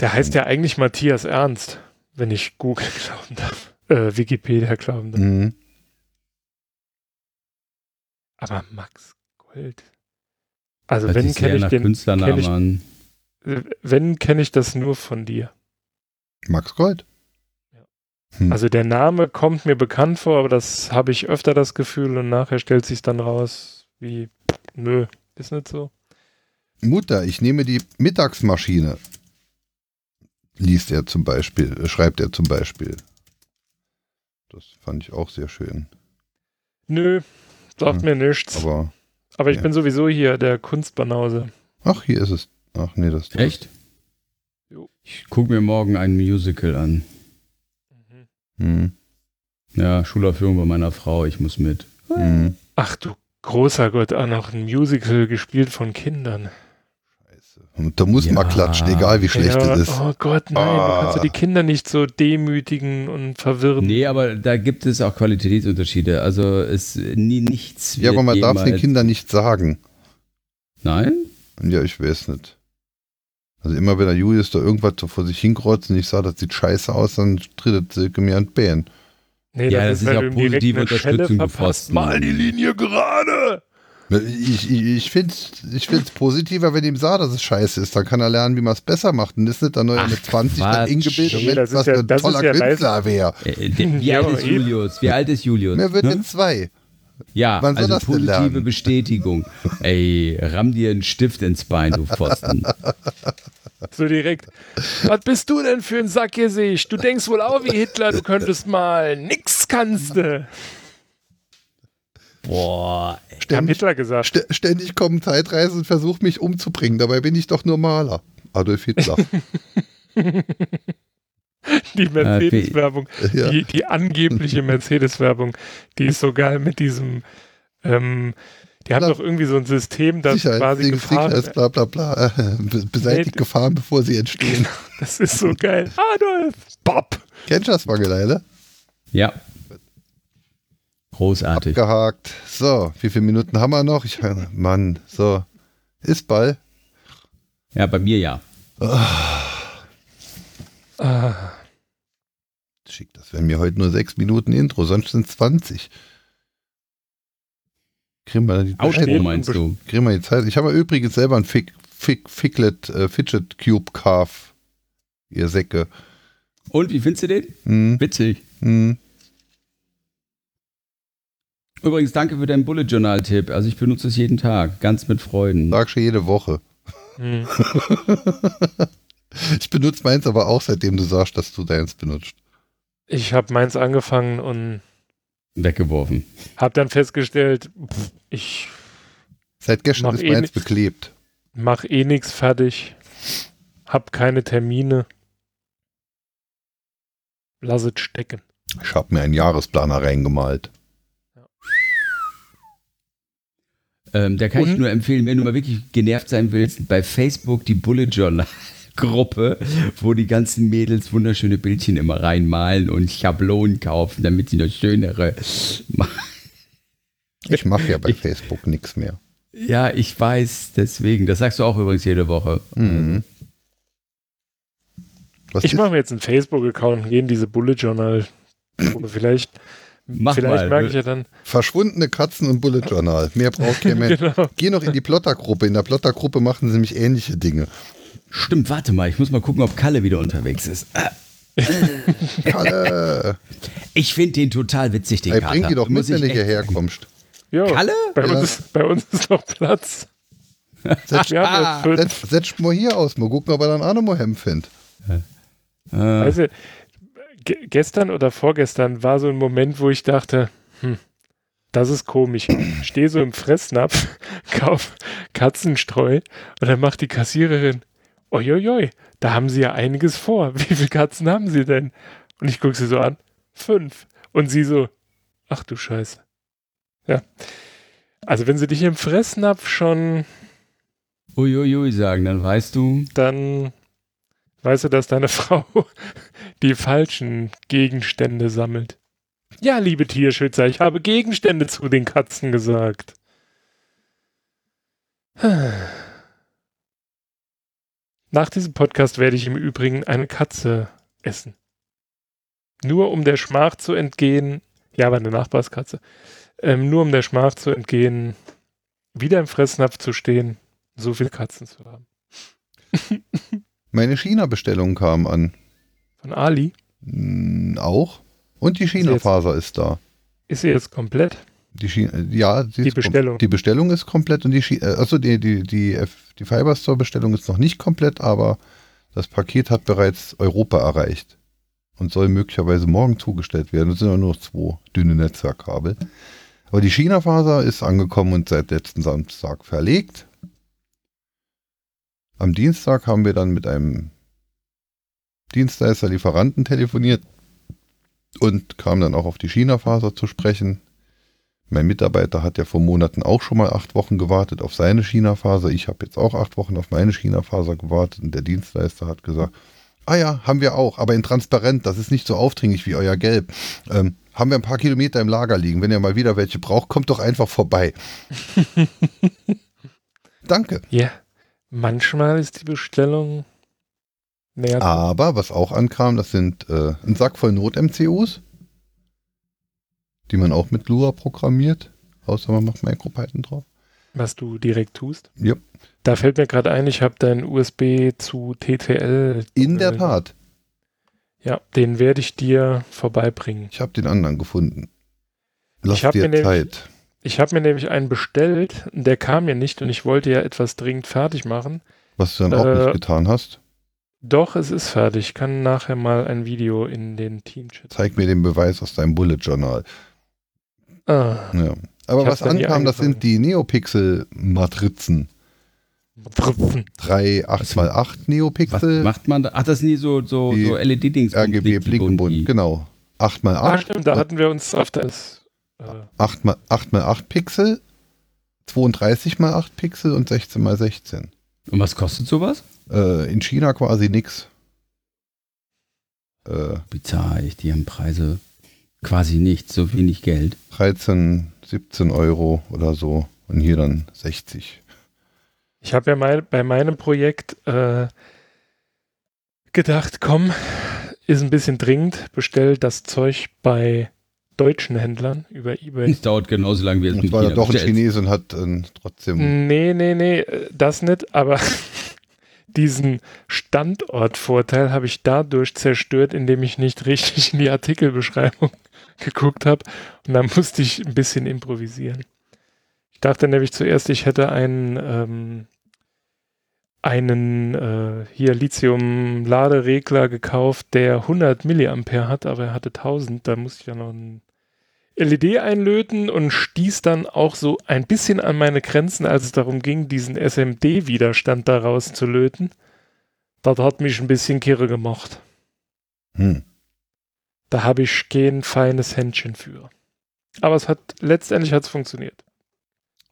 Der heißt ja eigentlich Matthias Ernst, wenn ich Google glauben darf. Äh, Wikipedia glauben darf. Mhm. Aber Max Gold. Also Hört wenn kenne ich den kenn ich, Wenn kenne ich das nur von dir. Max Gold? Hm. Also der Name kommt mir bekannt vor, aber das habe ich öfter das Gefühl und nachher stellt sich dann raus, wie, nö, ist nicht so. Mutter, ich nehme die Mittagsmaschine. Liest er zum Beispiel, äh, schreibt er zum Beispiel. Das fand ich auch sehr schön. Nö, sagt hm. mir nichts. Aber, aber ich ja. bin sowieso hier der Kunstbanause. Ach, hier ist es. Ach nee, das. Echt? Jo. Ich gucke mir morgen ein Musical an. Mhm. Ja, Schulaufführung bei meiner Frau, ich muss mit. Mhm. Ach du Großer Gott, auch noch ein Musical gespielt von Kindern. Und da muss ja. man klatschen, egal wie schlecht ja, es ist. Oh Gott, nein, ah. du kannst ja die Kinder nicht so demütigen und verwirren. Nee, aber da gibt es auch Qualitätsunterschiede. Also es nie nichts. Ja, aber man darf es den Kindern nicht sagen. Nein? Ja, ich weiß nicht. Also immer wenn der Julius da irgendwas so vor sich hinkreuzt und ich sage, das sieht scheiße aus, dann tritt Silke mir an Bären. Nee, ja, das, ist ja positive Unterstützung gefasst. Mal die Linie gerade! Ich, ich, ich finde es ich find's positiver, wenn ihm sah, dass es scheiße ist. Dann kann er lernen, wie man es besser macht. Und das ist nicht dann neu mit 20 dann ingebildet, nee, was ja, ein toller ja Künstler wäre. Äh, wie alt ist Julius? Wie alt ist Julius? Mir wird ne? in zwei. Ja, Wann also positive Bestätigung. Ey, ramm dir einen Stift ins Bein, du Pfosten. So direkt. Was bist du denn für ein Sackgesicht? Du denkst wohl auch wie Hitler, du könntest mal. Nix kannst du. Boah, ständig, Hitler gesagt. St ständig kommen Zeitreisen und versuchen mich umzubringen. Dabei bin ich doch nur Maler. Adolf Hitler. die Mercedes-Werbung, ja. die, die, angebliche Mercedes-Werbung, die ist so geil mit diesem, ähm, die haben doch irgendwie so ein System, das Sicherheit, quasi Gefahren... Sicherheit, bla bla bla, äh, beseitigt nee, Gefahren, bevor sie entstehen. das ist so geil. Adolf! Bob! Kennst du das, Mageleile? Ja. Großartig. Abgehakt. So, wie viele Minuten haben wir noch? Ich, Mann, so. Ist Ball? Ja, bei mir ja. Oh. Ah. Schick, das wären mir heute nur sechs Minuten Intro, sonst sind es 20. Kriegen wir die Zeit? meinst du? Kriegen wir die Zeit? Ich habe übrigens selber ein Fick, Fick, Ficklet äh, Fidget Cube Calf. Ihr Säcke. Und wie findest du den? Hm. Witzig. Hm. Übrigens, danke für deinen Bullet Journal-Tipp. Also ich benutze es jeden Tag, ganz mit Freuden. Sagst du jede Woche. Hm. ich benutze meins aber auch, seitdem du sagst, dass du deins benutzt. Ich habe meins angefangen und weggeworfen. Hab dann festgestellt, pff, ich Seit gestern ist eh meins beklebt. Mach eh nichts fertig. Hab keine Termine. Lass es stecken. Ich habe mir einen Jahresplaner reingemalt. Ähm, da kann Und? ich nur empfehlen, wenn du mal wirklich genervt sein willst, bei Facebook die Bullet Journal. Gruppe, wo die ganzen Mädels wunderschöne Bildchen immer reinmalen und Schablonen kaufen, damit sie noch schönere machen. Ich mache ja bei ich, Facebook nichts mehr. Ja, ich weiß, deswegen. Das sagst du auch übrigens jede Woche. Mhm. ich mache mir jetzt einen Facebook-Account und gehe in diese Bullet Journal. Oder vielleicht Mach Vielleicht mal. merke ich ja dann. Verschwundene Katzen und Bullet Journal. Mehr braucht kein Mensch. genau. Geh noch in die Plotter-Gruppe. In der Plotter-Gruppe machen sie nämlich ähnliche Dinge. Stimmt, warte mal. Ich muss mal gucken, ob Kalle wieder unterwegs ist. Kalle! Ich finde den total witzig, den hey, Kater. Bring die doch mit, wenn du hierher kommst. Jo, Kalle? Bei, ja. uns ist, bei uns ist noch Platz. Setz, ah, setz, setz mal hier aus. Mal gucken, ob er dann auch noch mal Hemd findet. Also, gestern oder vorgestern war so ein Moment, wo ich dachte, hm, das ist komisch. Ich stehe so im Fressnapf, kauf Katzenstreu und dann macht die Kassiererin, oi, da haben sie ja einiges vor. Wie viele Katzen haben sie denn? Und ich gucke sie so an, fünf. Und sie so, ach du Scheiße. Ja. Also wenn sie dich im Fressnapf schon Uiuiui sagen, dann weißt du. Dann weißt du, dass deine Frau die falschen Gegenstände sammelt. Ja, liebe Tierschützer, ich habe Gegenstände zu den Katzen gesagt. Nach diesem Podcast werde ich im Übrigen eine Katze essen. Nur um der Schmach zu entgehen, ja, war eine Nachbarskatze, ähm, nur um der Schmach zu entgehen, wieder im Fressnapf zu stehen, so viele Katzen zu haben. Meine China-Bestellung kam an. Von Ali? Mm, auch. Und die China-Faser ist da. Ist sie jetzt komplett? Die China, ja, die Bestellung. Die Bestellung ist komplett und die China, äh, also die, die, die, die Fiberstore-Bestellung ist noch nicht komplett, aber das Paket hat bereits Europa erreicht und soll möglicherweise morgen zugestellt werden. Es sind ja nur noch zwei dünne Netzwerkkabel. Aber die China-Faser ist angekommen und seit letzten Samstag verlegt. Am Dienstag haben wir dann mit einem Dienstleister Lieferanten telefoniert und kamen dann auch auf die China-Faser zu sprechen. Mein Mitarbeiter hat ja vor Monaten auch schon mal acht Wochen gewartet auf seine China-Faser. Ich habe jetzt auch acht Wochen auf meine China-Faser gewartet und der Dienstleister hat gesagt, ah ja, haben wir auch, aber in transparent, das ist nicht so aufdringlich wie euer Gelb. Ähm, haben wir ein paar Kilometer im Lager liegen. Wenn ihr mal wieder welche braucht, kommt doch einfach vorbei. Danke. Ja, manchmal ist die Bestellung näher. Aber was auch ankam, das sind äh, ein Sack voll Not-MCUs die man auch mit Lua programmiert, außer man macht MicroPython drauf. Was du direkt tust? Ja. Da fällt mir gerade ein, ich habe dein USB zu TTL. In der Tat. Ja, den werde ich dir vorbeibringen. Ich habe den anderen gefunden. Lass ich dir Zeit. Nämlich, ich habe mir nämlich einen bestellt, der kam mir nicht und ich wollte ja etwas dringend fertig machen. Was du dann auch nicht äh, getan hast? Doch, es ist fertig. Ich kann nachher mal ein Video in den Team-Chat. Zeig mir den Beweis aus deinem Bullet Journal. Ah. Ja. Aber was ankam, das sind die Neopixel-Matrizen. Matrizen. 3 8x8 Neopixel. Was macht man da? Ach, das sind die so, so, so LED-Dings. RGB Blinkenbunt, genau. 8x8. Ah, stimmt, da hatten wir uns auf das. Äh 8x8 Pixel, 32x8 Pixel und 16x16. Und was kostet sowas? Äh, in China quasi nix. Äh, Bizarr, ich, die haben Preise quasi nichts, so wenig Geld. 13, 17 Euro oder so und hier dann 60. Ich habe ja mein, bei meinem Projekt äh, gedacht, komm, ist ein bisschen dringend, bestell das Zeug bei deutschen Händlern über Ebay. Es dauert genauso lange wie es mit war ja doch ein Chinese und hat äh, trotzdem. Nee, nee, nee, das nicht, aber diesen Standortvorteil habe ich dadurch zerstört, indem ich nicht richtig in die Artikelbeschreibung geguckt habe. Und dann musste ich ein bisschen improvisieren. Ich dachte nämlich zuerst, ich hätte einen, ähm, einen äh, hier Lithium-Laderegler gekauft, der 100 Milliampere hat, aber er hatte 1000. Da musste ich ja noch ein LED einlöten und stieß dann auch so ein bisschen an meine Grenzen, als es darum ging, diesen SMD-Widerstand daraus zu löten. Das hat mich ein bisschen kirre gemacht. Hm. Da habe ich kein feines Händchen für. Aber es hat letztendlich hat es funktioniert.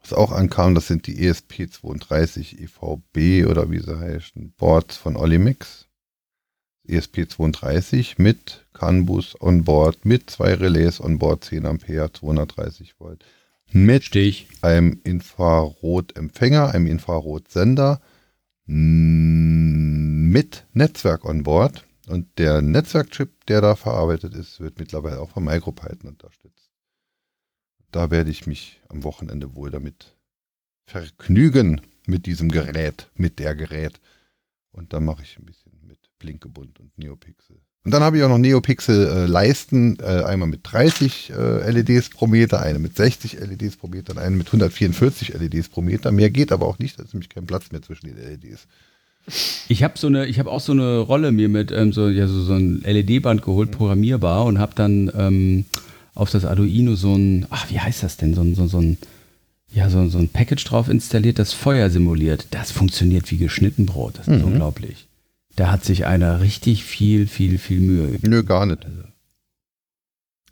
Was auch ankam, das sind die ESP32 EVB oder wie sie heißen, Boards von Olimix. ESP32 mit CAN-Bus on Board, mit zwei Relais on Board, 10 Ampere, 230 Volt. Mit Stich. einem Infrarotempfänger, einem Infrarotsender, mit Netzwerk on Board und der Netzwerkchip, der da verarbeitet ist, wird mittlerweile auch von MicroPython unterstützt. Da werde ich mich am Wochenende wohl damit vergnügen, mit diesem Gerät, mit der Gerät. Und dann mache ich ein bisschen mit Blinkebund und Neopixel. Und dann habe ich auch noch Neopixel-Leisten, äh, äh, einmal mit 30 äh, LEDs pro Meter, eine mit 60 LEDs pro Meter und eine mit 144 LEDs pro Meter. Mehr geht aber auch nicht, da ist nämlich kein Platz mehr zwischen den LEDs. Ich habe so eine, ich habe auch so eine Rolle mir mit ähm, so, ja, so, so ein LED-Band geholt, programmierbar und habe dann ähm, auf das Arduino so ein, ach, wie heißt das denn, so ein, so, so ein, ja, so, so ein Package drauf installiert, das Feuer simuliert. Das funktioniert wie geschnitten Brot. Das ist mhm. unglaublich. Da hat sich einer richtig viel, viel, viel Mühe gegeben. Nö, gar nicht. Also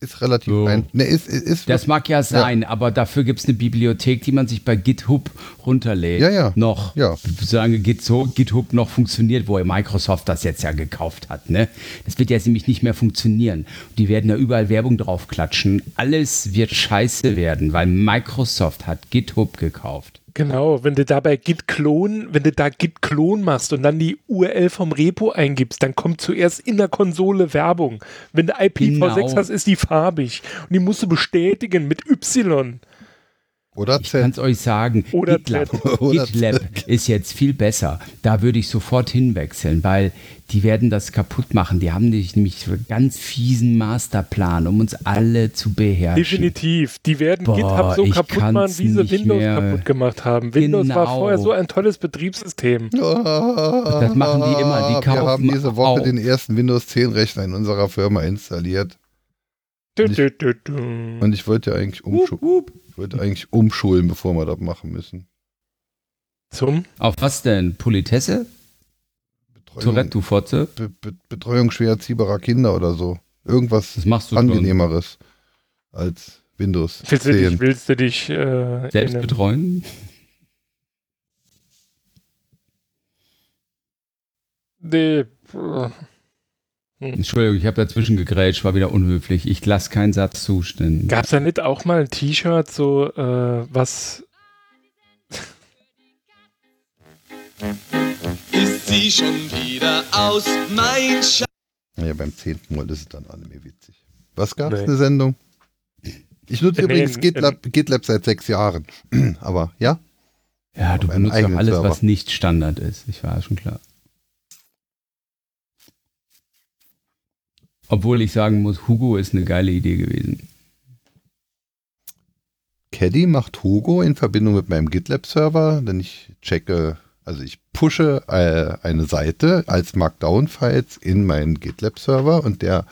ist relativ so. ein. Ne, ist, ist, ist das mag ja sein, ja. aber dafür gibt es eine Bibliothek, die man sich bei GitHub runterlädt. Ja, ja. Noch. Ja. Solange Git so, GitHub noch funktioniert, wo Microsoft das jetzt ja gekauft hat. Ne? Das wird jetzt nämlich nicht mehr funktionieren. Die werden ja überall Werbung drauf klatschen. Alles wird scheiße werden, weil Microsoft hat GitHub gekauft. Genau, wenn du dabei Git Clone, wenn du da Git Clone machst und dann die URL vom Repo eingibst, dann kommt zuerst in der Konsole Werbung. Wenn du IPv6 genau. hast, ist die farbig und die musst du bestätigen mit Y. Oder Ich kann es euch sagen, Oder GitLab, GitLab ist jetzt viel besser. Da würde ich sofort hinwechseln, weil die werden das kaputt machen. Die haben nämlich einen ganz fiesen Masterplan, um uns alle zu beherrschen. Definitiv. Die werden Boah, GitHub so kaputt machen, wie sie Windows mehr. kaputt gemacht haben. Windows genau. war vorher so ein tolles Betriebssystem. das machen die immer. Die Wir haben diese Woche auch. den ersten Windows 10 Rechner in unserer Firma installiert. Und ich, und ich wollte ja eigentlich umschulen. Ich wollte eigentlich umschulen, bevor wir das machen müssen. Zum? Auf was denn? Politesse? Betreuung, Tourette, du Fotze? Be Be Betreuung schwer erziehbarer Kinder oder so. Irgendwas das machst du Angenehmeres schon. als Windows willst 10. Du dich, willst du dich äh, selbst betreuen? Nee. Hm. Entschuldigung, ich habe dazwischen gegrätscht, war wieder unhöflich. Ich lasse keinen Satz zustimmen. Gab es da nicht auch mal ein T-Shirt, so äh, was. Ist sie schon wieder aus, mein Schatz? Ja, beim zehnten Mal ist es dann alle mehr witzig. Was gab es Nee. eine Sendung? Ich nutze Nee, übrigens nee, GitLab, GitLab seit sechs Jahren. Aber ja, Ja, du benutzt doch alles, Server. was nicht Standard ist. Ich war schon klar. Obwohl ich sagen muss, Hugo ist eine geile Idee gewesen. Caddy macht Hugo in Verbindung mit meinem GitLab-Server, denn ich checke, also ich pushe äh, eine Seite als Markdown-Files in meinen GitLab-Server und der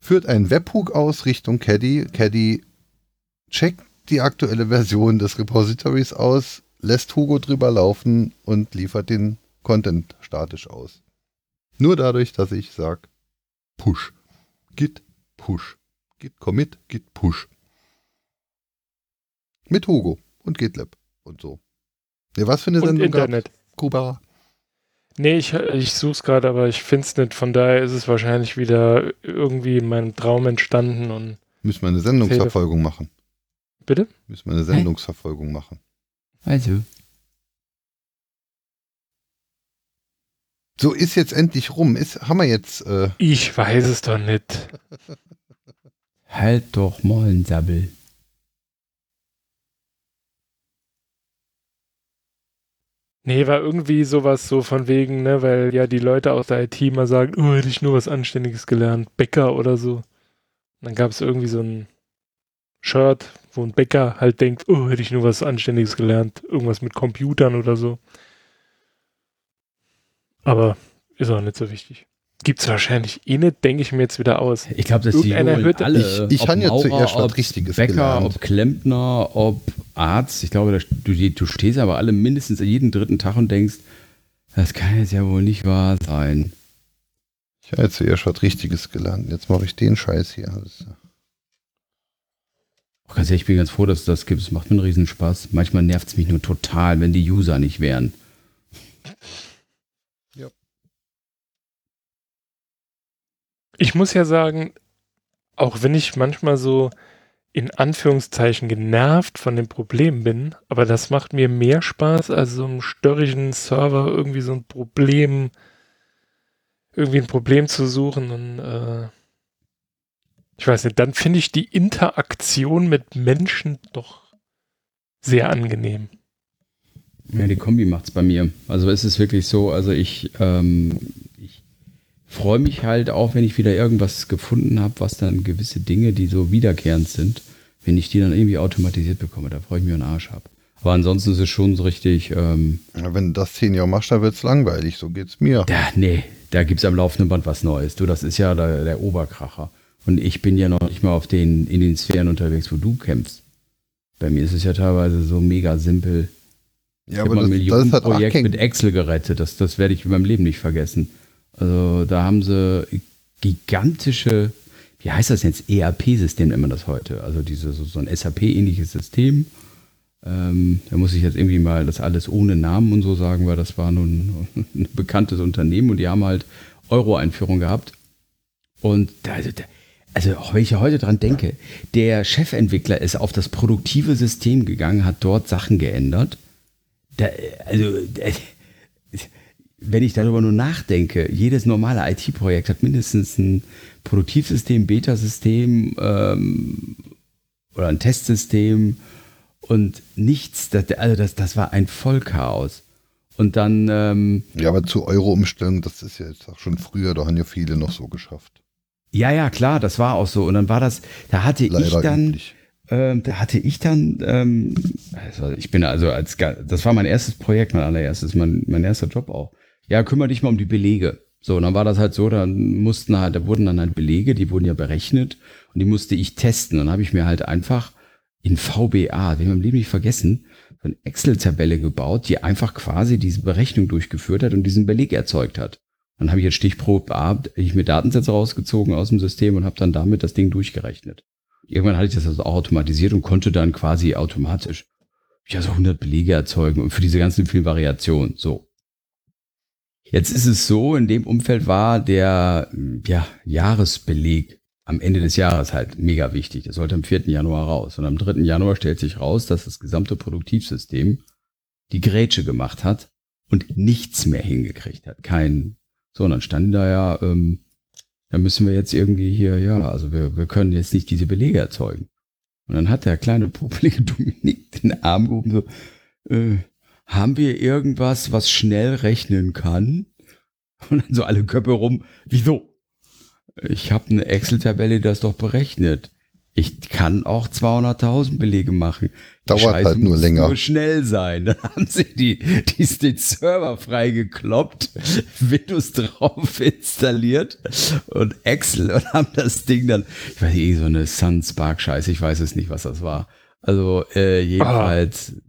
führt einen Webhook aus Richtung Caddy. Caddy checkt die aktuelle Version des Repositories aus, lässt Hugo drüber laufen und liefert den Content statisch aus. Nur dadurch, dass ich sage, push, git push, git commit, git push. Mit Hugo und GitLab und so. Ja, was für eine Und Sendung gab's? Internet. Kuba. Nee, ich, ich suche es gerade, aber ich finde es nicht. Von daher ist es wahrscheinlich wieder irgendwie in meinem Traum entstanden und. Müssen wir eine Sendungsverfolgung machen. Bitte? Müssen wir eine Sendungsverfolgung machen. Also, So ist jetzt endlich rum. Ist, haben wir jetzt, äh, Ich weiß es doch nicht. halt doch mal einen Sabbel. Nee, war irgendwie sowas so von wegen, ne, weil ja die Leute aus der IT mal sagen, oh, hätte ich nur was Anständiges gelernt, Bäcker oder so. Und dann gab es irgendwie so ein Shirt, wo ein Bäcker halt denkt, oh, hätte ich nur was Anständiges gelernt, irgendwas mit Computern oder so. Aber ist auch nicht so wichtig. Gibt's wahrscheinlich eh nicht, denke ich mir jetzt wieder aus. Ich glaube, dass die hört- alle. Ich- ich ob kann ja zuerst was ob Richtiges Bäcker, gelernt. ob Klempner, ob Arzt. Ich glaube, du, du stehst aber alle mindestens jeden dritten Tag und denkst, das kann jetzt ja wohl nicht wahr sein. ich habe jetzt zuerst was Richtiges gelernt. Jetzt mache ich den Scheiß hier. Auch ganz ehrlich, ich bin ganz froh, dass es das gibt. Es macht mir einen Riesenspaß. Manchmal nervt es mich nur total, wenn die User nicht wären. Ich muss ja sagen, auch wenn ich manchmal so in Anführungszeichen genervt von dem Problem bin, aber das macht mir mehr Spaß, als so einem störrigen Server irgendwie so ein Problem, irgendwie ein Problem zu suchen und äh, ich weiß nicht, dann finde ich die Interaktion mit Menschen doch sehr angenehm. Ja, die Kombi macht's bei mir. Also es ist wirklich so, also ich, ähm, ich freue mich halt auch, wenn ich wieder irgendwas gefunden habe, was dann gewisse Dinge, die so wiederkehrend sind, wenn ich die dann irgendwie automatisiert bekomme, da freue ich mich einen Arsch ab. Aber ansonsten ist es schon so richtig, ähm, wenn du das zehn Jahre machst, dann wird es langweilig. So geht's mir. da, nee, da gibt's am laufenden Band was Neues. Du, das ist ja der, der Oberkracher. Und ich bin ja noch nicht mal auf den, in den Sphären unterwegs, wo du kämpfst. Bei mir ist es ja teilweise so mega simpel. Ja, Ich habe mal ein das, das ist halt Millionenprojekt mit. Excel gerettet. Das, das werde ich in meinem Leben nicht vergessen. Also da haben sie gigantische, wie heißt das jetzt, ERP-System nennt man das heute. Also diese, so, so ein SAP-ähnliches System. Ähm, da muss ich jetzt irgendwie mal das alles ohne Namen und so sagen, weil das war nun ein bekanntes Unternehmen und die haben halt Euro-Einführung gehabt. Und da, also, da- also wenn ich heute dran denke, der Chefentwickler ist auf das produktive System gegangen, hat dort Sachen geändert. Da, also, äh, wenn ich darüber nur nachdenke, jedes normale IT-Projekt hat mindestens ein Produktivsystem, Betasystem ähm, oder ein Testsystem und nichts. Das, also das, das war ein Vollchaos. Und dann, ähm, Ja, aber zu Euro-Umstellung, das ist ja jetzt auch schon früher, da haben ja viele noch so geschafft. ja, ja, klar, das war auch so. Und dann war das, da hatte ich Leider dann, üblich. ähm, da hatte ich dann, ähm, also ich bin also als, das war mein erstes Projekt, mein allererstes, mein, mein erster Job auch. Ja, kümmere dich mal um die Belege. So, und dann war das halt so, dann mussten halt, da wurden dann halt Belege, die wurden ja berechnet und die musste ich testen. Dann habe ich mir halt einfach in VBA, den wir im Leben nicht vergessen, so eine Excel-Tabelle gebaut, die einfach quasi diese Berechnung durchgeführt hat und diesen Beleg erzeugt hat. Dann habe ich jetzt Stichprobe A, ich mir Datensätze rausgezogen aus dem System und habe dann damit das Ding durchgerechnet. Irgendwann hatte ich das also auch automatisiert und konnte dann quasi automatisch ja so 100 Belege erzeugen und für diese ganzen vielen Variationen. So. Jetzt ist es so, in dem Umfeld war der ja, Jahresbeleg am Ende des Jahres halt mega wichtig. Das sollte am 4. Januar raus. Und am 3. Januar stellt sich raus, dass das gesamte Produktivsystem die Grätsche gemacht hat und nichts mehr hingekriegt hat. Kein, so, und dann standen da ja, ähm, da müssen wir jetzt irgendwie hier, ja, also wir, wir können jetzt nicht diese Belege erzeugen. Und dann hat der kleine popelige Dominik den Arm gehoben, so, äh, haben wir irgendwas, was schnell rechnen kann? Und dann so alle Köpfe rum, wieso? Ich habe eine Excel-Tabelle, die das doch berechnet. Ich kann auch 200.000 Belege machen. Dauert Scheiße halt nur länger. Nur schnell sein. Dann haben sie die, die, den Server freigekloppt, Windows drauf installiert und Excel und haben das Ding dann, ich weiß nicht, so eine Sun Spark Scheiße, ich weiß es nicht, was das war. Also äh, jedenfalls ah.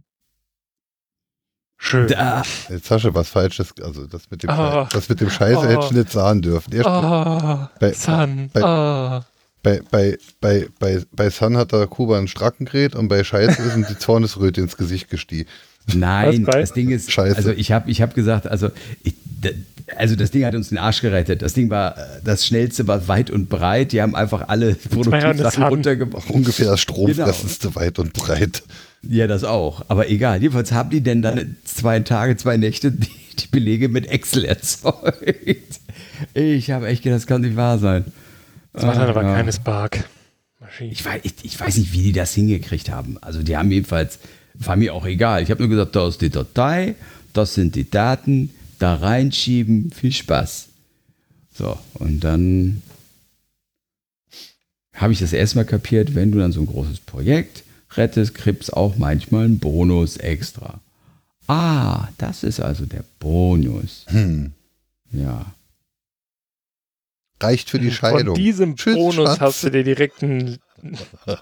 Schön. Da. Jetzt hast du was Falsches, also das mit dem, oh. das mit dem Scheiße oh. hätte ich nicht sagen dürfen. Erst oh. bei, Sun. Bei, oh. bei, bei, bei, bei, bei Sun hat der Kuba einen Stracken gerät und bei Scheiße ist ihm die Zornesröte ins Gesicht gestiegen. Nein, das Ding ist, Scheiße. also ich habe ich hab gesagt, also ich, also das Ding hat uns den Arsch gerettet. Das Ding war, das schnellste war weit und breit. Die haben einfach alle Produktivsachen runtergebracht. Ungefähr das stromfressendste genau. weit und breit. Ja, das auch. Aber egal. Jedenfalls haben die denn dann zwei Tage, zwei Nächte die, die Belege mit Excel erzeugt. Ich habe echt gedacht, das kann nicht wahr sein. Das war dann aber ja. keine Spark. Ich weiß, ich, ich weiß nicht, wie die das hingekriegt haben. Also die haben jedenfalls, war mir auch egal. Ich habe nur gesagt, da ist die Datei, das sind die Daten, da reinschieben, viel Spaß. So, und dann habe ich das erstmal kapiert, wenn du dann so ein großes Projekt rettest, kriegst auch manchmal einen Bonus extra. Ah, das ist also der Bonus. Hm. Ja. Reicht für die Scheidung. Von diesem Tschüss, Bonus Schatz. hast du dir direkt ein,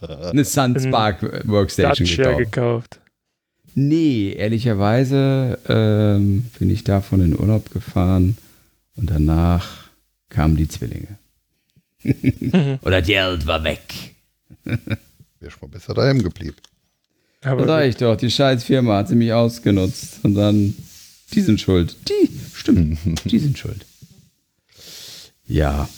eine Sunspark Workstation gekauft. gekauft. Nee, ehrlicherweise ähm, bin ich davon in Urlaub gefahren und danach kamen die Zwillinge. Oder die Geld war weg. Wäre schon mal besser daheim geblieben. Aber da sag ich doch, die scheiß Firma hat sie mich ausgenutzt. Und dann, die sind schuld. Die, stimmt, die sind schuld. Ja.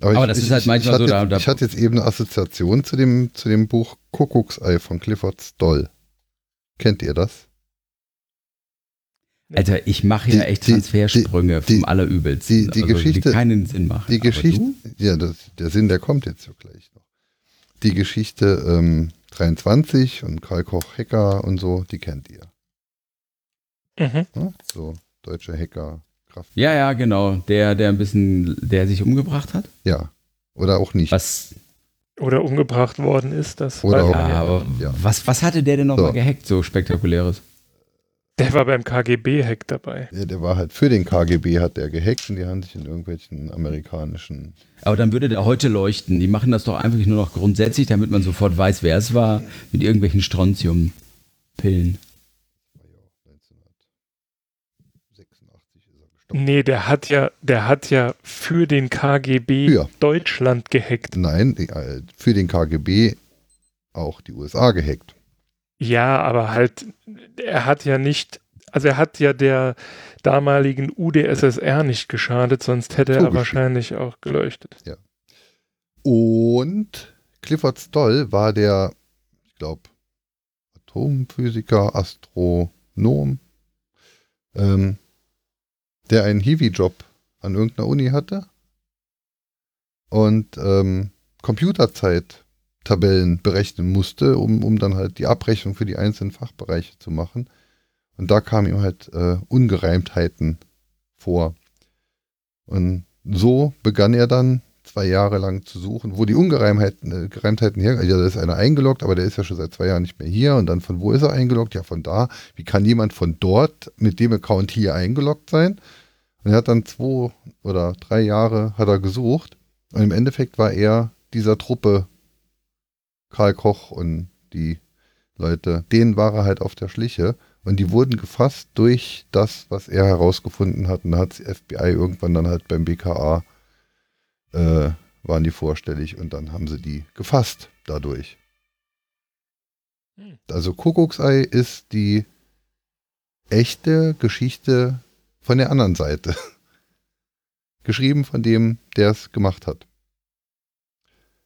Aber, Aber ich, das ich, ist halt manchmal so. Jetzt, da, ich hatte jetzt eben eine Assoziation zu dem, zu dem Buch Kuckucksei von Clifford Stoll. Kennt ihr das? Alter, ich mache ja echt Transfersprünge die, die, vom Allerübelsten. Die, die also, Geschichte, die keinen Sinn machen. Die Geschichte, ja, das, der Sinn, der kommt jetzt so gleich noch die Geschichte ähm, 23 und Karl Koch Hacker und so, die kennt ihr. Mhm. Ja, so, deutsche Hacker. Kraft. Ja, ja, genau. Der, der ein bisschen, der sich umgebracht hat? Ja. Oder auch nicht. Was? Oder umgebracht worden ist, das Oder auch, ja, aber ja. Was, was hatte der denn noch so. gehackt, so spektakuläres? Der war beim KGB-Hack dabei. Ja, der war halt für den KGB, hat der gehackt und die haben sich in irgendwelchen amerikanischen. Aber dann würde der heute leuchten. Die machen das doch einfach nur noch grundsätzlich, damit man sofort weiß, wer es war, mit irgendwelchen Strontium-Pillen. Nee, der hat ja, der hat ja für den KGB für. Deutschland gehackt. Nein, äh, für den KGB auch die USA gehackt. Ja, aber halt, er hat ja nicht, also er hat ja der damaligen UdSSR nicht geschadet, sonst hätte er wahrscheinlich auch geleuchtet. Ja. Und Clifford Stoll war der, ich glaube, Atomphysiker, Astronom, ähm, der einen Hiwi-Job an irgendeiner Uni hatte und ähm, Computerzeit Tabellen berechnen musste, um, um dann halt die Abrechnung für die einzelnen Fachbereiche zu machen. Und da kamen ihm halt äh, Ungereimtheiten vor. Und so begann er dann zwei Jahre lang zu suchen, wo die Ungereimtheiten äh, her. Ja, da ist einer eingeloggt, aber der ist ja schon seit zwei Jahren nicht mehr hier. Und dann von wo ist er eingeloggt? Ja, von da. Wie kann jemand von dort mit dem Account hier eingeloggt sein? Und er hat dann zwei oder drei Jahre hat er gesucht. Und im Endeffekt war er dieser Truppe Karl Koch und die Leute, denen war er halt auf der Schliche und die wurden gefasst durch das, was er herausgefunden hat. Und da hat das FBI irgendwann dann halt beim BKA äh, waren die vorstellig und dann haben sie die gefasst dadurch. Hm. Also Kuckucksei ist die echte Geschichte von der anderen Seite. Geschrieben von dem, der es gemacht hat.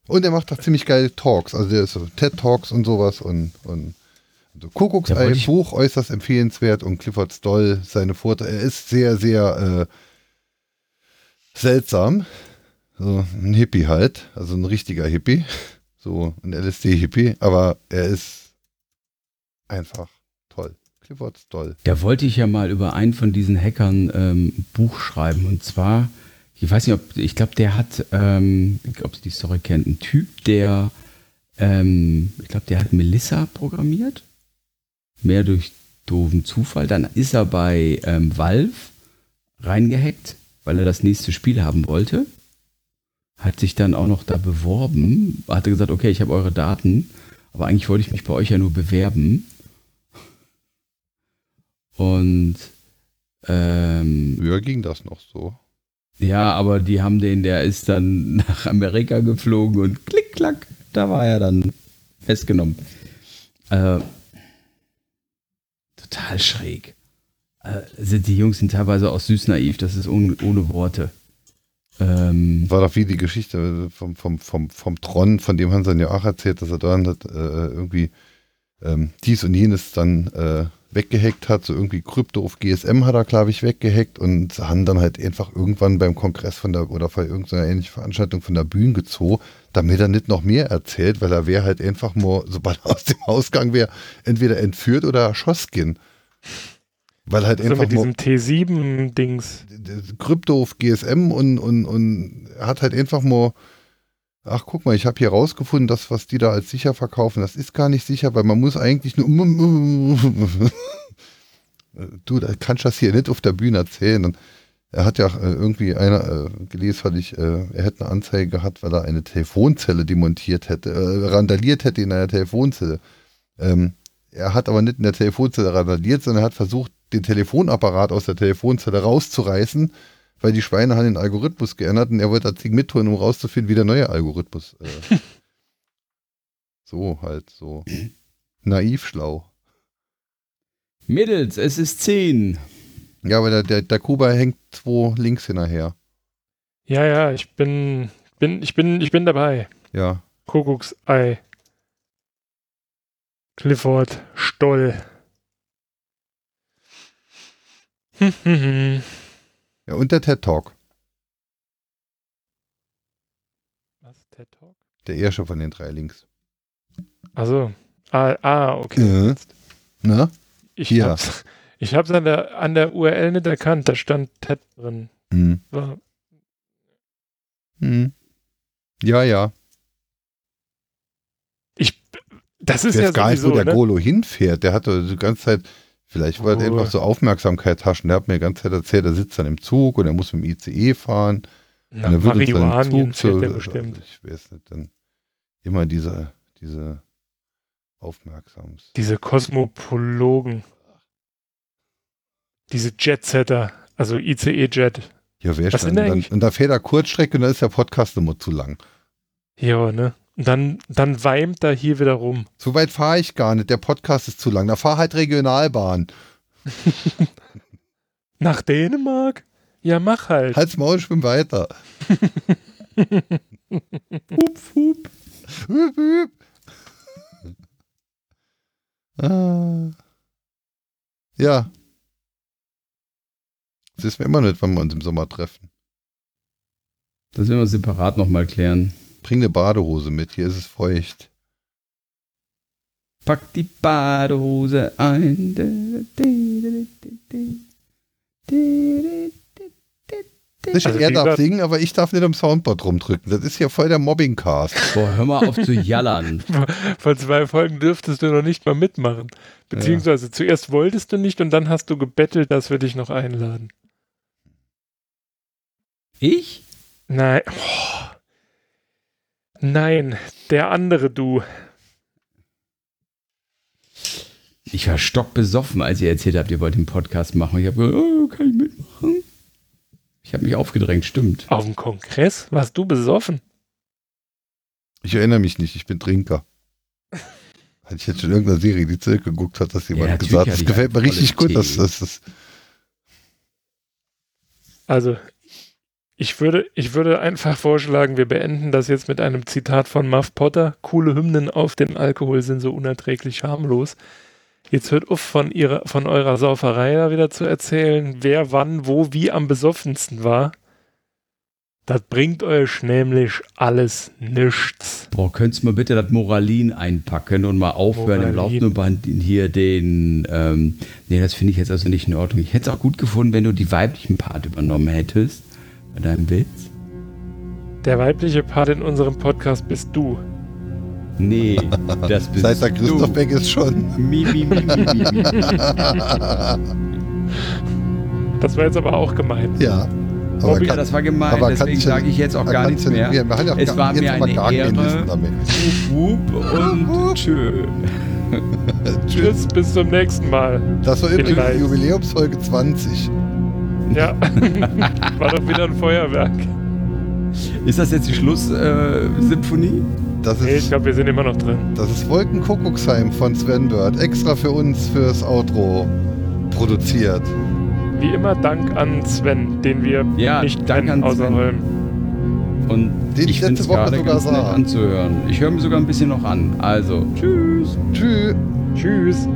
Und er macht da ziemlich geile Talks. Also der ist so TED Talks und sowas und, und also Kuckucksei, Buch äußerst empfehlenswert und Clifford Stoll, seine Vorträge. Er ist sehr, sehr äh, seltsam. So ein Hippie halt. Also ein richtiger Hippie. So ein LSD-Hippie. Aber er ist einfach toll. Clifford Stoll. Da wollte ich ja mal über einen von diesen Hackern ähm, Buch schreiben. Und zwar ich weiß nicht, ob, ich glaube, der hat, ähm, ob Sie die Story kennt, ein Typ, der, ähm, ich glaube, der hat Melissa programmiert. Mehr durch doofen Zufall. Dann ist er bei ähm, Valve reingehackt, weil er das nächste Spiel haben wollte. Hat sich dann auch noch da beworben. Hatte gesagt, okay, ich habe eure Daten, aber eigentlich wollte ich mich bei euch ja nur bewerben. Und ähm, Früher ging das noch so. Ja, aber die haben den, der ist dann nach Amerika geflogen und klick, klack, da war er dann festgenommen. Äh, total schräg. Äh, die Jungs sind teilweise auch süß naiv, das ist ohne, ohne Worte. Ähm, war doch wie die Geschichte vom, vom, vom, vom Tron, von dem dann ja auch erzählt, dass er dann äh, irgendwie ähm, dies und jenes dann äh, weggehackt hat, so irgendwie Krypto auf GSM hat er, glaube ich, weggehackt und haben dann halt einfach irgendwann beim Kongress von der oder bei irgendeiner ähnlichen Veranstaltung von der Bühne gezogen, damit er nicht noch mehr erzählt, weil er wäre halt einfach nur, sobald er aus dem Ausgang wäre, entweder entführt oder erschossen. Weil halt also einfach mit diesem T7-Dings. Krypto auf GSM und, und, und er hat halt einfach nur ach guck mal, ich habe hier rausgefunden, das, was die da als sicher verkaufen, das ist gar nicht sicher, weil man muss eigentlich nur... du, da kannst du das hier nicht auf der Bühne erzählen. Und er hat ja äh, irgendwie einer äh, gelesen, hatte ich, äh, er hätte eine Anzeige gehabt, weil er eine Telefonzelle demontiert hätte, äh, randaliert hätte in einer Telefonzelle. Ähm, er hat aber nicht in der Telefonzelle randaliert, sondern er hat versucht, den Telefonapparat aus der Telefonzelle rauszureißen weil die Schweine haben den Algorithmus geändert und er wollte das Ding mittun, um rauszufinden, wie der neue Algorithmus. Äh, so halt, so. Naiv schlau. Mittels, es ist 10. Ja, aber der, der, der Kuba hängt zwei links hinterher. Ja, ja, ich bin, bin, ich bin, ich bin dabei. Ja. Kuckucksei. Clifford Stoll. Hm, hm, hm. Ja, und der TED Talk. Was? TED Talk? Der erste von den drei Links. Also, ah, ah okay. Ja. Na? Ich ja. hab's, ich hab's an der, an der URL nicht erkannt, da stand TED drin. Hm. Hm. Ja, ja. Ich, das ist ja gar nicht, wo der ne? Golo hinfährt. Der hatte die ganze Zeit Vielleicht wollte er einfach so Aufmerksamkeit taschen. Der hat mir die ganze Zeit erzählt, er sitzt dann im Zug und er muss mit dem ICE fahren. Ja, und er wird uns dann im Zug zu, bestimmt. Ich weiß nicht, dann immer diese, diese Aufmerksams. Diese Kosmopologen. Diese Jetsetter, also ICE-Jet. Ja, wer schon. Dann, und da fährt er Kurzstrecke und dann ist der Podcast immer zu lang. Ja, ne? Dann, dann weimt er hier wieder rum. So weit fahre ich gar nicht. Der Podcast ist zu lang. Da fahr halt Regionalbahn. Nach Dänemark? Ja, mach halt. Halt's Maul, schwimm weiter. hup, hup. Hup, hup. Ah. Ja. Das wissen wir immer nicht, wann wir uns im Sommer treffen. Das werden wir separat nochmal klären. Bring eine Badehose mit, hier ist es feucht. Pack die Badehose ein. Also er darf singen, aber ich darf nicht am Soundboard rumdrücken. Das ist ja voll der Mobbing-Cast. Boah, hör mal auf zu jallern. Vor zwei Folgen dürftest du noch nicht mal mitmachen. Beziehungsweise ja. zuerst wolltest du nicht und dann hast du gebettelt, dass wir dich noch einladen. Ich? Nein. Oh. Nein, der andere du. Ich war stockbesoffen, als ihr erzählt habt, ihr wollt den Podcast machen. Ich habe gesagt, oh, kann ich mitmachen? Ich habe mich aufgedrängt, stimmt. Auf dem Kongress? Warst du besoffen? Ich erinnere mich nicht, ich bin Trinker. Hatte ich jetzt schon in irgendeiner Serie, die zurückgeguckt hat, dass jemand ja, gesagt hat, das gefällt mir richtig gut, dass das. Also, ich würde, ich würde einfach vorschlagen, wir beenden das jetzt mit einem Zitat von Muff Potter. Coole Hymnen auf dem Alkohol sind so unerträglich harmlos. Jetzt hört auf, von, ihrer, von eurer Sauferei da wieder zu erzählen, wer wann, wo, wie am besoffensten war. Das bringt euch nämlich alles nichts. Boah, könntest du mal bitte das Moralin einpacken und mal aufhören Moralin. im laufenden Band hier den. Ähm, nee, das finde ich jetzt also nicht in Ordnung. Ich hätte es auch gut gefunden, wenn du die weiblichen Part übernommen hättest bei deinem Witz? Der weibliche Part in unserem Podcast bist du. Nee, das bist Seit der Christoph Beck ist schon. Mi, mi, mi, mi, mi. Das war jetzt aber auch gemein. Ja. Aber Bobby, kann, das war gemein, deswegen sage ich jetzt auch gar nichts mehr. Wir, wir es war mir eine Ehre. Wup, und tschö. Tschüss, bis zum nächsten Mal. Das war übrigens die Jubiläumsfolge 20. Ja, war doch wieder ein Feuerwerk. Ist das jetzt die Schlusssymphonie? Äh, nee, ich glaube, wir sind immer noch drin. Das ist Wolkenkuckucksheim von Sven Bird, extra für uns fürs Outro produziert. Wie immer Dank an Sven, den wir ja, nicht kennen außer Holm. Und den ich es gerade ganz sah. nett anzuhören. Ich höre mir sogar ein bisschen noch an. Also, tschüss. Tschüss. Tschüss.